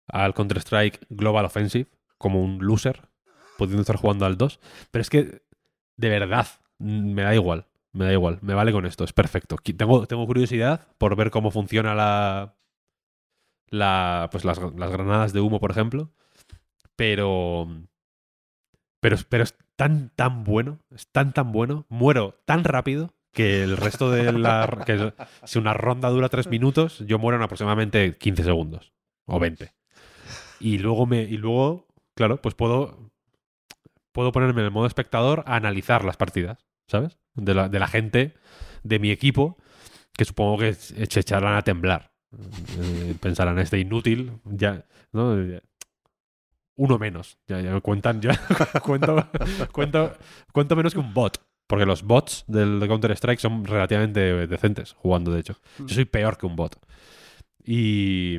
al Counter-Strike Global Offensive como un loser, pudiendo estar jugando al 2. Pero es que, de verdad, mm, me da igual. Me da igual. Me vale con esto. Es perfecto. Tengo, tengo curiosidad por ver cómo funciona la. la pues las, las granadas de humo, por ejemplo. Pero. Pero, es- pero es tan, tan bueno. Es tan, tan bueno. Muero tan rápido que el resto de la. que si una ronda dura tres minutos, yo muero en aproximadamente 15 segundos. O 20. Y luego me. Y luego, claro, pues puedo. Puedo ponerme en el modo espectador a analizar las partidas, ¿sabes? De la, de la gente de mi equipo, que supongo que se echarán a temblar. Eh, pensarán, este inútil, ya. ¿no? Uno menos. Ya, ya cuentan, ya cuento, cuento, cuento menos que un bot. Porque los bots del Counter-Strike son relativamente decentes jugando, de hecho. Yo soy peor que un bot. Y.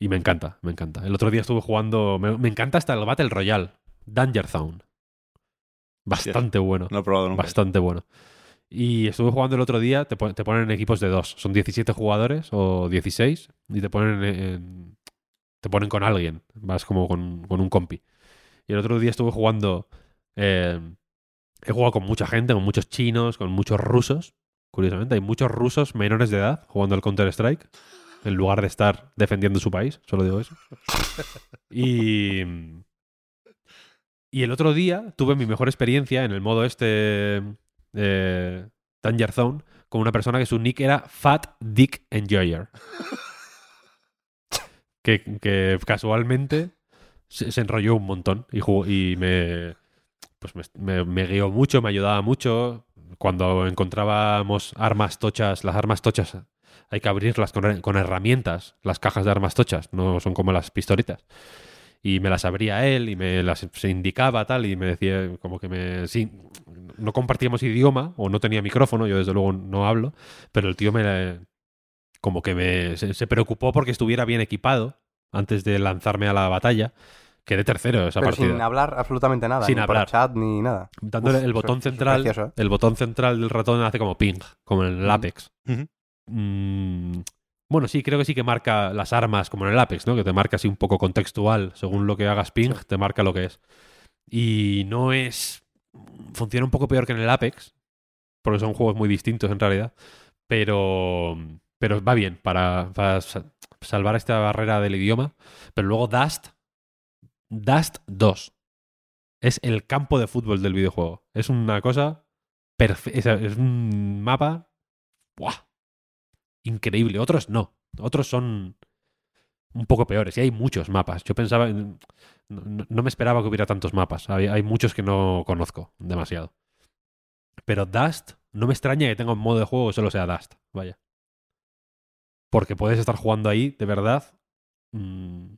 Y me encanta, me encanta. El otro día estuve jugando. Me, me encanta hasta el Battle Royale. Danger Zone. Bastante bueno. No he probado nunca. Bastante bueno. Y estuve jugando el otro día, te, te ponen en equipos de dos. Son 17 jugadores o 16 y te ponen en- te ponen con alguien. Vas como con, con un compi. Y el otro día estuve jugando... eh, he jugado con mucha gente, con muchos chinos, con muchos rusos. curiosamente. Hay muchos rusos menores de edad jugando al Counter-Strike en lugar de estar defendiendo su país, solo digo eso. Y, y el otro día tuve mi mejor experiencia en el modo este eh, Danger Zone con una persona que su nick era Fat Dick Enjoyer. Que, que casualmente se, se enrolló un montón y, jugó- y me, pues me, me- guió mucho, me ayudaba mucho. Cuando encontrábamos armas tochas, las armas tochas hay que abrirlas con, herramientas, las cajas de armas tochas, no son como las pistolitas. Y me las abría él y me las se indicaba tal y me decía como que me... Sí, no compartíamos idioma o no tenía micrófono, yo desde luego no hablo, pero el tío me... como que se preocupó porque estuviera bien equipado antes de lanzarme a la batalla. Quedé tercero esa Pero partida. sin hablar absolutamente nada. Sin ni por hablar. chat ni nada. Dándole Uf, el eso- botón eso es central, precioso, ¿eh? el botón central del ratón hace como ping, como en el. Apex. Mm, bueno, sí, creo que sí que marca las armas como en el Apex, ¿no? Que te marca así un poco contextual, según lo que hagas ping, te marca lo que es. Y no es... Funciona un poco peor que en el Apex, porque son juegos muy distintos en realidad, pero, pero va bien para, para sa- salvar esta barrera del idioma. Pero luego Dust, Dust 2, es el campo de fútbol del videojuego. Es una cosa. Es un mapa. ¡buah! Increíble. Otros no. Otros son un poco peores. Y hay muchos mapas. Yo pensaba. No, me esperaba que hubiera tantos mapas. Hay, hay muchos que no conozco demasiado. Pero Dust, no me extraña que tenga un modo de juego que solo sea Dust. Vaya. Porque puedes estar jugando ahí, de verdad, mm,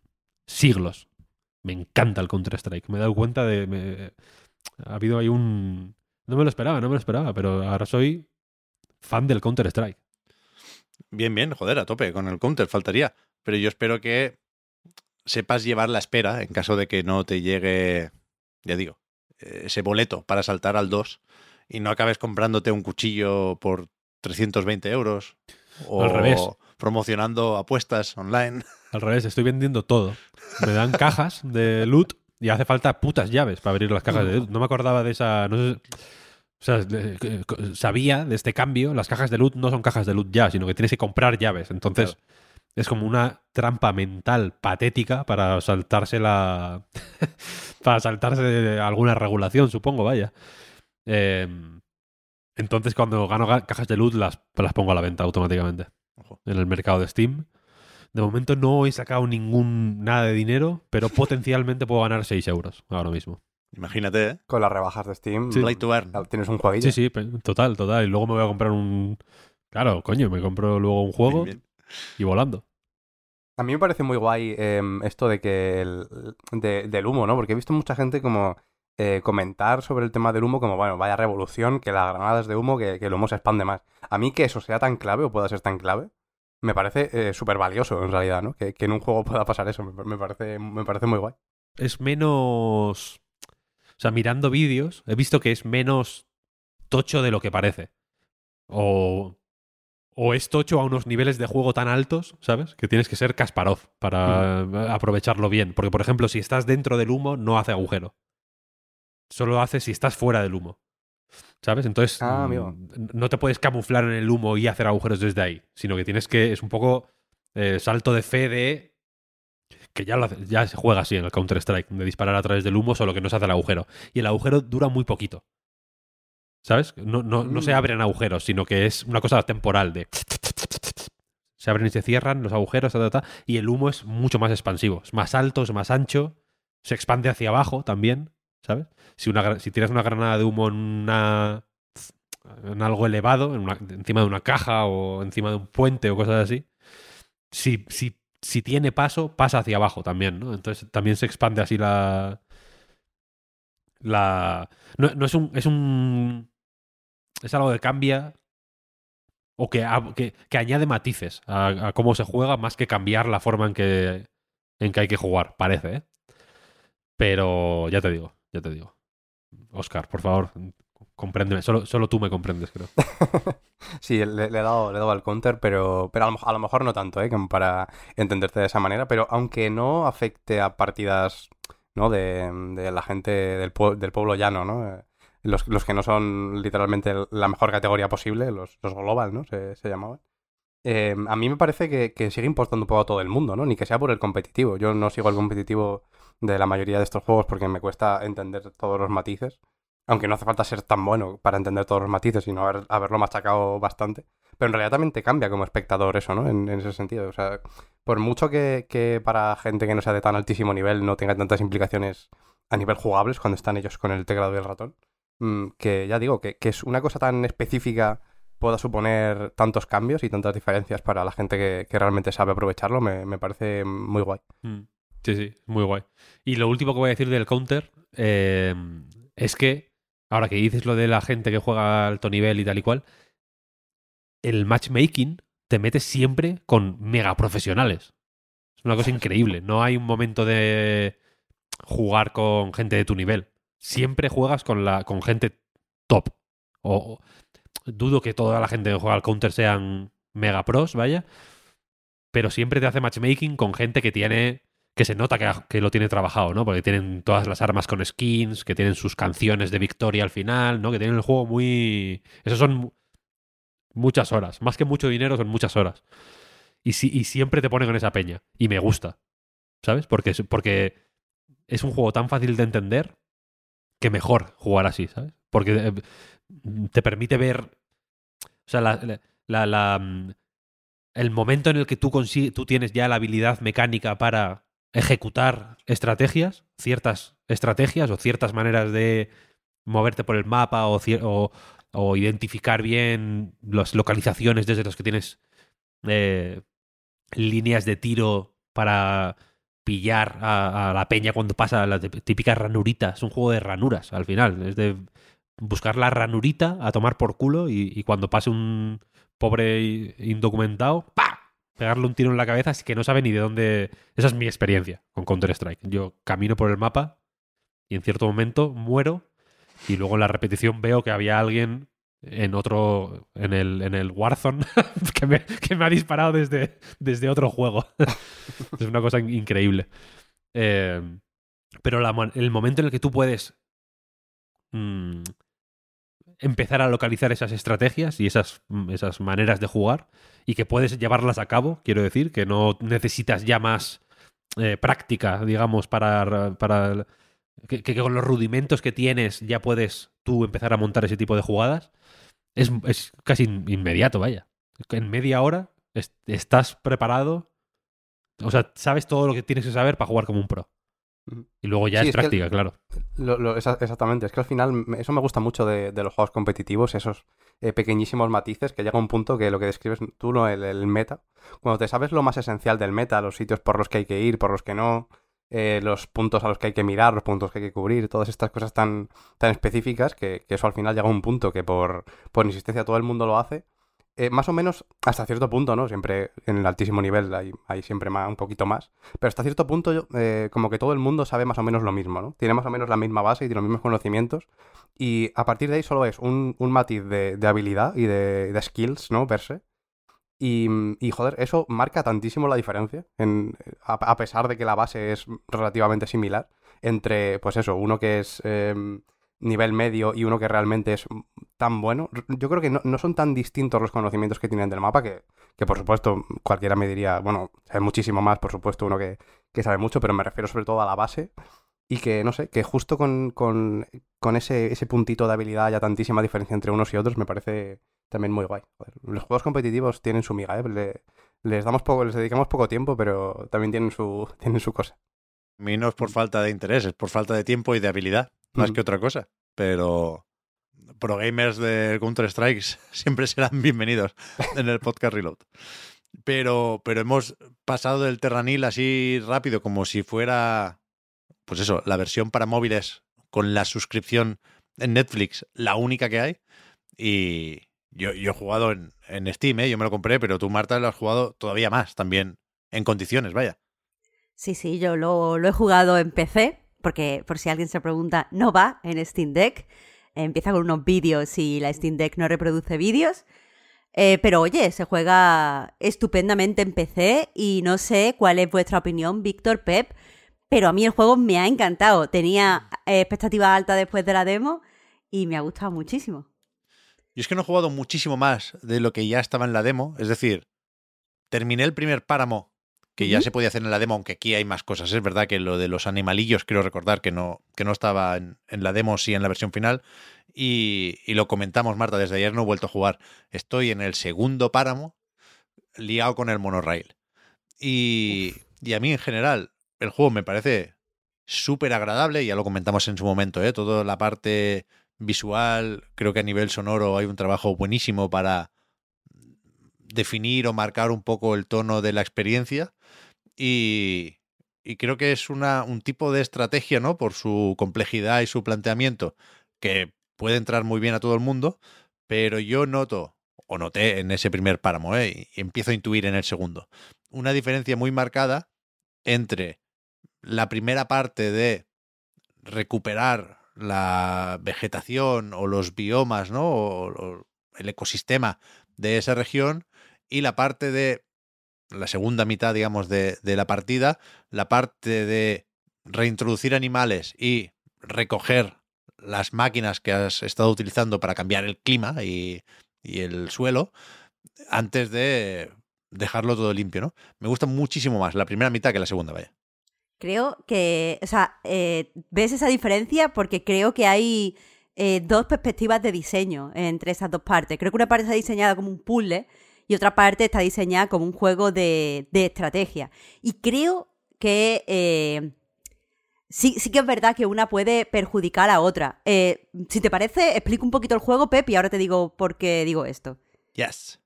siglos. Me encanta el Counter-Strike. Me he dado cuenta de. me- ha habido ahí un. No me lo esperaba, no me lo esperaba, pero ahora soy fan del Counter-Strike. Bien, bien, joder, a tope con el counter, faltaría. Pero yo espero que sepas llevar la espera en caso de que no te llegue, ya digo, ese boleto para saltar al 2 y no acabes comprándote un cuchillo por 320 euros o Al revés. promocionando apuestas online. Al revés, estoy vendiendo todo. Me dan cajas de loot y hace falta putas llaves para abrir las cajas de loot. No me acordaba de esa. No sé, o sea, de- que- que- sabía de este cambio. Las cajas de loot no son cajas de loot ya, sino que tienes que comprar llaves. Entonces, es como una trampa mental patética para saltarse la. para saltarse alguna regulación, supongo, vaya. Eh, entonces, cuando gano ga- cajas de loot, las, las pongo a la venta automáticamente Ojo. en el mercado de Steam. De momento no he sacado ningún nada de dinero, pero potencialmente puedo ganar 6 euros ahora mismo. Imagínate, ¿eh? Con las rebajas de Steam. Sí. Play to earn. Tienes un jueguillo. Sí, sí, total, total. Y luego me voy a comprar un... Claro, coño, me compro luego un juego Bien, bien. y volando. A mí me parece muy guay em, esto de que el, de- del humo, ¿no? Porque he visto mucha gente como eh, comentar sobre el tema del humo como, bueno, vaya revolución, que las granadas de humo, que, que el humo se expande más. A mí que eso sea tan clave o pueda ser tan clave, me parece eh, súper valioso en realidad, ¿no? Que, que en un juego pueda pasar eso, me, me parece, me parece muy guay. Es menos... O sea, mirando vídeos, he visto que es menos tocho de lo que parece. O... O es tocho a unos niveles de juego tan altos, ¿sabes? Que tienes que ser Kasparov para aprovecharlo bien. Porque, por ejemplo, si estás dentro del humo, no hace agujero. Solo hace si estás fuera del humo. ¿Sabes? Entonces, Ah, mm, no te puedes camuflar en el humo y hacer agujeros desde ahí. Sino que tienes que. Es un poco eh, salto de fe de. Que ya, lo hace- ya se juega así en el Counter-Strike, de disparar a través del humo, solo que no se hace el agujero. Y el agujero dura muy poquito. ¿Sabes? No, no, no se Mm. abren agujeros, sino que es una cosa temporal de. Se abren y se cierran los agujeros, ta, ta, ta, y el humo es mucho más expansivo. Es más alto, es más ancho, se expande hacia abajo también, ¿sabes? Si, una, si tiras una granada de humo en una en algo elevado, en una- encima de una caja o encima de un puente o cosas así, si, si, si tiene paso, pasa hacia abajo también, ¿no? Entonces también se expande así la... la no, no es un... Es un... Es algo que cambia o que, que, que añade matices a, a cómo se juega más que cambiar la forma en que, en que hay que jugar, parece, ¿eh? Pero ya te digo, ya te digo. Oscar, por favor, compréndeme. Solo, solo tú me comprendes, creo. Sí, le, he dado, le he dado al counter, pero, pero a, lo, mejor no tanto, ¿eh? Como para entenderte de esa manera. Pero aunque no afecte a partidas, ¿no? De, la gente del, del pueblo llano, ¿no? Eh, los, los que no son literalmente la mejor categoría posible, los, los global, ¿no? Se, se llamaban. Eh, a mí me parece que, que sigue importando un poco a todo el mundo, ¿no? Ni que sea por el competitivo. Yo no sigo el competitivo de la mayoría de estos juegos porque me cuesta entender todos los matices. Aunque no hace falta ser tan bueno para entender todos los matices, sino haber, haberlo machacado bastante. Pero en realidad también te cambia como espectador eso, ¿no? En, ese sentido. O sea, por mucho que, que para gente que no sea de tan altísimo nivel no tenga tantas implicaciones a nivel jugables cuando están ellos con el teclado y el ratón, mm, que ya digo, que, que es una cosa tan específica pueda suponer tantos cambios y tantas diferencias para la gente que, que realmente sabe aprovecharlo, me, me parece muy guay. Mm. Sí, sí, muy guay. Y lo último que voy a decir del counter eh, es que, ahora que dices lo de la gente que juega a alto nivel y tal y cual, el matchmaking te metes siempre con mega profesionales. Es una cosa increíble. No hay un momento de jugar con gente de tu nivel. Siempre juegas con, la, con gente top. O, dudo que toda la gente que juega al counter sean mega pros, vaya. Pero siempre te hace matchmaking con gente que tiene. Que se nota que, lo tiene trabajado, ¿no? Porque tienen todas las armas con skins, que tienen sus canciones de victoria al final, ¿no? Que tienen el juego muy. Esos son muchas horas. Más que mucho dinero, son muchas horas. Y, si, y siempre te pone con esa peña. Y me gusta. ¿Sabes? Porque, porque es un juego tan fácil de entender que mejor jugar así, ¿sabes? Porque te permite ver. O sea, la, la, la, el momento en el que tú, tú tienes ya la habilidad mecánica para ejecutar estrategias, ciertas estrategias o ciertas maneras de moverte por el mapa o, identificar bien las localizaciones desde las que tienes eh, líneas de tiro para pillar a, a, la peña cuando pasa la típica ranurita. Es un juego de ranuras al final. Es de buscar la ranurita a tomar por culo y, y cuando pase un pobre indocumentado, ¡pa! Pegarle un tiro en la cabeza así que no sabe ni de dónde... Esa es mi experiencia con Counter-Strike. Yo camino por el mapa y en cierto momento muero y luego en la repetición veo que había alguien en otro, en el, en el Warzone que, me, que me ha disparado desde, desde otro juego. es una cosa increíble. Eh, pero el momento en el que tú puedes mmm, empezar a localizar esas estrategias y esas, esas maneras de jugar y que puedes llevarlas a cabo, quiero decir, que no necesitas ya más eh, práctica, digamos, para, para que, con los rudimentos que tienes ya puedes tú empezar a montar ese tipo de jugadas, es, es casi inmediato, vaya. En media hora est estás preparado, o sea, sabes todo lo que tienes que saber para jugar como un pro. Y luego ya sí, es, es práctica, el, claro. Lo, lo, exactamente, es que al final eso me gusta mucho de, de los juegos competitivos, esos eh, pequeñísimos matices que llega un punto que lo que describes tú, ¿no? el, el, meta, cuando te sabes lo más esencial del meta, los sitios por los que hay que ir, por los que no, eh, los puntos a los que hay que mirar, los puntos que hay que cubrir, todas estas cosas tan, tan específicas que, que eso al final llega a un punto que por, por insistencia todo el mundo lo hace eh, más o menos hasta cierto punto, ¿no? Siempre en el altísimo nivel hay, siempre un poquito más. Pero hasta cierto punto, eh, como que todo el mundo sabe más o menos lo mismo, ¿no? Tiene más o menos la misma base y tiene los mismos conocimientos. Y a partir de ahí solo es un, un matiz de, habilidad y de, skills, ¿no? Per se. Y, y, joder, eso marca tantísimo la diferencia, en, a, pesar de que la base es relativamente similar, entre, pues eso, uno que es... Eh, nivel medio y uno que realmente es tan bueno. Yo creo que no, no, son tan distintos los conocimientos que tienen del mapa que, que por supuesto, cualquiera me diría, bueno, sabe muchísimo más, por supuesto, uno que, que, sabe mucho, pero me refiero sobre todo a la base. Y que, no sé, que justo con, con, con ese, ese puntito de habilidad haya tantísima diferencia entre unos y otros, me parece también muy guay. Los juegos competitivos tienen su miga, ¿eh? Le, les, damos poco, les dedicamos poco tiempo, pero también tienen su, tienen su cosa. A mí no es por falta de interés, es por falta de tiempo y de habilidad más que otra cosa. Pero pro gamers de Counter-Strike siempre serán bienvenidos en el podcast Reload. Pero, pero hemos pasado del Terranil así rápido, como si fuera, pues eso, la versión para móviles con la suscripción en Netflix, la única que hay. Y yo, yo he jugado en, en Steam, ¿eh? yo me lo compré, pero tú, Marta, lo has jugado todavía más, también en condiciones, vaya. Sí, sí, yo lo, lo he jugado en PC, porque por si alguien se pregunta, no va en Steam Deck. Empieza con unos vídeos y la Steam Deck no reproduce vídeos. Eh, pero oye, se juega estupendamente en PC y no sé cuál es vuestra opinión, Víctor, Pep, pero a mí el juego me ha encantado. Tenía expectativas altas después de la demo y me ha gustado muchísimo. Yo es que no he jugado muchísimo más de lo que ya estaba en la demo. Es decir, terminé el primer páramo, que ya se podía hacer en la demo, aunque aquí hay más cosas. Es verdad que lo de los animalillos, quiero recordar que no, que no estaba en, en la demo, sí en la versión final. Y, y lo comentamos, Marta, desde ayer no he vuelto a jugar. Estoy en el segundo páramo, liado con el monorail. Y, y a mí en general, el juego me parece súper agradable, ya lo comentamos en su momento, ¿eh? toda la parte visual, creo que a nivel sonoro hay un trabajo buenísimo para definir o marcar un poco el tono de la experiencia y, creo que es una, un tipo de estrategia, ¿no? Por su complejidad y su planteamiento, que puede entrar muy bien a todo el mundo, pero yo noto, o noté en ese primer páramo, ¿eh? y empiezo a intuir en el segundo, una diferencia muy marcada entre la primera parte de recuperar la vegetación o los biomas, ¿no? O el ecosistema de esa región y la parte de la segunda mitad, digamos, de, de la partida, la parte de reintroducir animales y recoger las máquinas que has estado utilizando para cambiar el clima y, y el suelo antes de dejarlo todo limpio, ¿no? Me gusta muchísimo más la primera mitad que la segunda, vaya. Creo que, o sea, eh, ves esa diferencia porque creo que hay eh, dos perspectivas de diseño entre esas dos partes. Creo que una parte está diseñada como un puzzle y otra parte está diseñada como un juego de, de estrategia. Y creo que eh, sí, sí que es verdad que una puede perjudicar a la otra. Eh, si te parece, explico un poquito el juego, Pep, y ahora te digo por qué digo esto. Yes.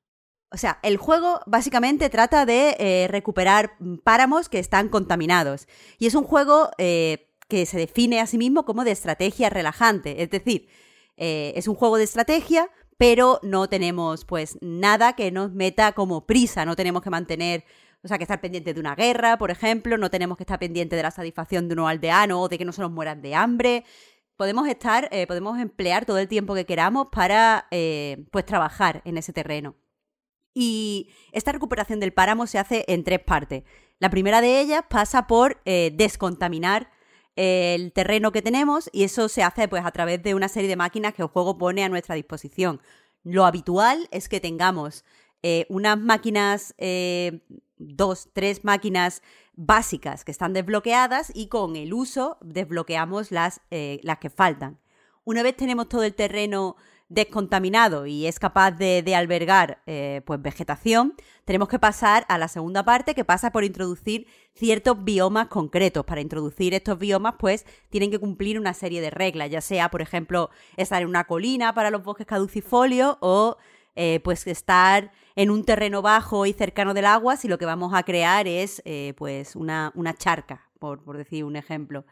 O sea, el juego básicamente trata de eh, recuperar páramos que están contaminados. Y es un juego eh, que se define a sí mismo como de estrategia relajante. Es decir, es un juego de estrategia, pero no tenemos pues nada que nos meta como prisa. No tenemos que mantener, o sea, que estar pendiente de una guerra, por ejemplo. No tenemos que estar pendiente de la satisfacción de un aldeano o de que no se nos mueran de hambre. Podemos estar, eh, podemos emplear todo el tiempo que queramos para eh, pues trabajar en ese terreno. Y esta recuperación del páramo se hace en tres partes. La primera de ellas pasa por eh, descontaminar el terreno que tenemos y eso se hace pues a través de una serie de máquinas que el juego pone a nuestra disposición. Lo habitual es que tengamos eh, unas máquinas, eh, dos, tres máquinas básicas que están desbloqueadas y con el uso desbloqueamos las, eh, las que faltan. Una vez tenemos todo el terreno descontaminado y es capaz de, albergar eh, pues vegetación, tenemos que pasar a la segunda parte que pasa por introducir ciertos biomas concretos. Para introducir estos biomas, pues tienen que cumplir una serie de reglas, ya sea, por ejemplo, estar en una colina para los bosques caducifolios o eh, pues estar en un terreno bajo y cercano del agua si lo que vamos a crear es eh, pues una, una charca, por, por, decir un ejemplo.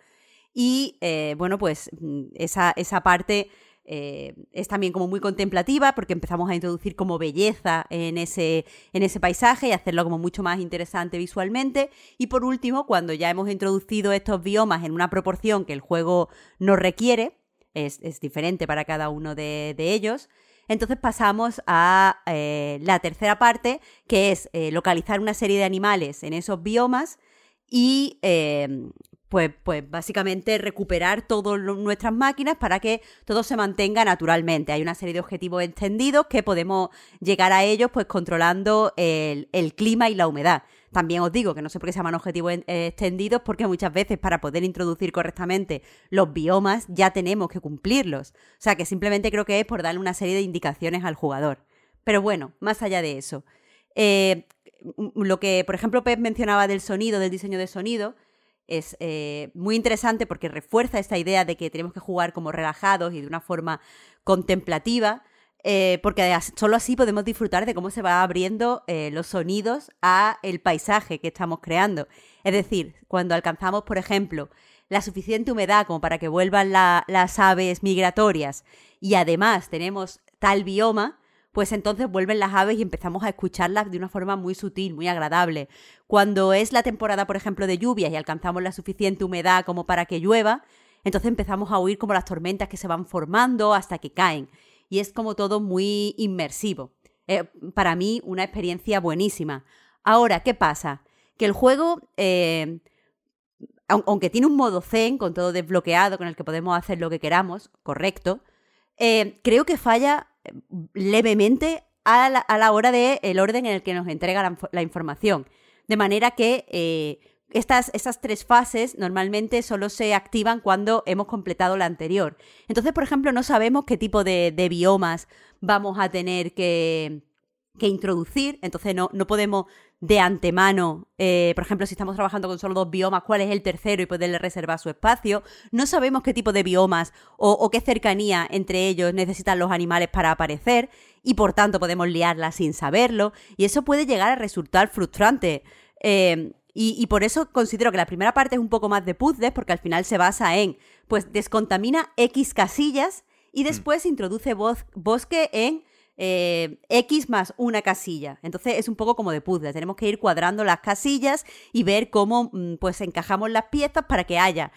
Y bueno, pues esa, esa parte eh, es también como muy contemplativa porque empezamos a introducir como belleza en ese, en ese paisaje y hacerlo como mucho más interesante visualmente. Y por último, cuando ya hemos introducido estos biomas en una proporción que el juego nos requiere, es, es diferente para cada uno de, de ellos, entonces pasamos a eh, la tercera parte, que es eh, localizar una serie de animales en esos biomas y pues, pues básicamente recuperar todas nuestras máquinas para que todo se mantenga naturalmente. Hay una serie de objetivos extendidos que podemos llegar a ellos pues controlando el, clima y la humedad. También os digo que no sé por qué se llaman objetivos extendidos, porque muchas veces para poder introducir correctamente los biomas ya tenemos que cumplirlos. O sea que simplemente creo que es por darle una serie de indicaciones al jugador. Pero bueno, más allá de eso. Eh, lo que, por ejemplo, Pep mencionaba del sonido, del diseño de sonido, es eh, muy interesante porque refuerza esta idea de que tenemos que jugar como relajados y de una forma contemplativa, eh, porque solo así podemos disfrutar de cómo se va abriendo eh, los sonidos a el paisaje que estamos creando. Es decir, cuando alcanzamos, por ejemplo, la suficiente humedad como para que vuelvan la, las aves migratorias y además tenemos tal bioma, pues entonces vuelven las aves y empezamos a escucharlas de una forma muy sutil, muy agradable. Cuando es la temporada, por ejemplo, de lluvias y alcanzamos la suficiente humedad como para que llueva, entonces empezamos a oír como las tormentas que se van formando hasta que caen. Y es como todo muy inmersivo. Eh, para mí, una experiencia buenísima. Ahora, ¿qué pasa? Que el juego, eh, aunque tiene un modo zen con todo desbloqueado, con el que podemos hacer lo que queramos, correcto, eh, creo que falla levemente a la, a la hora del el orden en el que nos entrega la, la información. De manera que eh, estas, estas tres fases normalmente solo se activan cuando hemos completado la anterior. Entonces, por ejemplo, no sabemos qué tipo de, de biomas vamos a tener que, que introducir, entonces no, no podemos de antemano, eh, por ejemplo, si estamos trabajando con solo dos biomas, cuál es el tercero y poderle reservar su espacio. No sabemos qué tipo de biomas o, o qué cercanía entre ellos necesitan los animales para aparecer y por tanto podemos liarla sin saberlo y eso puede llegar a resultar frustrante. Eh, y, y, por eso considero que la primera parte es un poco más de puzzles, porque al final se basa en, pues, descontamina X casillas y después mm. introduce bos bosque en eh, X más una casilla. Entonces es un poco como de puzzle. Tenemos que ir cuadrando las casillas y ver cómo mm, pues encajamos las piezas para que haya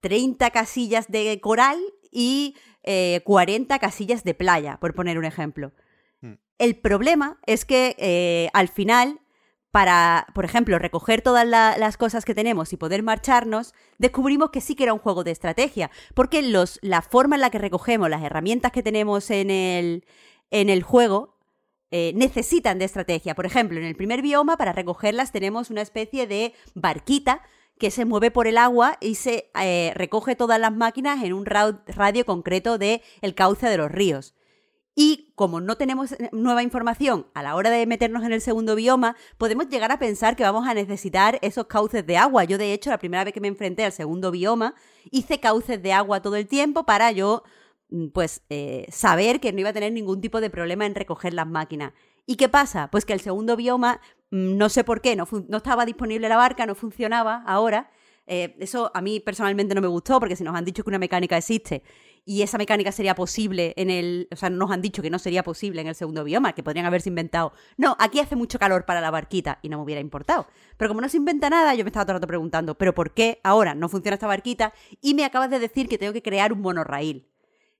30 casillas de coral y eh, 40 casillas de playa, por poner un ejemplo. Mm. El problema es que eh, al final para, por ejemplo, recoger todas la, las cosas que tenemos y poder marcharnos, descubrimos que sí que era un juego de estrategia, porque los, la forma en la que recogemos las herramientas que tenemos en el, en el juego eh, necesitan de estrategia. Por ejemplo, en el primer bioma, para recogerlas tenemos una especie de barquita que se mueve por el agua y se eh, recoge todas las máquinas en un radio concreto del el cauce de los ríos. Y como no tenemos eh, nueva información a la hora de meternos en el segundo bioma, podemos llegar a pensar que vamos a necesitar esos cauces de agua. Yo, de hecho, la primera vez que me enfrenté al segundo bioma, hice cauces de agua todo el tiempo para yo, pues, eh, saber que no iba a tener ningún tipo de problema en recoger las máquinas. ¿Y qué pasa? Pues que el segundo bioma, mm, no sé por qué, no, no estaba disponible la barca, no funcionaba ahora. Eh, eso a mí personalmente no me gustó porque si nos han dicho que una mecánica existe y esa mecánica sería posible en el. O sea, nos han dicho que no sería posible en el segundo bioma, que podrían haberse inventado. No, aquí hace mucho calor para la barquita y no me hubiera importado. Pero como no se inventa nada, yo me estaba todo el rato preguntando, ¿pero por qué ahora no funciona esta barquita? Y me acabas de decir que tengo que crear un monorraíl.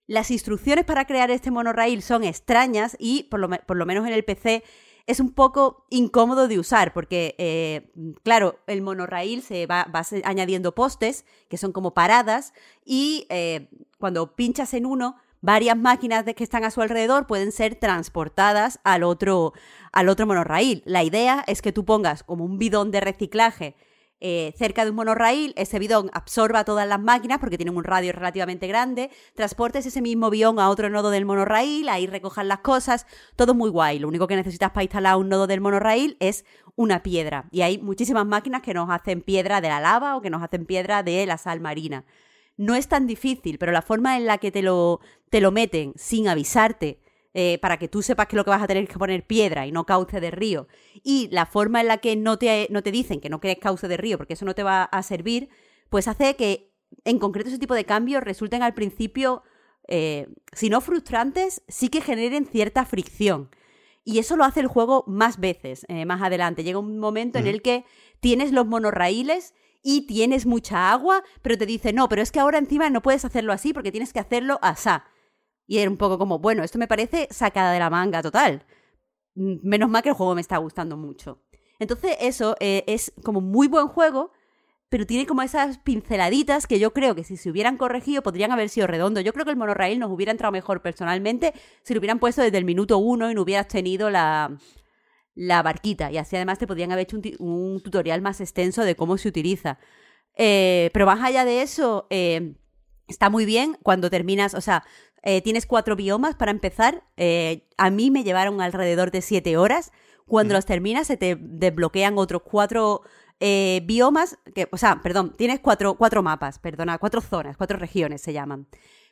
Las instrucciones para crear este monorraíl son extrañas y, por lo, menos en el PC, es un poco incómodo de usar porque, eh, claro, el monorraíl se va, va, añadiendo postes que son como paradas y eh, cuando pinchas en uno, varias máquinas que están a su alrededor pueden ser transportadas al otro, al otro monorraíl. La idea es que tú pongas como un bidón de reciclaje eh, cerca de un monorraíl, ese bidón absorba todas las máquinas porque tienen un radio relativamente grande, transportes ese mismo bidón a otro nodo del monorraíl, ahí recojan las cosas, todo muy guay. Lo único que necesitas para instalar un nodo del monorraíl es una piedra. Y hay muchísimas máquinas que nos hacen piedra de la lava o que nos hacen piedra de la sal marina. No es tan difícil, pero la forma en la que te lo, te lo meten sin avisarte eh, para que tú sepas que lo que vas a tener que poner piedra y no cauce de río, y la forma en la que no te, no te dicen que no crees cauce de río porque eso no te va a servir, pues hace que en concreto ese tipo de cambios resulten al principio, eh, si no frustrantes, sí que generen cierta fricción. Y eso lo hace el juego más veces, eh, más adelante. Llega un momento en el que tienes los monorraíles y tienes mucha agua, pero te dice, no, pero es que ahora encima no puedes hacerlo así porque tienes que hacerlo asá. Y era un poco como, bueno, esto me parece sacada de la manga total. Menos mal que el juego me está gustando mucho. Entonces eso eh, es como muy buen juego, pero tiene como esas pinceladitas que yo creo que si se hubieran corregido podrían haber sido redondos. Yo creo que el monorail nos hubiera entrado mejor personalmente si lo hubieran puesto desde el minuto uno y no hubieras tenido la, la barquita. Y así además te podrían haber hecho un, un tutorial más extenso de cómo se utiliza. Eh, pero más allá de eso, eh, está muy bien cuando terminas, o sea, eh, tienes cuatro biomas para empezar. Eh, a mí me llevaron alrededor de siete horas. Cuando mm. los terminas, se te desbloquean otros cuatro eh, biomas. Que, o sea, perdón, tienes cuatro, cuatro mapas, perdona, cuatro zonas, cuatro regiones se llaman.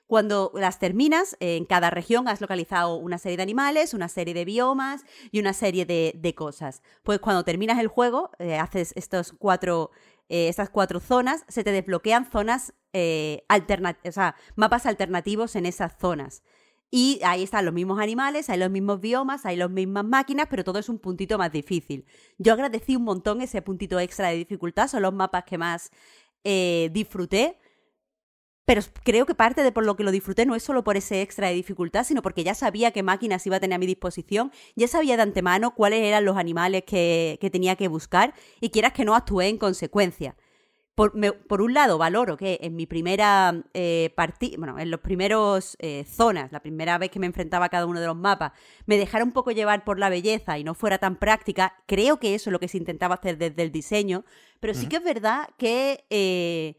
Cuando las terminas, en cada región has localizado una serie de animales, una serie de biomas y una serie de, de cosas. Pues cuando terminas el juego, eh, haces estos cuatro eh, estas cuatro zonas, se te desbloquean zonas eh, o sea, mapas alternativos en esas zonas. Y ahí están los mismos animales, hay los mismos biomas, hay las mismas máquinas, pero todo es un puntito más difícil. Yo agradecí un montón ese puntito extra de dificultad, son los mapas que más eh, disfruté. Pero creo que parte de por lo que lo disfruté no es solo por ese extra de dificultad, sino porque ya sabía qué máquinas iba a tener a mi disposición, ya sabía de antemano cuáles eran los animales que, que tenía que buscar y quieras que no actué en consecuencia. por, me- por un lado, valoro que en mi primera eh, partida, bueno, en los primeros eh, zonas, la primera vez que me enfrentaba a cada uno de los mapas, me dejara un poco llevar por la belleza y no fuera tan práctica. Creo que eso es lo que se intentaba hacer desde el diseño, pero sí que es verdad que eh,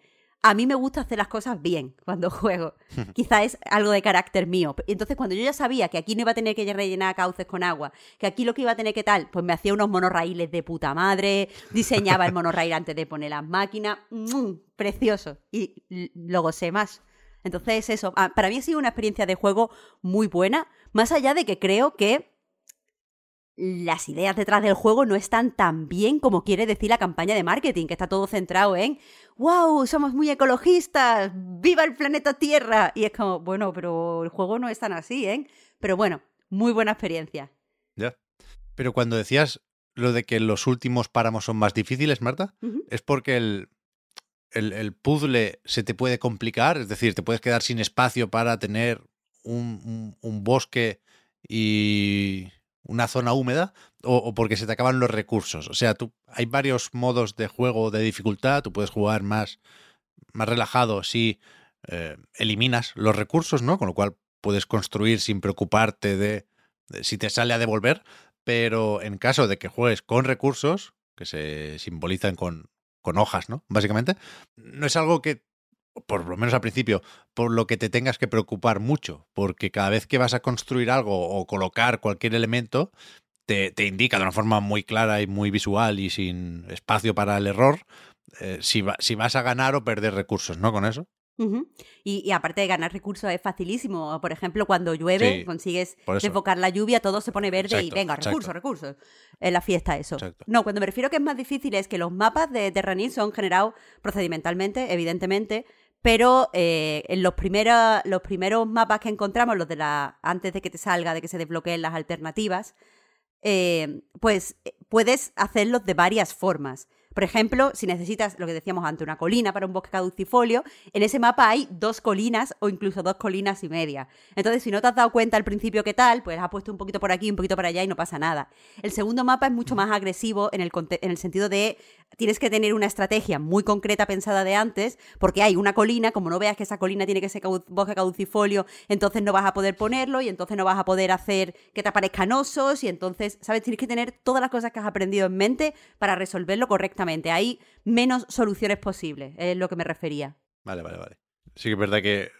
a mí me gusta hacer las cosas bien cuando juego. Quizá es algo de carácter mío. Entonces, cuando yo ya sabía que aquí no iba a tener que rellenar cauces con agua, que aquí lo que iba a tener que tal, pues me hacía unos monorraíles de puta madre, diseñaba el monorraíl antes de poner las máquinas. ¡mm! Precioso. Y lo gocé más. Entonces, eso, ah, para mí ha sido una experiencia de juego muy buena, más allá de que creo que las ideas detrás del juego no están tan bien como quiere decir la campaña de marketing, que está todo centrado en ¡Wow! Somos muy ecologistas, ¡viva el planeta Tierra! Y es como, bueno, pero el juego no es tan así, ¿eh? Pero bueno, muy buena experiencia. Ya. Pero cuando decías lo de que los últimos páramos son más difíciles, Marta, es porque el, el, el puzzle se te puede complicar, es decir, te puedes quedar sin espacio para tener un, un- un bosque y una zona húmeda, o, porque se te acaban los recursos. O sea, tú, hay varios modos de juego de dificultad, tú puedes jugar más, más relajado si eh, eliminas los recursos, ¿no? Con lo cual puedes construir sin preocuparte de, de si te sale a devolver, pero en caso de que juegues con recursos, que se simbolizan con, con hojas, ¿no? Básicamente, no es algo que, por lo menos al principio, por lo que te tengas que preocupar mucho, porque cada vez que vas a construir algo o colocar cualquier elemento, te, te indica de una forma muy clara y muy visual y sin espacio para el error, eh, si, va- si vas a ganar o perder recursos, ¿no? Con eso. Y, y aparte de ganar recursos es facilísimo. Por ejemplo, cuando llueve, Sí, consigues desbocar la lluvia, todo se pone verde y venga, exacto. recursos, recursos. En la fiesta eso. Exacto. No, cuando me refiero que es más difícil es que los mapas de Terranil son generados procedimentalmente, evidentemente, pero eh, en los primeros, los primeros mapas que encontramos, los de la antes de que te salga, de que se desbloqueen las alternativas, eh, pues eh, puedes hacerlos de varias formas. Por ejemplo, si necesitas lo que decíamos antes, una colina para un bosque caducifolio, en ese mapa hay dos colinas o incluso dos colinas y media. Entonces, si no te has dado cuenta al principio qué tal, pues has puesto un poquito por aquí, un poquito por allá y no pasa nada. El segundo mapa es mucho más agresivo en el, conte- en el sentido de tienes que tener una estrategia muy concreta pensada de antes, porque hay una colina, como no veas que esa colina tiene que ser bosque caducifolio, entonces no vas a poder ponerlo y entonces no vas a poder hacer que te aparezcan osos y entonces, ¿sabes? Tienes que tener todas las cosas que has aprendido en mente para resolverlo correctamente. Hay menos soluciones posibles, es lo que me refería. Vale, vale, vale. Sí que es verdad que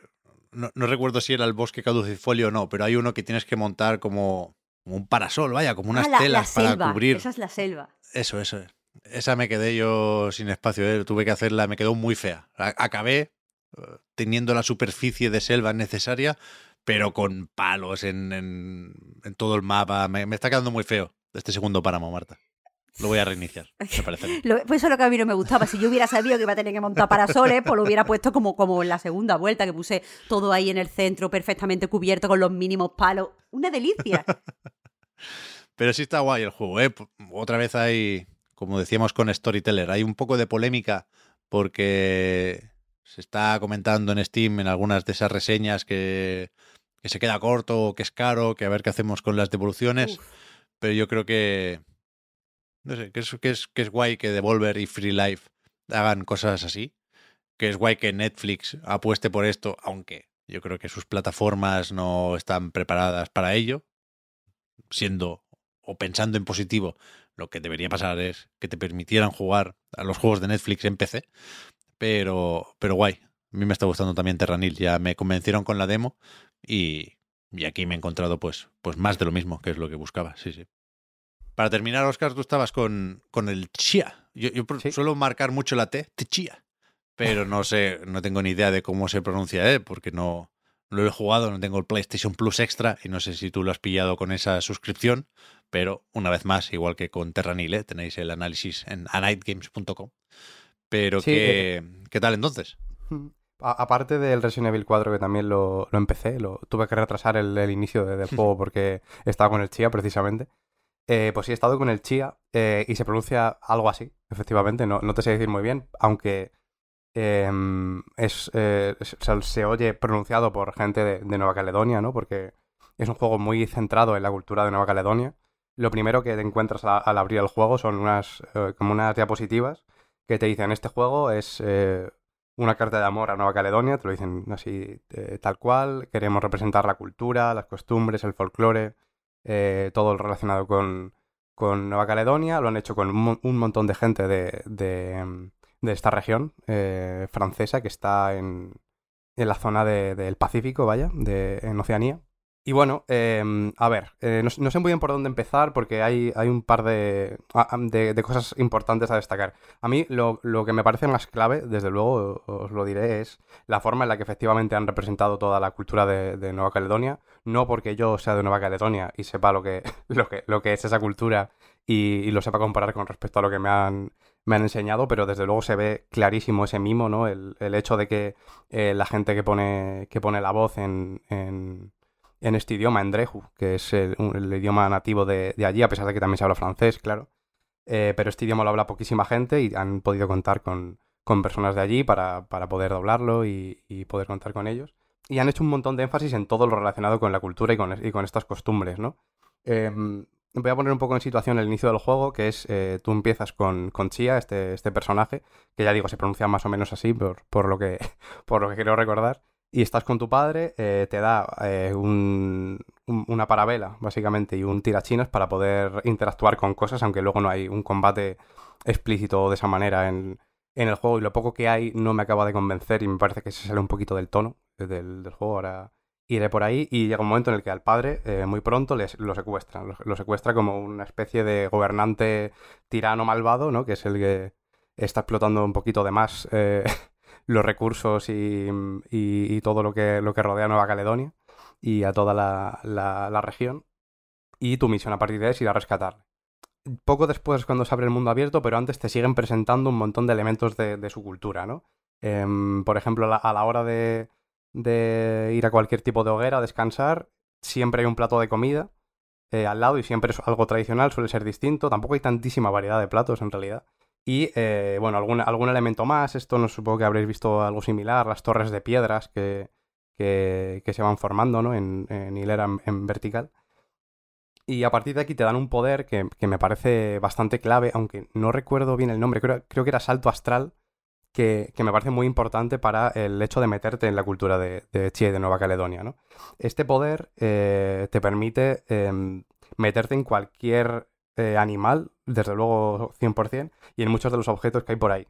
no, no recuerdo si era el bosque caducifolio o no, pero hay uno que tienes que montar como, como un parasol, vaya, como unas Ah, la, la telas para cubrir. esa es la selva. Eso, eso. Esa me quedé yo sin espacio, ¿eh? tuve que hacerla, me quedó muy fea. Acabé eh, teniendo la superficie de selva necesaria, pero con palos en, en- en todo el mapa. Me, me está quedando muy feo este segundo páramo, Marta. Lo voy a reiniciar, me parece. Lo- pues eso es lo que a mí no me gustaba. Si yo hubiera sabido que iba a tener que montar parasoles, pues lo hubiera puesto como, como en la segunda vuelta, que puse todo ahí en el centro, perfectamente cubierto con los mínimos palos. Una delicia. Pero sí está guay el juego, ¿eh? Otra vez hay, como decíamos con Storyteller, hay un poco de polémica porque se está comentando en Steam en algunas de esas reseñas que, que se queda corto, que es caro, que a ver qué hacemos con las devoluciones. Uf. Pero yo creo que, no sé, que es, que es, que es guay que Devolver y Free Life hagan cosas así. Que es guay que Netflix apueste por esto, aunque yo creo que sus plataformas no están preparadas para ello. Siendo o pensando en positivo, lo que debería pasar es que te permitieran jugar a los juegos de Netflix en PC. Pero, pero guay. A mí me está gustando también Terranil. Ya me convencieron con la demo y, y aquí me he encontrado pues, pues más de lo mismo, que es lo que buscaba. Sí, sí. Para terminar, Oscar, tú estabas con, con el chia. Yo, yo Sí. suelo marcar mucho la T, chia. Pero no sé, no tengo ni idea de cómo se pronuncia, ¿eh? porque no lo he jugado, no tengo el PlayStation Plus Extra y no sé si tú lo has pillado con esa suscripción, pero una vez más, igual que con Terranil, ¿eh? tenéis el análisis en anightgames.com. Pero Sí, ¿qué, ¿qué tal entonces? A- aparte del Resident Evil 4, que también lo, lo empecé, lo, tuve que retrasar el, el inicio de- del juego porque estaba con el Chia precisamente. Eh, pues sí, he estado con el Chia eh, y se pronuncia algo así, efectivamente. No, no te sé decir muy bien, aunque em, es, eh, se, se oye pronunciado por gente de, de Nueva Caledonia, ¿no? Porque es un juego muy centrado en la cultura de Nueva Caledonia. Lo primero que te encuentras al abrir el juego son unas, eh, como unas diapositivas que te dicen, este juego es eh, una carta de amor a Nueva Caledonia, te lo dicen así eh, tal cual, queremos representar la cultura, las costumbres, el folclore, eh, todo lo relacionado con, con, Nueva Caledonia, lo han hecho con un, montón de gente de, de, esta región francesa que está en, en la zona del Pacífico, vaya, en Oceanía. Y bueno, em, a ver, eh, no, sé muy bien por dónde empezar porque hay, hay un par de, de, cosas importantes a destacar. A mí lo, que me parece más clave, desde luego os lo diré, es la forma en la que efectivamente han representado toda la cultura de, Nueva Caledonia. No porque yo sea de Nueva Caledonia y sepa lo que, lo que, lo que es esa cultura y, lo sepa comparar con respecto a lo que me han, me han enseñado, pero desde luego se ve clarísimo ese mimo, ¿no? El, hecho de que eh, la gente que pone, que pone la voz en este idioma, en Dreju, que es el, idioma nativo de, allí, a pesar de que también se habla francés, claro. Eh, pero este idioma lo habla poquísima gente y han podido contar con, personas de allí para, poder doblarlo y, poder contar con ellos. Y han hecho un montón de énfasis en todo lo relacionado con la cultura y con, y con estas costumbres, ¿no? Em, voy a poner un poco en situación el inicio del juego, que es, eh, tú empiezas con, con Chia, este, este personaje, que ya digo, se pronuncia más o menos así, por, por, lo, que, por lo que quiero recordar y estás con tu padre, eh, te da eh, una parabela, básicamente, y un tirachinas para poder interactuar con cosas, aunque luego no hay un combate explícito de esa manera en, el juego. Y lo poco que hay no me acaba de convencer y me parece que se sale un poquito del tono del, juego. Ahora iré por ahí y llega un momento en el que al padre, eh, muy pronto, les, lo secuestra. Lo, secuestra como una especie de gobernante tirano malvado, ¿no? Que es el que está explotando un poquito de más los recursos y, todo lo que, lo que rodea a Nueva Caledonia y a toda la, región. Y tu misión a partir de ahí es ir a rescatarle. Poco después es cuando se abre el mundo abierto, pero antes te siguen presentando un montón de elementos de, su cultura, ¿no? Em, por ejemplo, a la hora de, de, ir a cualquier tipo de hoguera a descansar, siempre hay un plato de comida eh, al lado y siempre es algo tradicional, suele ser distinto. Tampoco hay tantísima variedad de platos en realidad. Y eh, bueno, algún, algún elemento más, esto no supongo que habréis visto algo similar, las torres de piedras que, que, se van formando ¿no? en, hilera en, vertical. Y a partir de aquí te dan un poder que, me parece bastante clave, aunque no recuerdo bien el nombre, creo, creo que era salto astral, que, me parece muy importante para el hecho de meterte en la cultura de, Chile, de Nueva Caledonia. ¿no? Este poder eh, te permite em, meterte en cualquier eh, animal, desde luego 100%, y en muchos de los objetos que hay por ahí.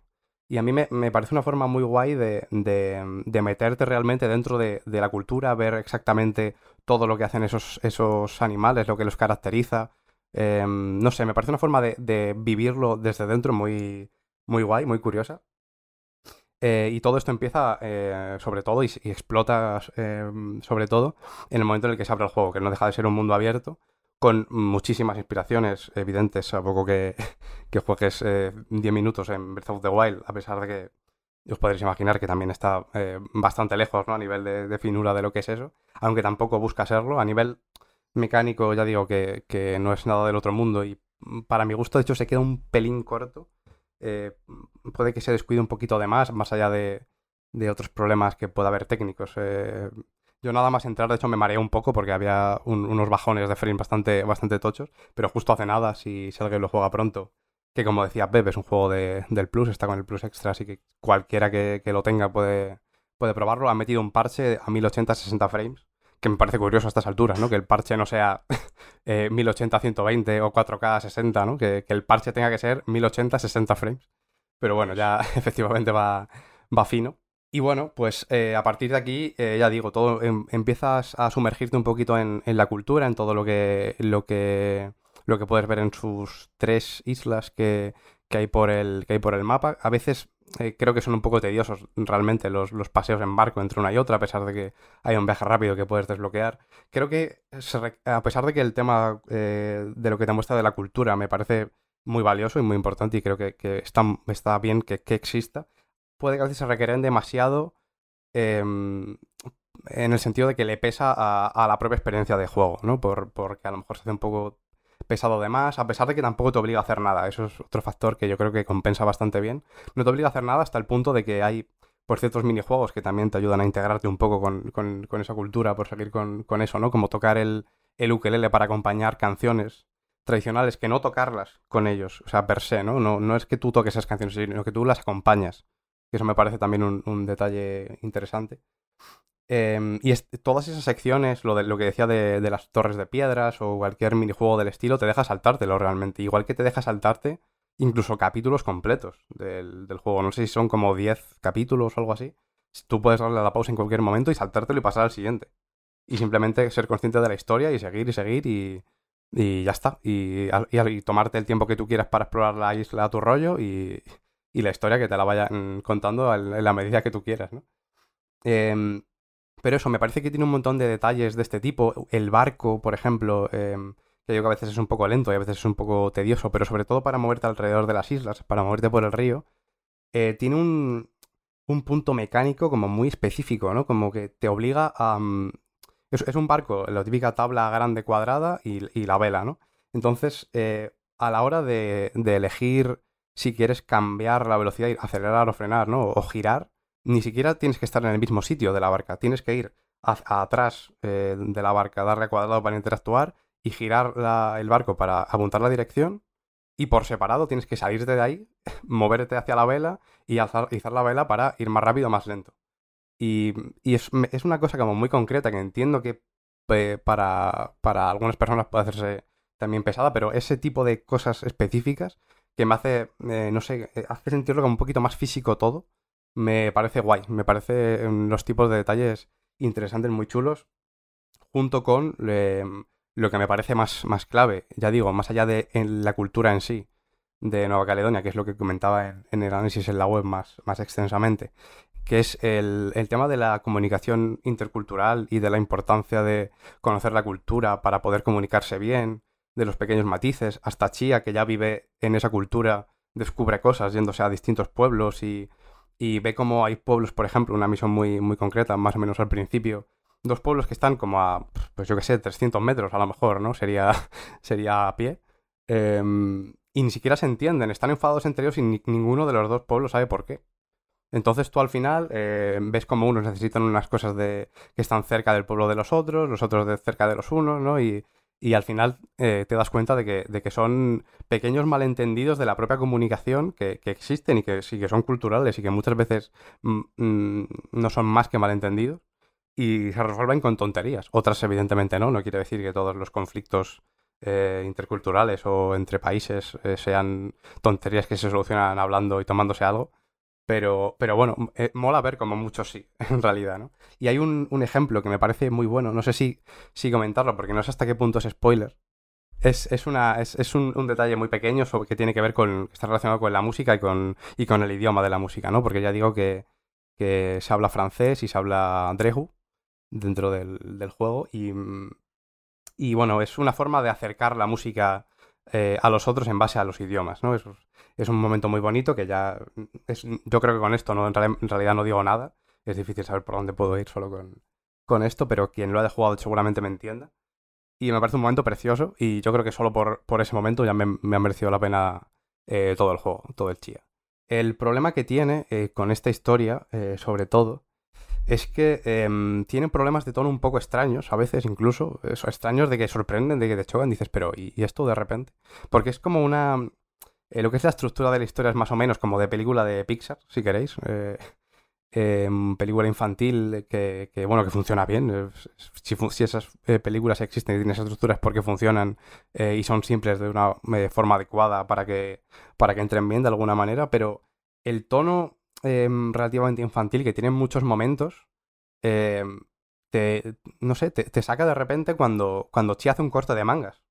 Y a mí me, parece una forma muy guay de, de, meterte realmente dentro de, la cultura, ver exactamente todo lo que hacen esos, esos animales, lo que los caracteriza. Em, no sé, me parece una forma de, vivirlo desde dentro muy, muy guay, muy curiosa. Eh, y todo esto empieza, eh, sobre todo, y, y explota, em, sobre todo, en el momento en el que se abre el juego, que no deja de ser un mundo abierto con muchísimas inspiraciones evidentes, a poco que, que juegues 10 eh, minutos en Breath of the Wild, a pesar de que os podréis imaginar que también está eh, bastante lejos ¿no? a nivel de, finura de lo que es eso, aunque tampoco busca serlo. A nivel mecánico ya digo que, no es nada del otro mundo y para mi gusto de hecho se queda un pelín corto. Eh, puede que se descuide un poquito de más, más allá de, de otros problemas que pueda haber técnicos. Yo nada más entrar, de hecho, me mareé un poco porque había unos bajones de frame bastante, bastante tochos, pero justo hace nada, si, alguien lo juega pronto, que como decía Pep, es un juego del Plus, está con el Plus Extra, así que cualquiera que, lo tenga puede, puede probarlo. Ha metido un parche a 1080-60 frames, que me parece curioso a estas alturas, ¿no? Que el parche no sea 1080-120 eh, o 4K 60, ¿no? Que, que, el parche tenga que ser 1080-60 frames. Pero bueno, ya efectivamente va, va fino. Y bueno, pues eh, a partir de aquí, eh, ya digo, todo em, empiezas a sumergirte un poquito en, la cultura, en todo lo que, lo que, lo que puedes ver en sus tres islas que, hay, por el, que hay por el mapa. A veces eh, creo que son un poco tediosos realmente los, paseos en barco entre una y otra, a pesar de que hay un viaje rápido que puedes desbloquear. Creo que, a pesar de que el tema de lo que te muestra de la cultura me parece muy valioso y muy importante y creo que, está, está bien que, que exista, puede que a veces se requieren demasiado em, en el sentido de que le pesa a, la propia experiencia de juego, ¿no? Por, porque a lo mejor se hace un poco pesado de más, a pesar de que tampoco te obliga a hacer nada. Eso es otro factor que yo creo que compensa bastante bien. No te obliga a hacer nada hasta el punto de que hay pues, ciertos minijuegos que también te ayudan a integrarte un poco con, esa cultura, por seguir con, eso, ¿no? Como tocar el, el ukelele para acompañar canciones tradicionales que no tocarlas con ellos, o sea, per se. No, no es que tú toques esas canciones, sino que tú las acompañas. Que eso me parece también un, un detalle interesante. Em, y todas esas secciones, lo, de, lo que decía de, de, las torres de piedras o cualquier minijuego del estilo, te deja saltártelo realmente. Igual que te deja saltarte incluso capítulos completos del, del juego. No sé si son como 10 capítulos o algo así. Tú puedes darle a la pausa en cualquier momento y saltártelo y pasar al siguiente. Y simplemente ser consciente de la historia y seguir y seguir y, y ya está. Y, y, tomarte el tiempo que tú quieras para explorar la isla a tu rollo y, y la historia que te la vayan contando en la medida que tú quieras, ¿no? Eh, pero eso, me parece que tiene un montón de detalles de este tipo. El barco, por ejemplo, em, que digo que a veces es un poco lento y a veces es un poco tedioso, pero sobre todo para moverte alrededor de las islas, para moverte por el río, eh, tiene un, un, punto mecánico como muy específico, ¿no? Como que te obliga a... Mm, es, un barco, la típica tabla grande cuadrada y, la vela, ¿no? Entonces, eh, a la hora de, elegir si quieres cambiar la velocidad, acelerar o frenar, ¿no? O girar, ni siquiera tienes que estar en el mismo sitio de la barca, tienes que ir atrás eh, de la barca, darle a cuadrado para interactuar y girar el barco para apuntar la dirección. Y por separado tienes que salirte de ahí, moverte hacia la vela y alzar, la vela para ir más rápido o más lento. Y, es, una cosa como muy concreta que entiendo que para, para algunas personas puede hacerse también pesada, pero ese tipo de cosas específicas que me hace, eh, no sé, hace sentirlo como un poquito más físico todo me parece guay, me parece los tipos de detalles interesantes, muy chulos, junto con lo que me parece más, más clave, ya digo, más allá de la cultura en sí de Nueva Caledonia, que es lo que comentaba en, el análisis en la web más, más extensamente, que es el, el, tema de la comunicación intercultural y de la importancia de conocer la cultura para poder comunicarse bien, de los pequeños matices, hasta Chía, que ya vive en esa cultura, descubre cosas yéndose a distintos pueblos y y ve cómo hay pueblos, por ejemplo, una misión muy, muy concreta, más o menos al principio, dos pueblos que están como a, pues yo qué sé, 300 metros a lo mejor, ¿no? Sería, sería a pie. Em, y ni siquiera se entienden, están enfadados entre ellos y ninguno de los dos pueblos sabe por qué. Entonces tú al final eh, ves como unos necesitan unas cosas de que están cerca del pueblo de los otros, los otros de cerca de los unos, ¿no? Y, y al final eh, te das cuenta de que, de que, son pequeños malentendidos de la propia comunicación que, que existen y que sí que son culturales y que muchas veces mm, mm, no son más que malentendidos y se resuelven con tonterías. Otras evidentemente no, no quiere decir que todos los conflictos eh, interculturales o entre países eh, sean tonterías que se solucionan hablando y tomándose algo, pero, pero bueno, eh, mola ver como muchos sí, en realidad, ¿no? Y hay un, un, ejemplo que me parece muy bueno, no sé si, si comentarlo, porque no sé hasta qué punto es spoiler. Es, es, una, es, es un, un, detalle muy pequeño sobre, que tiene que ver con. está relacionado con la música y con, y con el idioma de la música, ¿no? Porque ya digo que, que se habla francés y se habla drehu dentro del, del juego. Y, y bueno, es una forma de acercar la música eh, a los otros en base a los idiomas, ¿no? Es, es un momento muy bonito que ya... Es, yo creo que con esto ¿no? en, realidad no digo nada. Es difícil saber por dónde puedo ir solo con, con esto, pero quien lo haya jugado seguramente me entienda. Y me parece un momento precioso y yo creo que solo por, por ese momento ya me, ha merecido la pena eh, todo el juego, todo el chía. El problema que tiene eh, con esta historia, eh, sobre todo, es que eh, tienen problemas de tono un poco extraños, a veces incluso, extraños de que sorprenden, de que te chocan, dices, pero ¿y, esto de repente? Porque es como una... Eh, lo que es la estructura de la historia es más o menos como de película de Pixar, si queréis. Eh, em, película infantil que, bueno, que funciona bien. Si, si esas eh, películas existen y tienen esas estructuras es porque funcionan y son simples de una forma adecuada para que, para que entren bien de alguna manera, pero el tono Em, relativamente infantil que tiene muchos momentos, em, te, no sé, te, saca de repente cuando, cuando Chi hace un corte de mangas.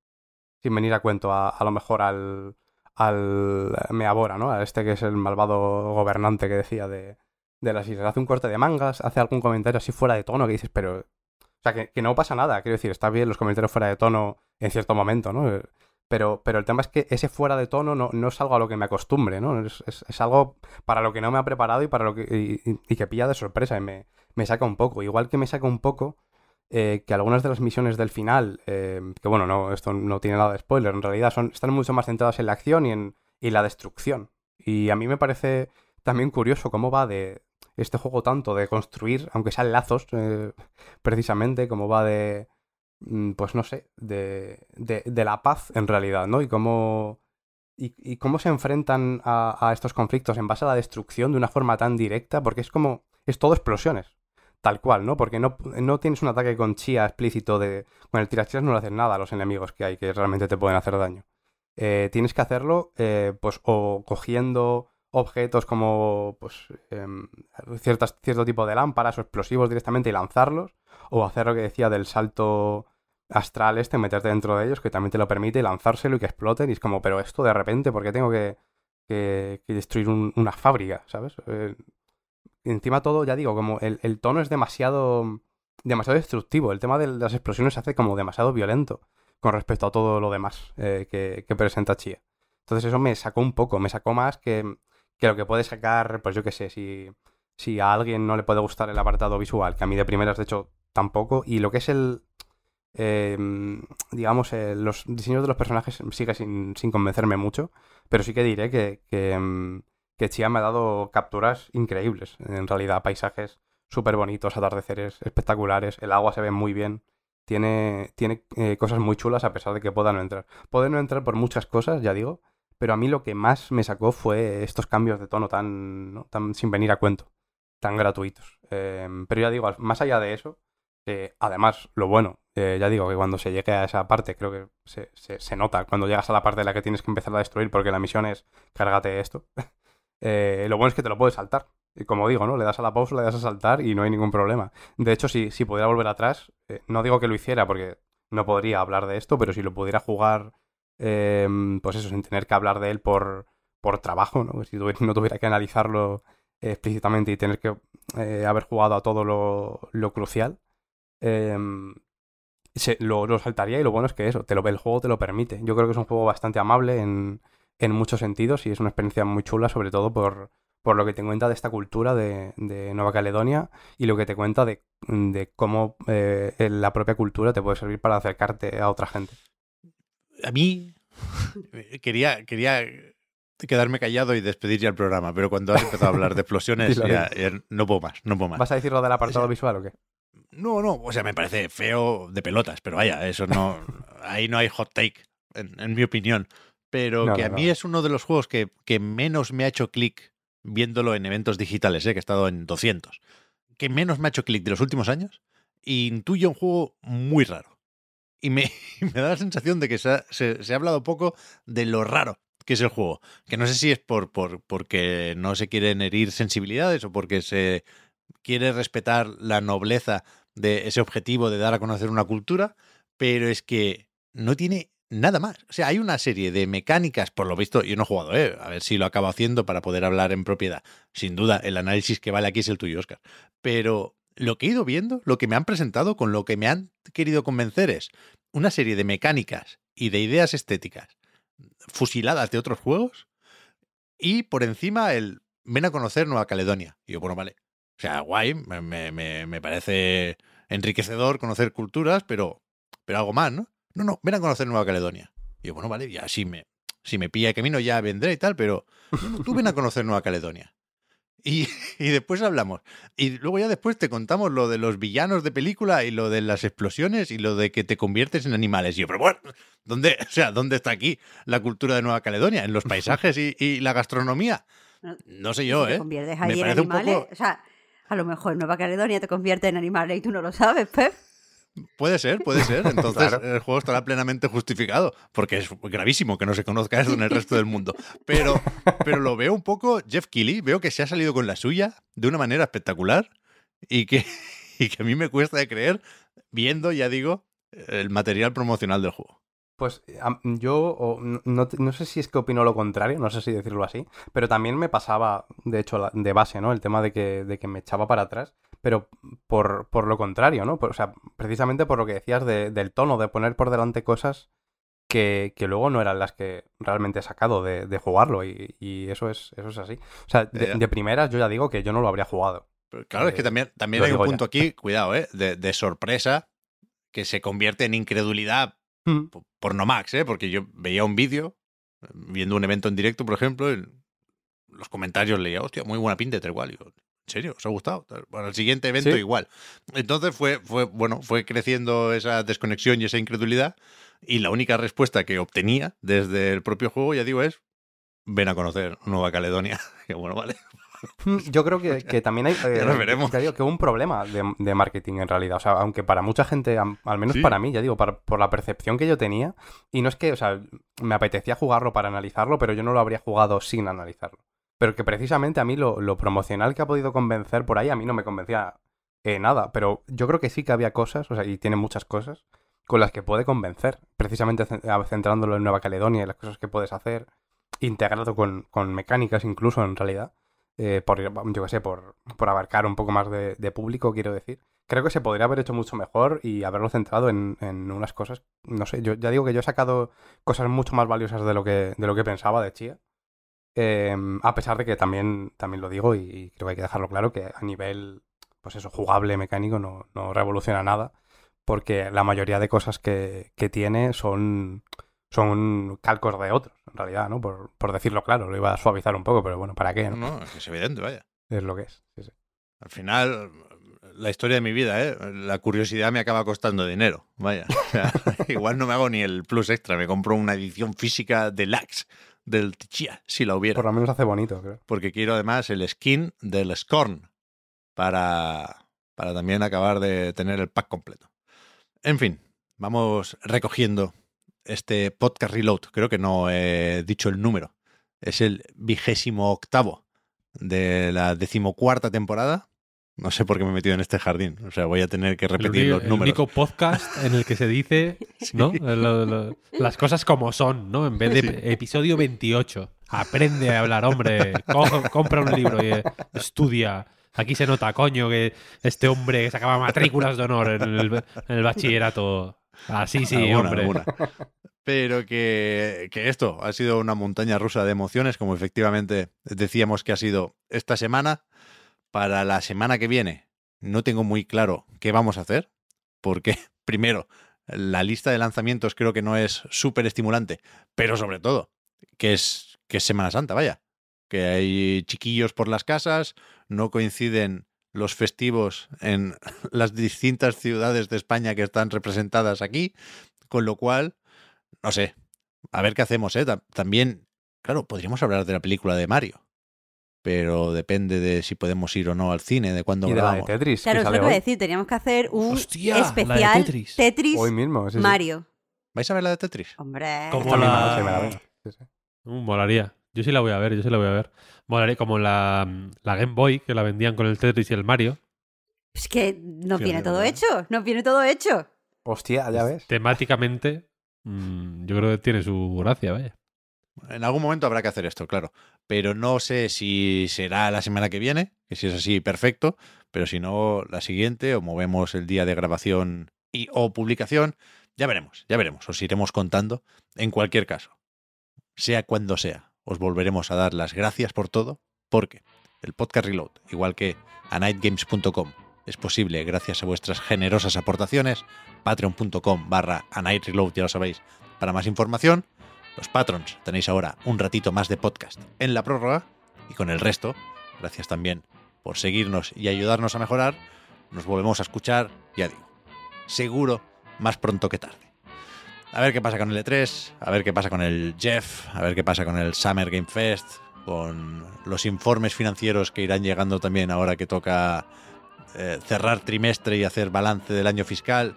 Sin venir a cuento a lo mejor al, al Meabora, ¿no? A este que es el malvado gobernante que decía de, de las islas. Hace un corte de mangas, hace algún comentario así fuera de tono que dices, pero... O sea, que, que no pasa nada, quiero decir, está bien los comentarios fuera de tono en cierto momento, ¿no? Pero, pero el tema es que ese fuera de tono no, no es algo a lo que me acostumbre, ¿no? Es, es, algo para lo que no me ha preparado y para lo que. y, que pilla de sorpresa y me, me, saca un poco. Igual que me saca un poco eh, que algunas de las misiones del final, eh, que bueno, no, esto no tiene nada de spoiler, en realidad son, están mucho más centradas en la acción y en y la destrucción. Y a mí me parece también curioso cómo va de este juego tanto de construir, aunque sean lazos, eh, precisamente, cómo va de mm, pues no sé, de, de, de la paz en realidad, ¿no? Y cómo, y, cómo se enfrentan a, a estos conflictos en base a la destrucción de una forma tan directa, porque es como, es todo explosiones. Tal cual, ¿no? Porque no, no tienes un ataque con chía explícito de... Con el tirachinas no le haces nada a los enemigos que hay que realmente te pueden hacer daño. Eh, tienes que hacerlo, eh, pues, o cogiendo objetos como, pues, em, ciertas, cierto tipo de lámparas o explosivos directamente y lanzarlos, o hacer lo que decía del salto astral este, meterte dentro de ellos, que también te lo permite, lanzárselo y que exploten, y es como, pero esto de repente, ¿por qué tengo que, que, destruir un- una fábrica, ¿sabes? Encima todo, ya digo, como el, tono es demasiado, demasiado destructivo, el tema de las explosiones se hace como demasiado violento con respecto a todo lo demás eh, que, presenta Chia. Entonces eso me sacó un poco, me sacó más que, que lo que puede sacar, pues yo qué sé, si, si a alguien no le puede gustar el apartado visual, que a mí de primeras de hecho tampoco, y lo que es el, eh, digamos, eh, los diseños de los personajes sigue sin, sin convencerme mucho, pero sí que diré que, que, mm, que Chia me ha dado capturas increíbles, en realidad, paisajes súper bonitos, atardeceres espectaculares, el agua se ve muy bien, tiene, tiene eh, cosas muy chulas a pesar de que pueda no entrar. Puede no entrar por muchas cosas, ya digo, pero a mí lo que más me sacó fue estos cambios de tono tan, ¿no? tan sin venir a cuento, tan gratuitos. Eh, pero ya digo, más allá de eso, eh, además, lo bueno, eh, ya digo que cuando se llegue a esa parte, creo que se, se- nota cuando llegas a la parte en la que tienes que empezar a destruir, porque la misión es cárgate esto. Eh, lo bueno es que te lo puedes saltar. Como digo, ¿no? Le das a la pausa, le das a saltar y no hay ningún problema. De hecho, si, si pudiera volver atrás, eh, no digo que lo hiciera porque no podría hablar de esto, pero si lo pudiera jugar, eh, pues eso, sin tener que hablar de él por, por trabajo, ¿no? Si no tuviera que analizarlo explícitamente y tener que eh, haber jugado a todo lo, lo crucial, se- lo, lo saltaría y lo bueno es que eso, te lo, el juego te lo permite. Yo creo que es un juego bastante amable en, en muchos sentidos y es una experiencia muy chula, sobre todo por, por lo que te cuenta de esta cultura de, de Nueva Caledonia y lo que te cuenta de, de cómo eh, la propia cultura te puede servir para acercarte a otra gente. A mí quería, quería quedarme callado y despedir ya el programa, pero cuando has empezado a hablar de explosiones, ya, ya no puedo más, no puedo más. ¿Vas a decir lo del apartado O sea, visual o qué? No, no, o sea, me parece feo de pelotas, pero vaya, eso no. ahí no hay hot take, en, en mi opinión. Pero No, que a mí no. es uno de los juegos que, que menos me ha hecho clic viéndolo en eventos digitales, ¿eh? que he estado en 200. Que menos me ha hecho clic de los últimos años. Intuyo un juego muy raro. Y me, y me da la sensación de que se ha, se- se ha hablado poco de lo raro que es el juego. Que no sé si es por, por porque no se quieren herir sensibilidades o porque se quiere respetar la nobleza de ese objetivo de dar a conocer una cultura, pero es que no tiene nada más. O sea, hay una serie de mecánicas, por lo visto, yo no he jugado, ¿eh? a ver si lo acabo haciendo para poder hablar en propiedad. Sin duda, el análisis que vale aquí es el tuyo, Oscar. Pero lo que he ido viendo, lo que me han presentado, con lo que me han querido convencer es una serie de mecánicas y de ideas estéticas fusiladas de otros juegos y por encima el ven a conocer Nueva Caledonia. Y yo, bueno, vale. O sea, guay, me, me- me- parece enriquecedor conocer culturas, pero, pero algo más, ¿no? No, no, ven a conocer Nueva Caledonia. Y yo, bueno, vale, ya si me, si me pilla de camino ya vendré y tal, pero no, tú ven a conocer Nueva Caledonia. Y, y después hablamos. Y luego ya después te contamos lo de los villanos de película y lo de las explosiones y lo de que te conviertes en animales. Y yo, pero bueno, ¿dónde, o sea, ¿dónde está aquí la cultura de Nueva Caledonia? ¿En los paisajes y, y la gastronomía? No sé yo, si te ¿eh? conviertes Me ahí en parece un animales, poco- o sea, a lo mejor en Nueva Caledonia te convierte en animales y tú no lo sabes, Pep. Puede ser, puede ser. Entonces Claro. el juego estará plenamente justificado, porque es gravísimo que no se conozca eso en el resto del mundo. Pero, pero lo veo un poco Jeff Keighley, veo que se ha salido con la suya de una manera espectacular y que, y que a mí me cuesta de creer viendo, ya digo, el material promocional del juego. Pues yo no, no sé si es que opino lo contrario, no sé si decirlo así, pero también me pasaba, de hecho, de base, ¿no? El tema de que, de que me echaba para atrás, pero por, por lo contrario, ¿no? Por- o sea, precisamente por lo que decías de- del tono, de poner por delante cosas que, que luego no eran las que realmente he sacado de, de jugarlo y, y eso es eso es así. O sea, de, de primeras yo ya digo que yo no lo habría jugado. Pero claro, es que Eh, también, también hay un ya. punto aquí, cuidado, ¿eh? De, de sorpresa que se convierte en incredulidad Mm. po- por no Max, ¿eh? Porque yo veía un vídeo, viendo un evento en directo, por ejemplo, y los comentarios leía, hostia, muy buena pinta y tal cual. Y yo, ¿En serio? ¿Os ha gustado? Bueno, el siguiente evento Sí. igual. Entonces fue, fue, bueno, fue creciendo esa desconexión y esa incredulidad. Y la única respuesta que obtenía desde el propio juego, ya digo, es ven a conocer Nueva Caledonia. Que bueno, vale. Mm, Yo creo que, que también hay. eh, Ya lo veremos. ya digo, que un problema de, de marketing en realidad. O sea, aunque para mucha gente, al menos Sí. para mí, ya digo, para- por la percepción que yo tenía. Y no es que, o sea, me apetecía jugarlo para analizarlo, pero yo no lo habría jugado sin analizarlo. Pero que precisamente a mí lo, lo promocional que ha podido convencer por ahí, a mí no me convencía eh, nada. Pero yo creo que sí que había cosas, o sea, y tiene muchas cosas, con las que puede convencer. Precisamente cen- a- centrándolo en Nueva Caledonia y las cosas que puedes hacer, integrado con, con mecánicas incluso en realidad eh, por, yo qué sé, por, por abarcar un poco más de, público, quiero decir. Creo que se podría haber hecho mucho mejor y haberlo centrado en, en unas cosas, no sé, yo ya digo que yo he sacado cosas mucho más valiosas de lo que, de lo que pensaba de Chia. Eh, a pesar de que también, también lo digo y, y creo que hay que dejarlo claro que a nivel, pues eso, jugable, mecánico, no, no revoluciona nada. Porque la mayoría de cosas que, que tiene son, son calcos de otros, en realidad, ¿no? Por, por decirlo claro, lo iba a suavizar un poco, pero bueno, ¿para qué? no? No, es que es evidente, vaya. Es lo que es. sí, sí. Al final, la historia de mi vida, ¿eh? La curiosidad me acaba costando dinero. Vaya. O sea, igual no me hago ni el plus extra. Me compro una edición física deluxe del Tichia, si la hubiera. Por lo menos hace bonito, creo. Porque quiero además el skin del Scorn para, para también acabar de tener el pack completo. En fin, vamos recogiendo este podcast reload. Creo que no he dicho el número. Es el vigésimo octavo de la decimocuarta temporada. No sé por qué me he metido en este jardín. O sea, voy a tener que El, repetir los el números. único podcast en el que se dice ¿no? Lo- lo- las cosas como son, ¿no? En vez de episodio 28. Aprende a hablar, hombre. Co- compra un libro y eh, estudia. Aquí se nota, coño, que este hombre sacaba matrículas de honor en el, en el bachillerato. Así sí, Alguna, hombre. alguna. Pero que, que esto ha sido una montaña rusa de emociones, como efectivamente decíamos que ha sido esta semana. Para la semana que viene no tengo muy claro qué vamos a hacer, porque primero, la lista de lanzamientos creo que no es súper estimulante, pero sobre todo, que es, que es Semana Santa, vaya. Que hay chiquillos por las casas, no coinciden los festivos en las distintas ciudades de España que están representadas aquí, con lo cual, no sé, a ver qué hacemos, ¿eh? Ta- También, claro, podríamos hablar de la película de Mario, pero depende de si podemos ir o no al cine, de cuándo Y de la de grabamos. Tetris, Claro, es lo que iba a decir. Teníamos que hacer un Hostia, la especial Tetris. Tetris, Hoy mismo, sí, sí. Mario. ¿Vais a ver la de Tetris? Hombre. Como Esta misma la- noche me la. Uh, molaría. Yo sí la voy a ver, yo sí la voy a ver. Molaría como la, la Game Boy, que la vendían con el Tetris y el Mario. Es que nos Sí, viene todo verdad. hecho. Nos viene todo hecho. Hostia, ya ves. Temáticamente, mm, yo creo que tiene su gracia, vaya. En algún momento habrá que hacer esto, claro. Pero no sé si será la semana que viene, que si es así, perfecto. Pero si no, la siguiente, o movemos el día de grabación y o publicación. Ya veremos, ya veremos. Os iremos contando. En cualquier caso, sea cuando sea, os volveremos a dar las gracias por todo, porque el podcast Reload, igual que a nightgames.com, es posible gracias a vuestras generosas aportaciones. Patreon.com barra a ya lo sabéis, para más información. Los patrons tenéis ahora un ratito más de podcast en la prórroga y con el resto, gracias también por seguirnos y ayudarnos a mejorar, nos volvemos a escuchar, ya digo, seguro más pronto que tarde. A ver qué pasa con el E3, a ver qué pasa con el Jeff, a ver qué pasa con el Summer Game Fest, con los informes financieros que irán llegando también ahora que toca eh, cerrar trimestre y hacer balance del año fiscal.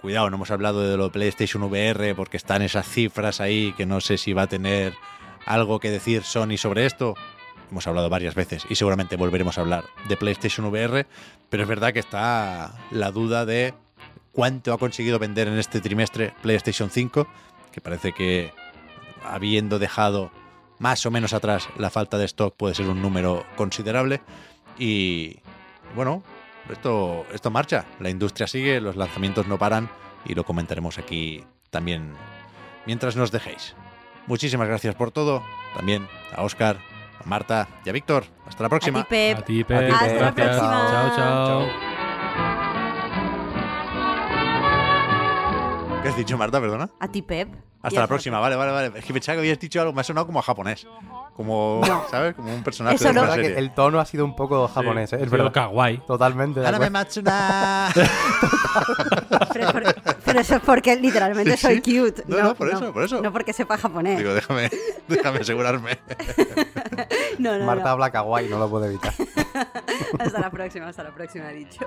Cuidado, no hemos hablado de lo PlayStation VR porque están esas cifras ahí que no sé si va a tener algo que decir Sony sobre esto. Hemos hablado varias veces y seguramente volveremos a hablar de PlayStation VR, pero es verdad que está la duda de cuánto ha conseguido vender en este trimestre PlayStation 5, que parece que habiendo dejado más o menos atrás la falta de stock puede ser un número considerable y bueno, esto, esto marcha, la industria sigue, los lanzamientos no paran y lo comentaremos aquí también mientras nos dejéis. Muchísimas gracias por todo, también a Oscar, a Marta y a Víctor. Hasta la A próxima. ti, Pep. A ti, A Pep. ti, Pep. Hasta la próxima. Chao, chao. ¿Qué has dicho, Marta? Perdona. A ti, Pep. Hasta la próxima, vale, vale, vale. Es que pensaba que habías dicho algo, me ha sonado como a japonés. Como, ¿sabes? Como un personaje Eso de no- una que el tono ha sido un poco japonés, ¿eh? es verdad. kawaii. Totalmente. Matsuna. Pero, es por- pero eso es porque literalmente Sí, soy sí. cute. No, no, por eso, por eso. No porque sepa japonés. Digo, déjame, déjame asegurarme. no, no, Marta no. habla kawaii, no lo puede evitar. Hasta la próxima, hasta la próxima, he dicho.